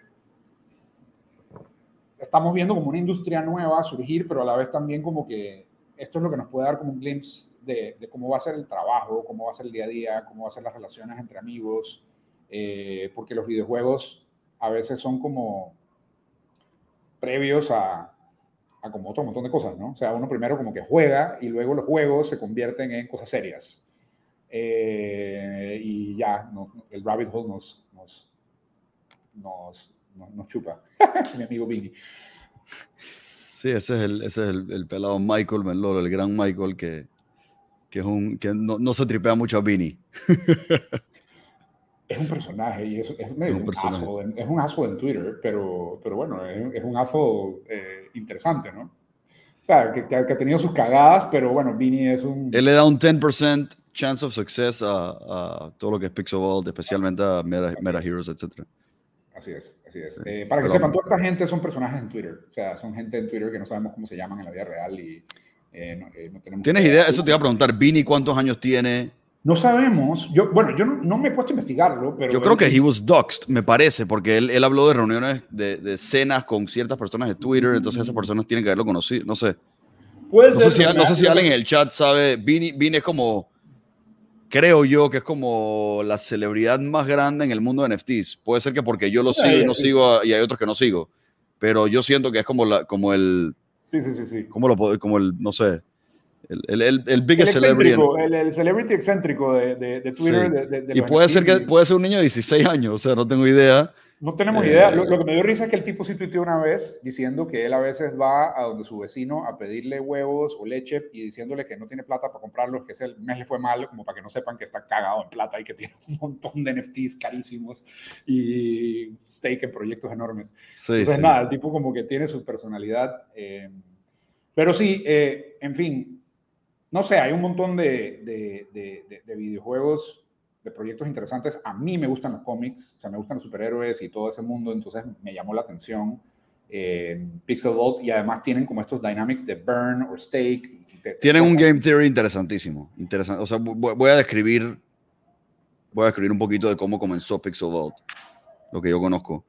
estamos viendo como una industria nueva surgir, pero a la vez también como que esto es lo que nos puede dar como un glimpse de, cómo va a ser el trabajo, cómo va a ser el día a día, cómo va a ser las relaciones entre amigos, eh, porque los videojuegos a veces son como previos a, como otro montón de cosas, ¿no? O sea, uno primero como que juega y luego los juegos se convierten en cosas serias. Eh, y ya, el rabbit hole nos, nos, nos chupa, mi amigo Vini. Sí, ese es el, ese es el, el pelado Michael Meloro, el gran Michael que, que, es un, que no, no se tripea mucho a Vini. es un personaje y es, es medio un, asco, es un asco en Twitter, pero, pero bueno, es, es un asco eh, interesante, ¿no? O sea, que, que, ha tenido sus cagadas, pero bueno, Vini es un... Él le da un 10% chance of success a, a, todo lo que es Pixel World, especialmente a Meta, Meta Heroes, etc. Así es, así es. Eh, para que sepan, toda esta gente son personajes en Twitter. O sea, son gente en Twitter que no sabemos cómo se llaman en la vida real y eh, no, eh, no, tenemos... ¿Tienes idea? Eso te iba a preguntar. Vini, ¿cuántos años tiene? No sabemos. Yo, bueno, yo no, no me he puesto a investigarlo, pero... Yo creo que he was doxed, me parece, porque él, él habló de reuniones, de, de, cenas con ciertas personas de Twitter, entonces esas personas tienen que haberlo conocido, no sé. Puede no ser. Sé si, no sé si alguien en el chat sabe, Vini, Vini es como creo yo que es como la celebridad más grande en el mundo de NFTs. Puede ser que porque yo lo sigo y no sigo y hay otros que no sigo, pero yo siento que es como, la, como el... Sí, sí, sí, sí. Como, lo, como el, no sé, el, el, el, el biggest el celebrity. El, el, celebrity excéntrico de, de, de Twitter. Sí. De, de y puede ser, que, puede ser un niño de 16 años, o sea, no tengo idea. No tenemos eh, idea. Lo, lo, que me dio risa es que el tipo sí tuiteó una vez diciendo que él a veces va a donde su vecino a pedirle huevos o leche y diciéndole que no tiene plata para comprarlos, que ese mes le fue mal, como para que no sepan que está cagado en plata y que tiene un montón de NFTs carísimos y stake en proyectos enormes. Sí, Entonces, sí. nada, el tipo como que tiene su personalidad. Eh, pero sí, eh, en fin, no sé, hay un montón de, de, de, de videojuegos de proyectos interesantes. A mí me gustan los cómics, o sea, me gustan los superhéroes y todo ese mundo, entonces me llamó la atención. Eh, Pixel Vault y además tienen como estos dynamics de burn o stake. Tienen un game theory interesantísimo. Interesante. O sea, voy a describir voy a describir un poquito de cómo comenzó Pixel Vault, lo que yo conozco.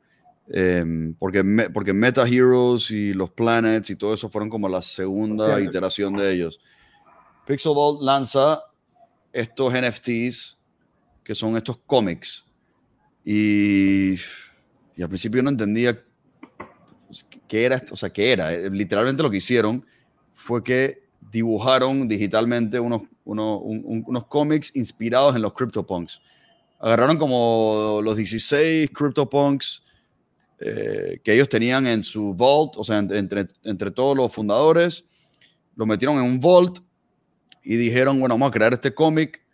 Eh, porque, me, porque Meta Heroes y los Planets y todo eso fueron como la segunda iteración de ellos. Pixel Vault lanza estos NFTs que son estos cómics. Y, y, al principio no entendía qué era, o sea, qué era. Eh, literalmente lo que hicieron fue que dibujaron digitalmente unos, unos, un, unos cómics inspirados en los CryptoPunks. Agarraron como los 16 CryptoPunks eh, que ellos tenían en su vault, o sea, entre, entre, entre todos los fundadores, lo metieron en un vault y dijeron, bueno, vamos a crear este cómic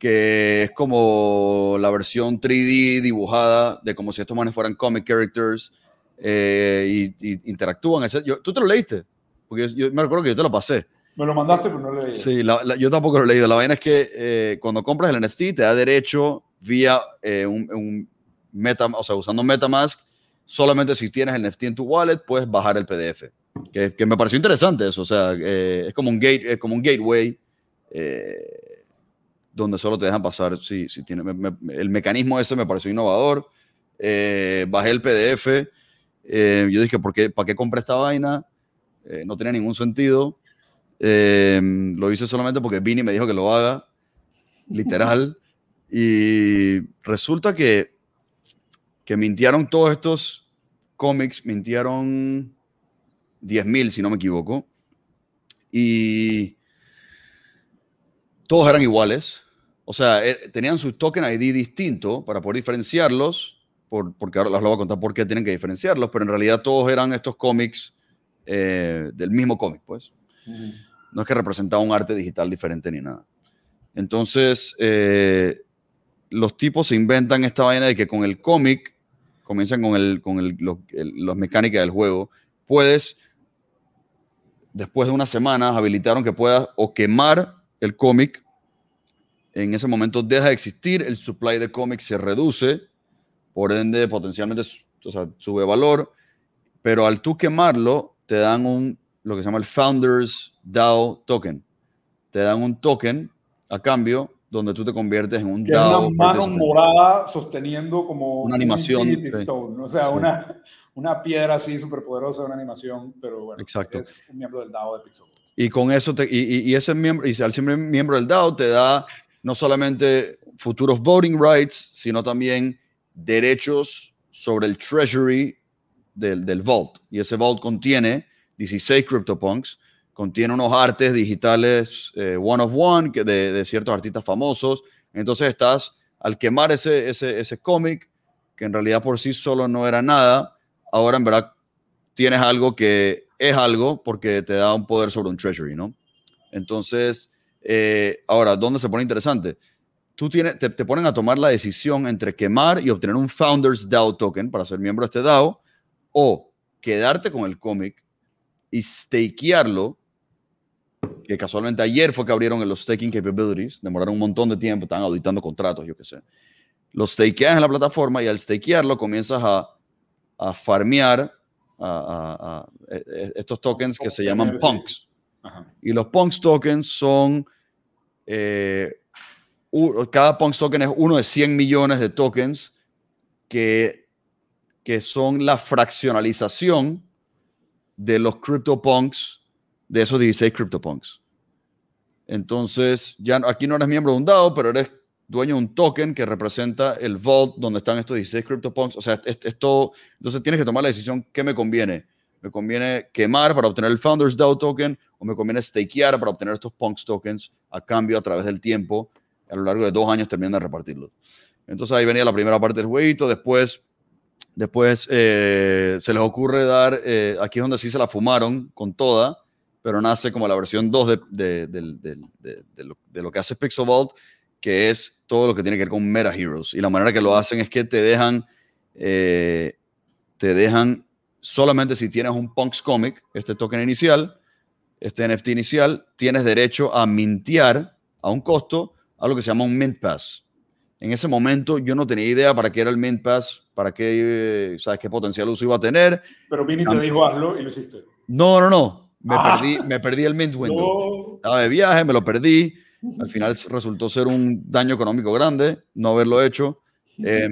que es como la versión 3D dibujada de como si estos manes fueran comic characters eh, y, y, interactúan. Yo, ¿Tú te lo leíste? Porque yo, yo, me recuerdo que yo te lo pasé. Me lo mandaste, pero no lo leí. Sí, la, la, yo tampoco lo he leído. La vaina es que eh, cuando compras el NFT te da derecho vía eh, un, un, Meta, o sea, usando MetaMask, solamente si tienes el NFT en tu wallet puedes bajar el PDF. Que, que me pareció interesante eso. O sea, eh, es como un, gate, es como un gateway. Eh, donde solo te dejan pasar si, si tiene, me, me, el mecanismo ese me pareció innovador. Eh, bajé el PDF. Eh, yo dije, ¿por qué, ¿para qué compré esta vaina? Eh, no tenía ningún sentido. Eh, lo hice solamente porque Vini me dijo que lo haga, literal. y resulta que, que mintieron todos estos cómics, mintieron 10.000 si no me equivoco. Y todos eran iguales. O sea, eh, tenían su token ID distinto para poder diferenciarlos, por, porque ahora les voy a contar por qué tienen que diferenciarlos, pero en realidad todos eran estos cómics eh, del mismo cómic, pues. No es que representaba un arte digital diferente ni nada. Entonces, eh, los tipos se inventan esta vaina de que con el cómic, comienzan con, el, con el, las mecánicas del juego, puedes, después de unas semanas, habilitaron que puedas o quemar el cómic, en ese momento deja de existir, el supply de cómics se reduce, por ende potencialmente sube valor, pero al tú quemarlo, te dan un, lo que se llama el Founders DAO Token. Te dan un token a cambio donde tú te conviertes en un que DAO. Una mano morada sosteniendo como una animación. o sea, una, una piedra así súper poderosa, una animación, pero bueno, Exacto. es un miembro del DAO de Pixel. Y con eso, te, y, y, ese miembro, y al ser miembro del DAO te da no solamente futuros voting rights, sino también derechos sobre el treasury del, del Vault. Y ese Vault contiene 16 CryptoPunks, contiene unos artes digitales eh, one of one que de, de, ciertos artistas famosos. Entonces estás, al quemar ese, ese, ese cómic, que en realidad por sí solo no era nada, ahora en verdad tienes algo que es algo porque te da un poder sobre un treasury, ¿no? Entonces, eh, ahora, ¿dónde se pone interesante? Tú tienes, te, te, ponen a tomar la decisión entre quemar y obtener un Founders DAO token para ser miembro de este DAO o quedarte con el cómic y stakearlo, que casualmente ayer fue que abrieron los staking capabilities, demoraron un montón de tiempo, están auditando contratos, yo qué sé. Los stakeas en la plataforma y al stakearlo comienzas a, a farmear a, a, a, e, e, estos tokens que se llaman punks. Ajá. Y los punks tokens son, eh, cada punks token es uno de 100 millones de tokens que, que son la fraccionalización de los CryptoPunks, de esos 16 CryptoPunks. Entonces, ya aquí no eres miembro de un DAO, pero eres dueño de un token que representa el vault donde están estos 16 CryptoPunks. O sea, es, es, todo. Entonces tienes que tomar la decisión qué me conviene. ¿Me conviene quemar para obtener el Founders DAO token o me conviene stakear para obtener estos Punks tokens a cambio a través del tiempo? A lo largo de dos años terminan de repartirlos. Entonces ahí venía la primera parte del jueguito. Después, después eh, se les ocurre dar, eh, aquí es donde sí se la fumaron con toda, pero nace como la versión 2 de, de, de, de lo, lo, que hace Pixel Vault, que es todo lo que tiene que ver con Meta Heroes. Y la manera que lo hacen es que te dejan, eh, te dejan solamente si tienes un Punks Comic, este token inicial, este NFT inicial, tienes derecho a mintear a un costo a lo que se llama un Mint Pass. En ese momento yo no tenía idea para qué era el Mint Pass, para qué, sabes qué potencial uso iba a tener. Pero Vini te dijo hazlo y lo hiciste. No, no, no. Me, ah. perdí, me perdí el Mint Window. No. Estaba de viaje, me lo perdí. Al final resultó ser un daño económico grande no haberlo hecho. Eh,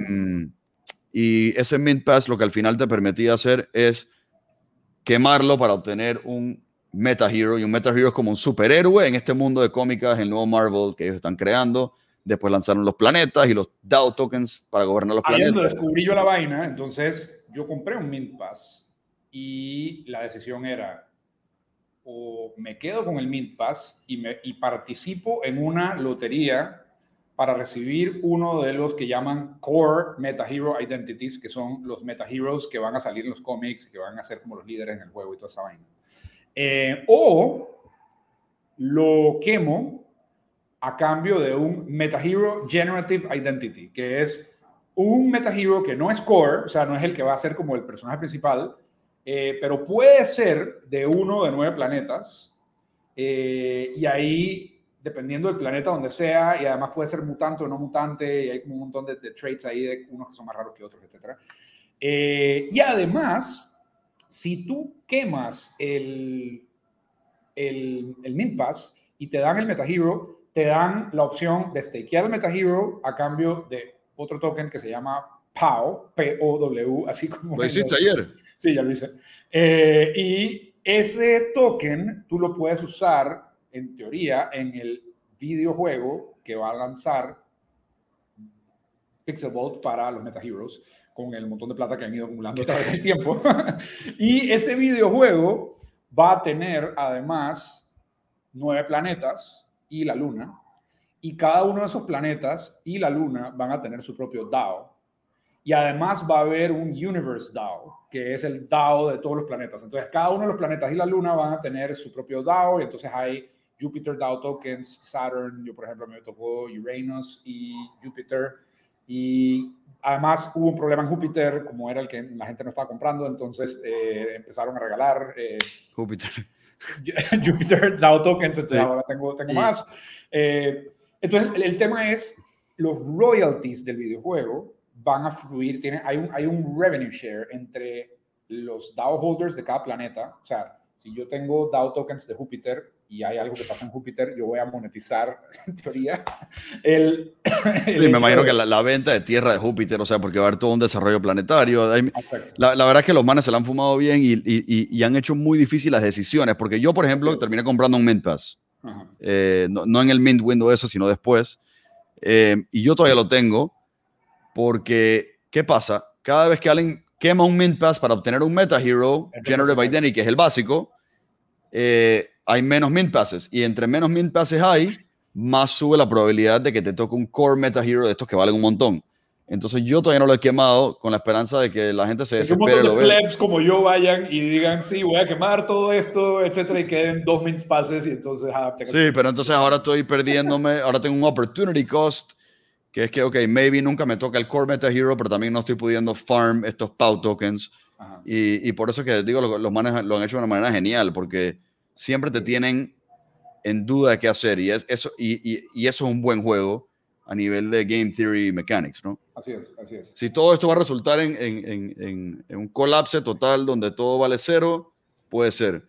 y ese Mint Pass lo que al final te permitía hacer es quemarlo para obtener un Meta Hero. Y un Meta Hero es como un superhéroe en este mundo de cómicas, el nuevo Marvel que ellos están creando. Después lanzaron los planetas y los DAO tokens para gobernar los Ahí planetas. descubrí yo la vaina, entonces yo compré un Mint Pass y la decisión era o me quedo con el Mint Pass y, participo en una lotería para recibir uno de los que llaman Core Meta Hero Identities, que son los Meta Heroes que van a salir en los cómics, que van a ser como los líderes en el juego y toda esa vaina. Eh, o lo quemo a cambio de un Meta Hero Generative Identity, que es un Meta Hero que no es core, o sea, no es el que va a ser como el personaje principal, eh, pero puede ser de uno de nueve planetas. Eh, y ahí, dependiendo del planeta donde sea, y además puede ser mutante o no mutante, y hay como un montón de, de traits ahí, de unos que son más raros que otros, etc. Eh, y además, si tú quemas el, el, el Mint Pass y te dan el Meta Hero, te dan la opción de stakear el Meta Hero a cambio de otro token que se llama POW, P-O-W, así como... Lo hiciste ayer. Sí, ya lo hice. Eh, y ese token tú lo puedes usar, en teoría, en el videojuego que va a lanzar Pixelbolt para los Meta Heroes, con el montón de plata que han ido acumulando a través del tiempo. y ese videojuego va a tener además nueve planetas y la Luna, y cada uno de esos planetas y la Luna van a tener su propio DAO. Y además va a haber un Universe DAO, que es el DAO de todos los planetas. Entonces, cada uno de los planetas y la Luna van a tener su propio DAO, y entonces hay Jupiter DAO tokens, Saturn, yo por ejemplo me tocó Uranus y Jupiter, y además hubo un problema en Júpiter, como era el que la gente no estaba comprando, entonces eh, empezaron a regalar eh, Júpiter. Jupiter DAO tokens, entonces ahora tengo, tengo más. Eh, entonces, el, tema es los royalties del videojuego van a fluir, tiene, hay, un, hay un revenue share entre los DAO holders de cada planeta. O sea, si yo tengo DAO tokens de Júpiter y hay algo que pasa en Júpiter, yo voy a monetizar, en teoría, el... sí, me imagino que la, venta de tierra de Júpiter, o sea, porque va a haber todo un desarrollo planetario. La, la, verdad es que los manes se la han fumado bien y, y, y, han hecho muy difíciles las decisiones, porque yo, por ejemplo, terminé comprando un Mint Pass. Eh, no, en el Mint window eso, sino después. Eh, y yo todavía lo tengo porque, ¿qué pasa? Cada vez que alguien quema un Mint Pass para obtener un Meta Hero, Generative Identity, que es el básico, eh, hay menos Mint Passes. Y entre menos Mint Passes hay, más sube la probabilidad de que te toque un Core Meta Hero de estos que valen un montón. Entonces yo todavía no lo he quemado con la esperanza de que la gente se desespere. Que plebs como yo vayan y digan, sí, voy a quemar todo esto, etcétera, y queden dos mint passes y entonces... Ah, sí, pero entonces ahora estoy perdiéndome, ahora tengo un opportunity cost, que es que, ok, maybe nunca me toca el core meta hero, pero también no estoy pudiendo farm estos POW tokens. Y, y, por eso es que digo, los, los manes lo han hecho de una manera genial, porque siempre te tienen en duda de qué hacer y, es, eso, y, y, y eso es un buen juego a nivel de game theory mechanics, ¿no? Así es, así es. Si todo esto va a resultar en, en, en, en, un colapse total donde todo vale cero, puede ser.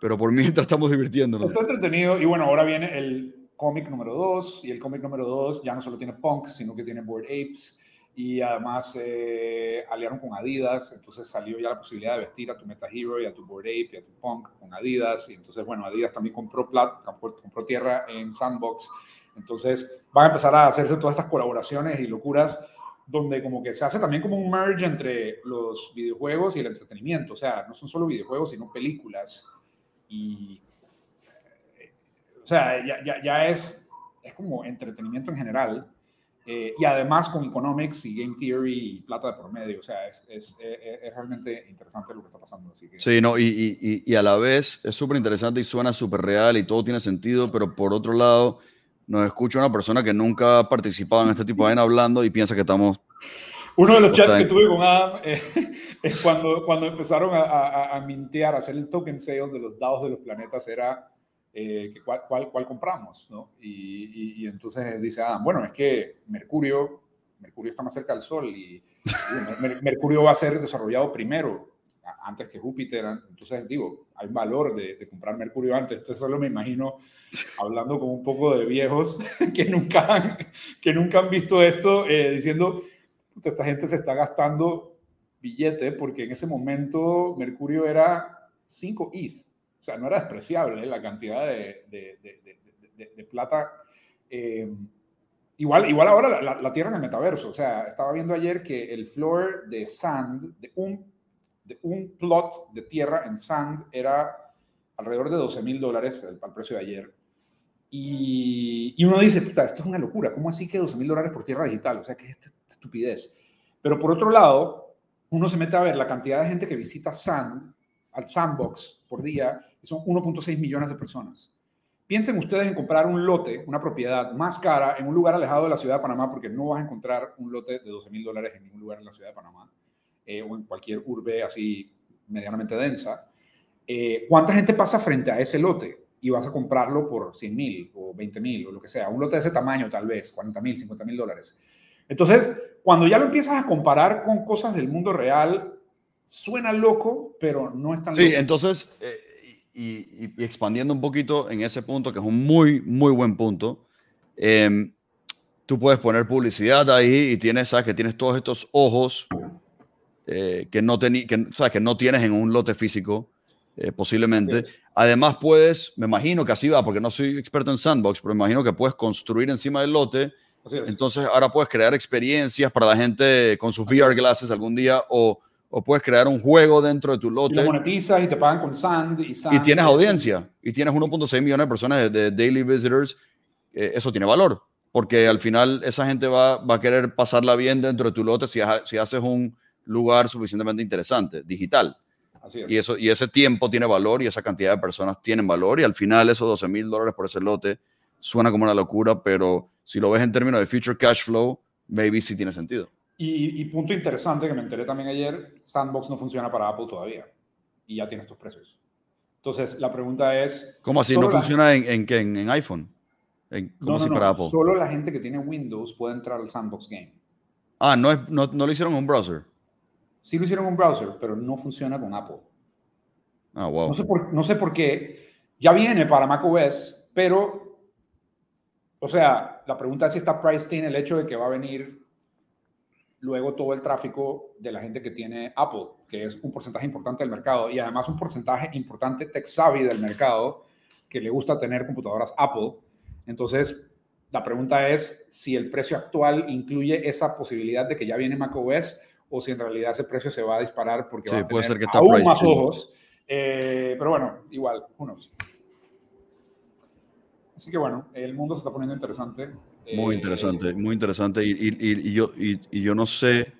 Pero por mientras estamos divirtiéndonos. Está entretenido. Y bueno, ahora viene el cómic número 2. Y el cómic número 2 ya no solo tiene Punk, sino que tiene Board Apes. Y además eh, aliaron con Adidas. Entonces salió ya la posibilidad de vestir a tu Meta Hero y a tu Board Ape y a tu Punk con Adidas. Y entonces, bueno, Adidas también compró, plat, compró, compró tierra en Sandbox entonces van a empezar a hacerse todas estas colaboraciones y locuras donde como que se hace también como un merge entre los videojuegos y el entretenimiento. O sea, no son solo videojuegos, sino películas. Y, o sea, ya, ya, ya es, es como entretenimiento en general. Eh, y además con economics y game theory y plata de por medio. O sea, es, es, es, realmente interesante lo que está pasando. Así que... Sí, no, y, y, y a la vez es súper interesante y suena súper real y todo tiene sentido, pero por otro lado nos escucha una persona que nunca ha participado en este tipo de vaina hablando y piensa que estamos... Uno de los chats que tuve con Adam eh, es cuando, cuando empezaron a, a, a, mintear, a hacer el token sale de los dados de los planetas, era eh, cuál, cuál, cuál, compramos, ¿no? Y, y, entonces dice Adam, bueno, es que Mercurio, Mercurio está más cerca del Sol y, Mercurio va a ser desarrollado primero, antes que Júpiter, entonces digo, hay valor de, de comprar Mercurio antes, entonces solo me imagino hablando con un poco de viejos que nunca han, que nunca han visto esto, eh, diciendo, esta gente se está gastando billete porque en ese momento Mercurio era 5 ETH, sea, no era despreciable la cantidad de, de, de, de plata. Eh, igual, igual ahora la, la, Tierra en el metaverso, o sea, estaba viendo ayer que el floor de Sand, de un, de un plot de tierra en Sand, era alrededor de 12 mil dólares al precio de ayer. Y, y, uno dice, puta, esto es una locura, ¿cómo así que 12 mil dólares por tierra digital? O sea, que estupidez. Pero por otro lado, uno se mete a ver la cantidad de gente que visita Sand, al Sandbox por día, son 1.6 millones de personas. Piensen ustedes en comprar un lote, una propiedad más cara en un lugar alejado de la ciudad de Panamá, porque no vas a encontrar un lote de 12 mil dólares en ningún lugar en la ciudad de Panamá, eh, o en cualquier urbe así medianamente densa. Eh, ¿Cuánta gente pasa frente a ese lote? Y vas a comprarlo por 100 mil o 20 mil o lo que sea. Un lote de ese tamaño tal vez, 40 mil, 50 mil dólares. Entonces, cuando ya lo empiezas a comparar con cosas del mundo real, suena loco, pero no es tan sí, entonces, eh, y, y, expandiendo un poquito en ese punto, que es un muy, muy buen punto, eh, tú puedes poner publicidad ahí y tienes, sabes que tienes todos estos ojos eh, que, no que, sabes, que no tienes en un lote físico eh, posiblemente. Además, puedes, me imagino que así va, porque no soy experto en sandbox, pero me imagino que puedes construir encima del lote. Entonces, ahora puedes crear experiencias para la gente con sus VR glasses algún día o, o puedes crear un juego dentro de tu lote. Y lo monetizas y te pagan con sand y sand. Y tienes audiencia y tienes 1.6 millones de personas de, daily visitors. Eh, eso tiene valor porque al final esa gente va, va, a querer pasarla bien dentro de tu lote si, si haces un lugar suficientemente interesante, digital. Así es. Y, eso, y ese tiempo tiene valor y esa cantidad de personas tienen valor y al final esos 12 mil dólares por ese lote suena como una locura, pero si lo ves en términos de future cash flow, maybe sí tiene sentido. Y, punto interesante que me enteré también ayer, Sandbox no funciona para Apple todavía y ya tiene estos precios. Entonces, la pregunta es... ¿Cómo así? ¿No funciona en, en, en, en iPhone? ¿Cómo no, para Apple? Solo la gente que tiene Windows puede entrar al Sandbox Game. Ah, no, es, no, no lo hicieron en un browser. Sí lo hicieron en un browser, pero no funciona con Apple. Ah, wow. No sé por, no sé por qué. Ya viene para macOS, pero, o sea, la pregunta es si está priced in el hecho de que va a venir luego todo el tráfico de la gente que tiene Apple, que es un porcentaje importante del mercado y además un porcentaje importante tech savvy del mercado que le gusta tener computadoras Apple entonces, la pregunta es si el precio actual incluye esa posibilidad de que ya viene macOS o si en realidad ese precio se va a disparar porque va a puede ser que está aún más ojos. Eh, pero bueno, igual, unos. Así que bueno, el mundo se está poniendo interesante. Muy eh, interesante, muy interesante. Y, y, y yo, y, yo no sé,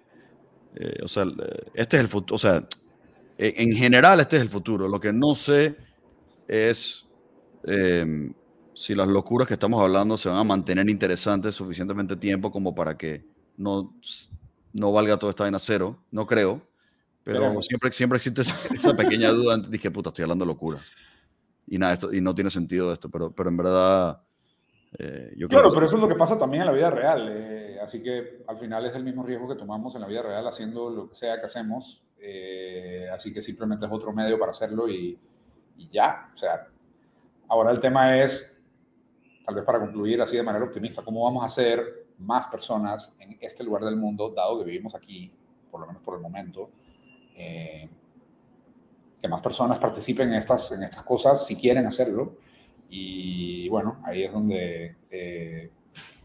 eh, o sea, este es el futuro, o sea, en general este es el futuro. Lo que no sé es si las locuras que estamos hablando se van a mantener interesantes suficientemente tiempo como para que no, no valga toda esta vaina cero, no creo. Pero siempre, siempre existe esa, pequeña duda. Antes dije, puta, estoy hablando locuras. Y nada, esto, y no tiene sentido esto, pero, pero en verdad... Eh, yo claro, pero eso es lo que pasa también en la vida real. Eh, así que al final es el mismo riesgo que tomamos en la vida real haciendo lo que sea que hacemos. Eh, así que simplemente es otro medio para hacerlo y, y ya. O sea, ahora el tema es tal vez para concluir así de manera optimista, ¿cómo vamos a hacer más personas en este lugar del mundo, dado que vivimos aquí, por lo menos por el momento, eh, que más personas participen en estas, en estas cosas si quieren hacerlo? Y bueno, ahí es donde eh,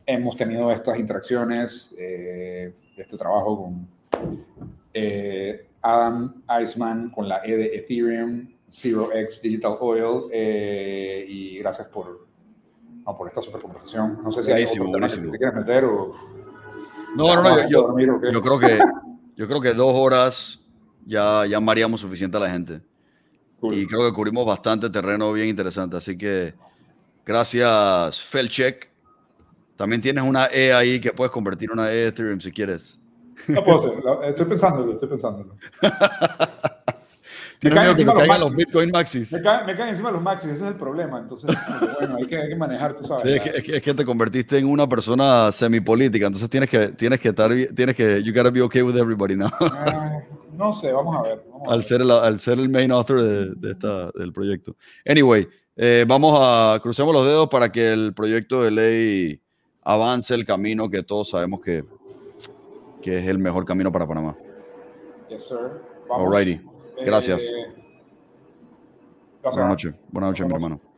hemos tenido estas interacciones, eh, este trabajo con Adam Eisman, con la E de Ethereum, Zero X Digital Oil, y gracias por no, por esta super conversación. No sé si hay te quieres meter o... No, no, no, yo, yo, creo que, yo creo que dos horas ya, ya mareamos suficiente a la gente. Y creo que cubrimos bastante terreno bien interesante. Así que gracias, Felcheck. También tienes una E ahí que puedes convertir en una E de Ethereum si quieres. No puedo ser. Estoy pensándolo, estoy pensándolo. Tienes miedo que te caigan los Bitcoin Maxis. Me caen, me caen, encima los Maxis, ese es el problema. Entonces, bueno, hay que, hay que manejar, tú sabes. Sí, es, que, es, que, te convertiste en una persona semipolítica, entonces tienes que, tienes que estar, tienes que, you gotta be okay with everybody now. Ah, no sé, vamos a ver. Vamos al, ver. Ser el, al ser el main author de, de esta, del proyecto. Anyway, eh, vamos a, crucemos los dedos para que el proyecto de ley avance el camino que todos sabemos que, que es el mejor camino para Panamá. Yes, sir. Vamos. Alrighty. Gracias. Eh, Buenas noches. Buenas noches, mi hermano.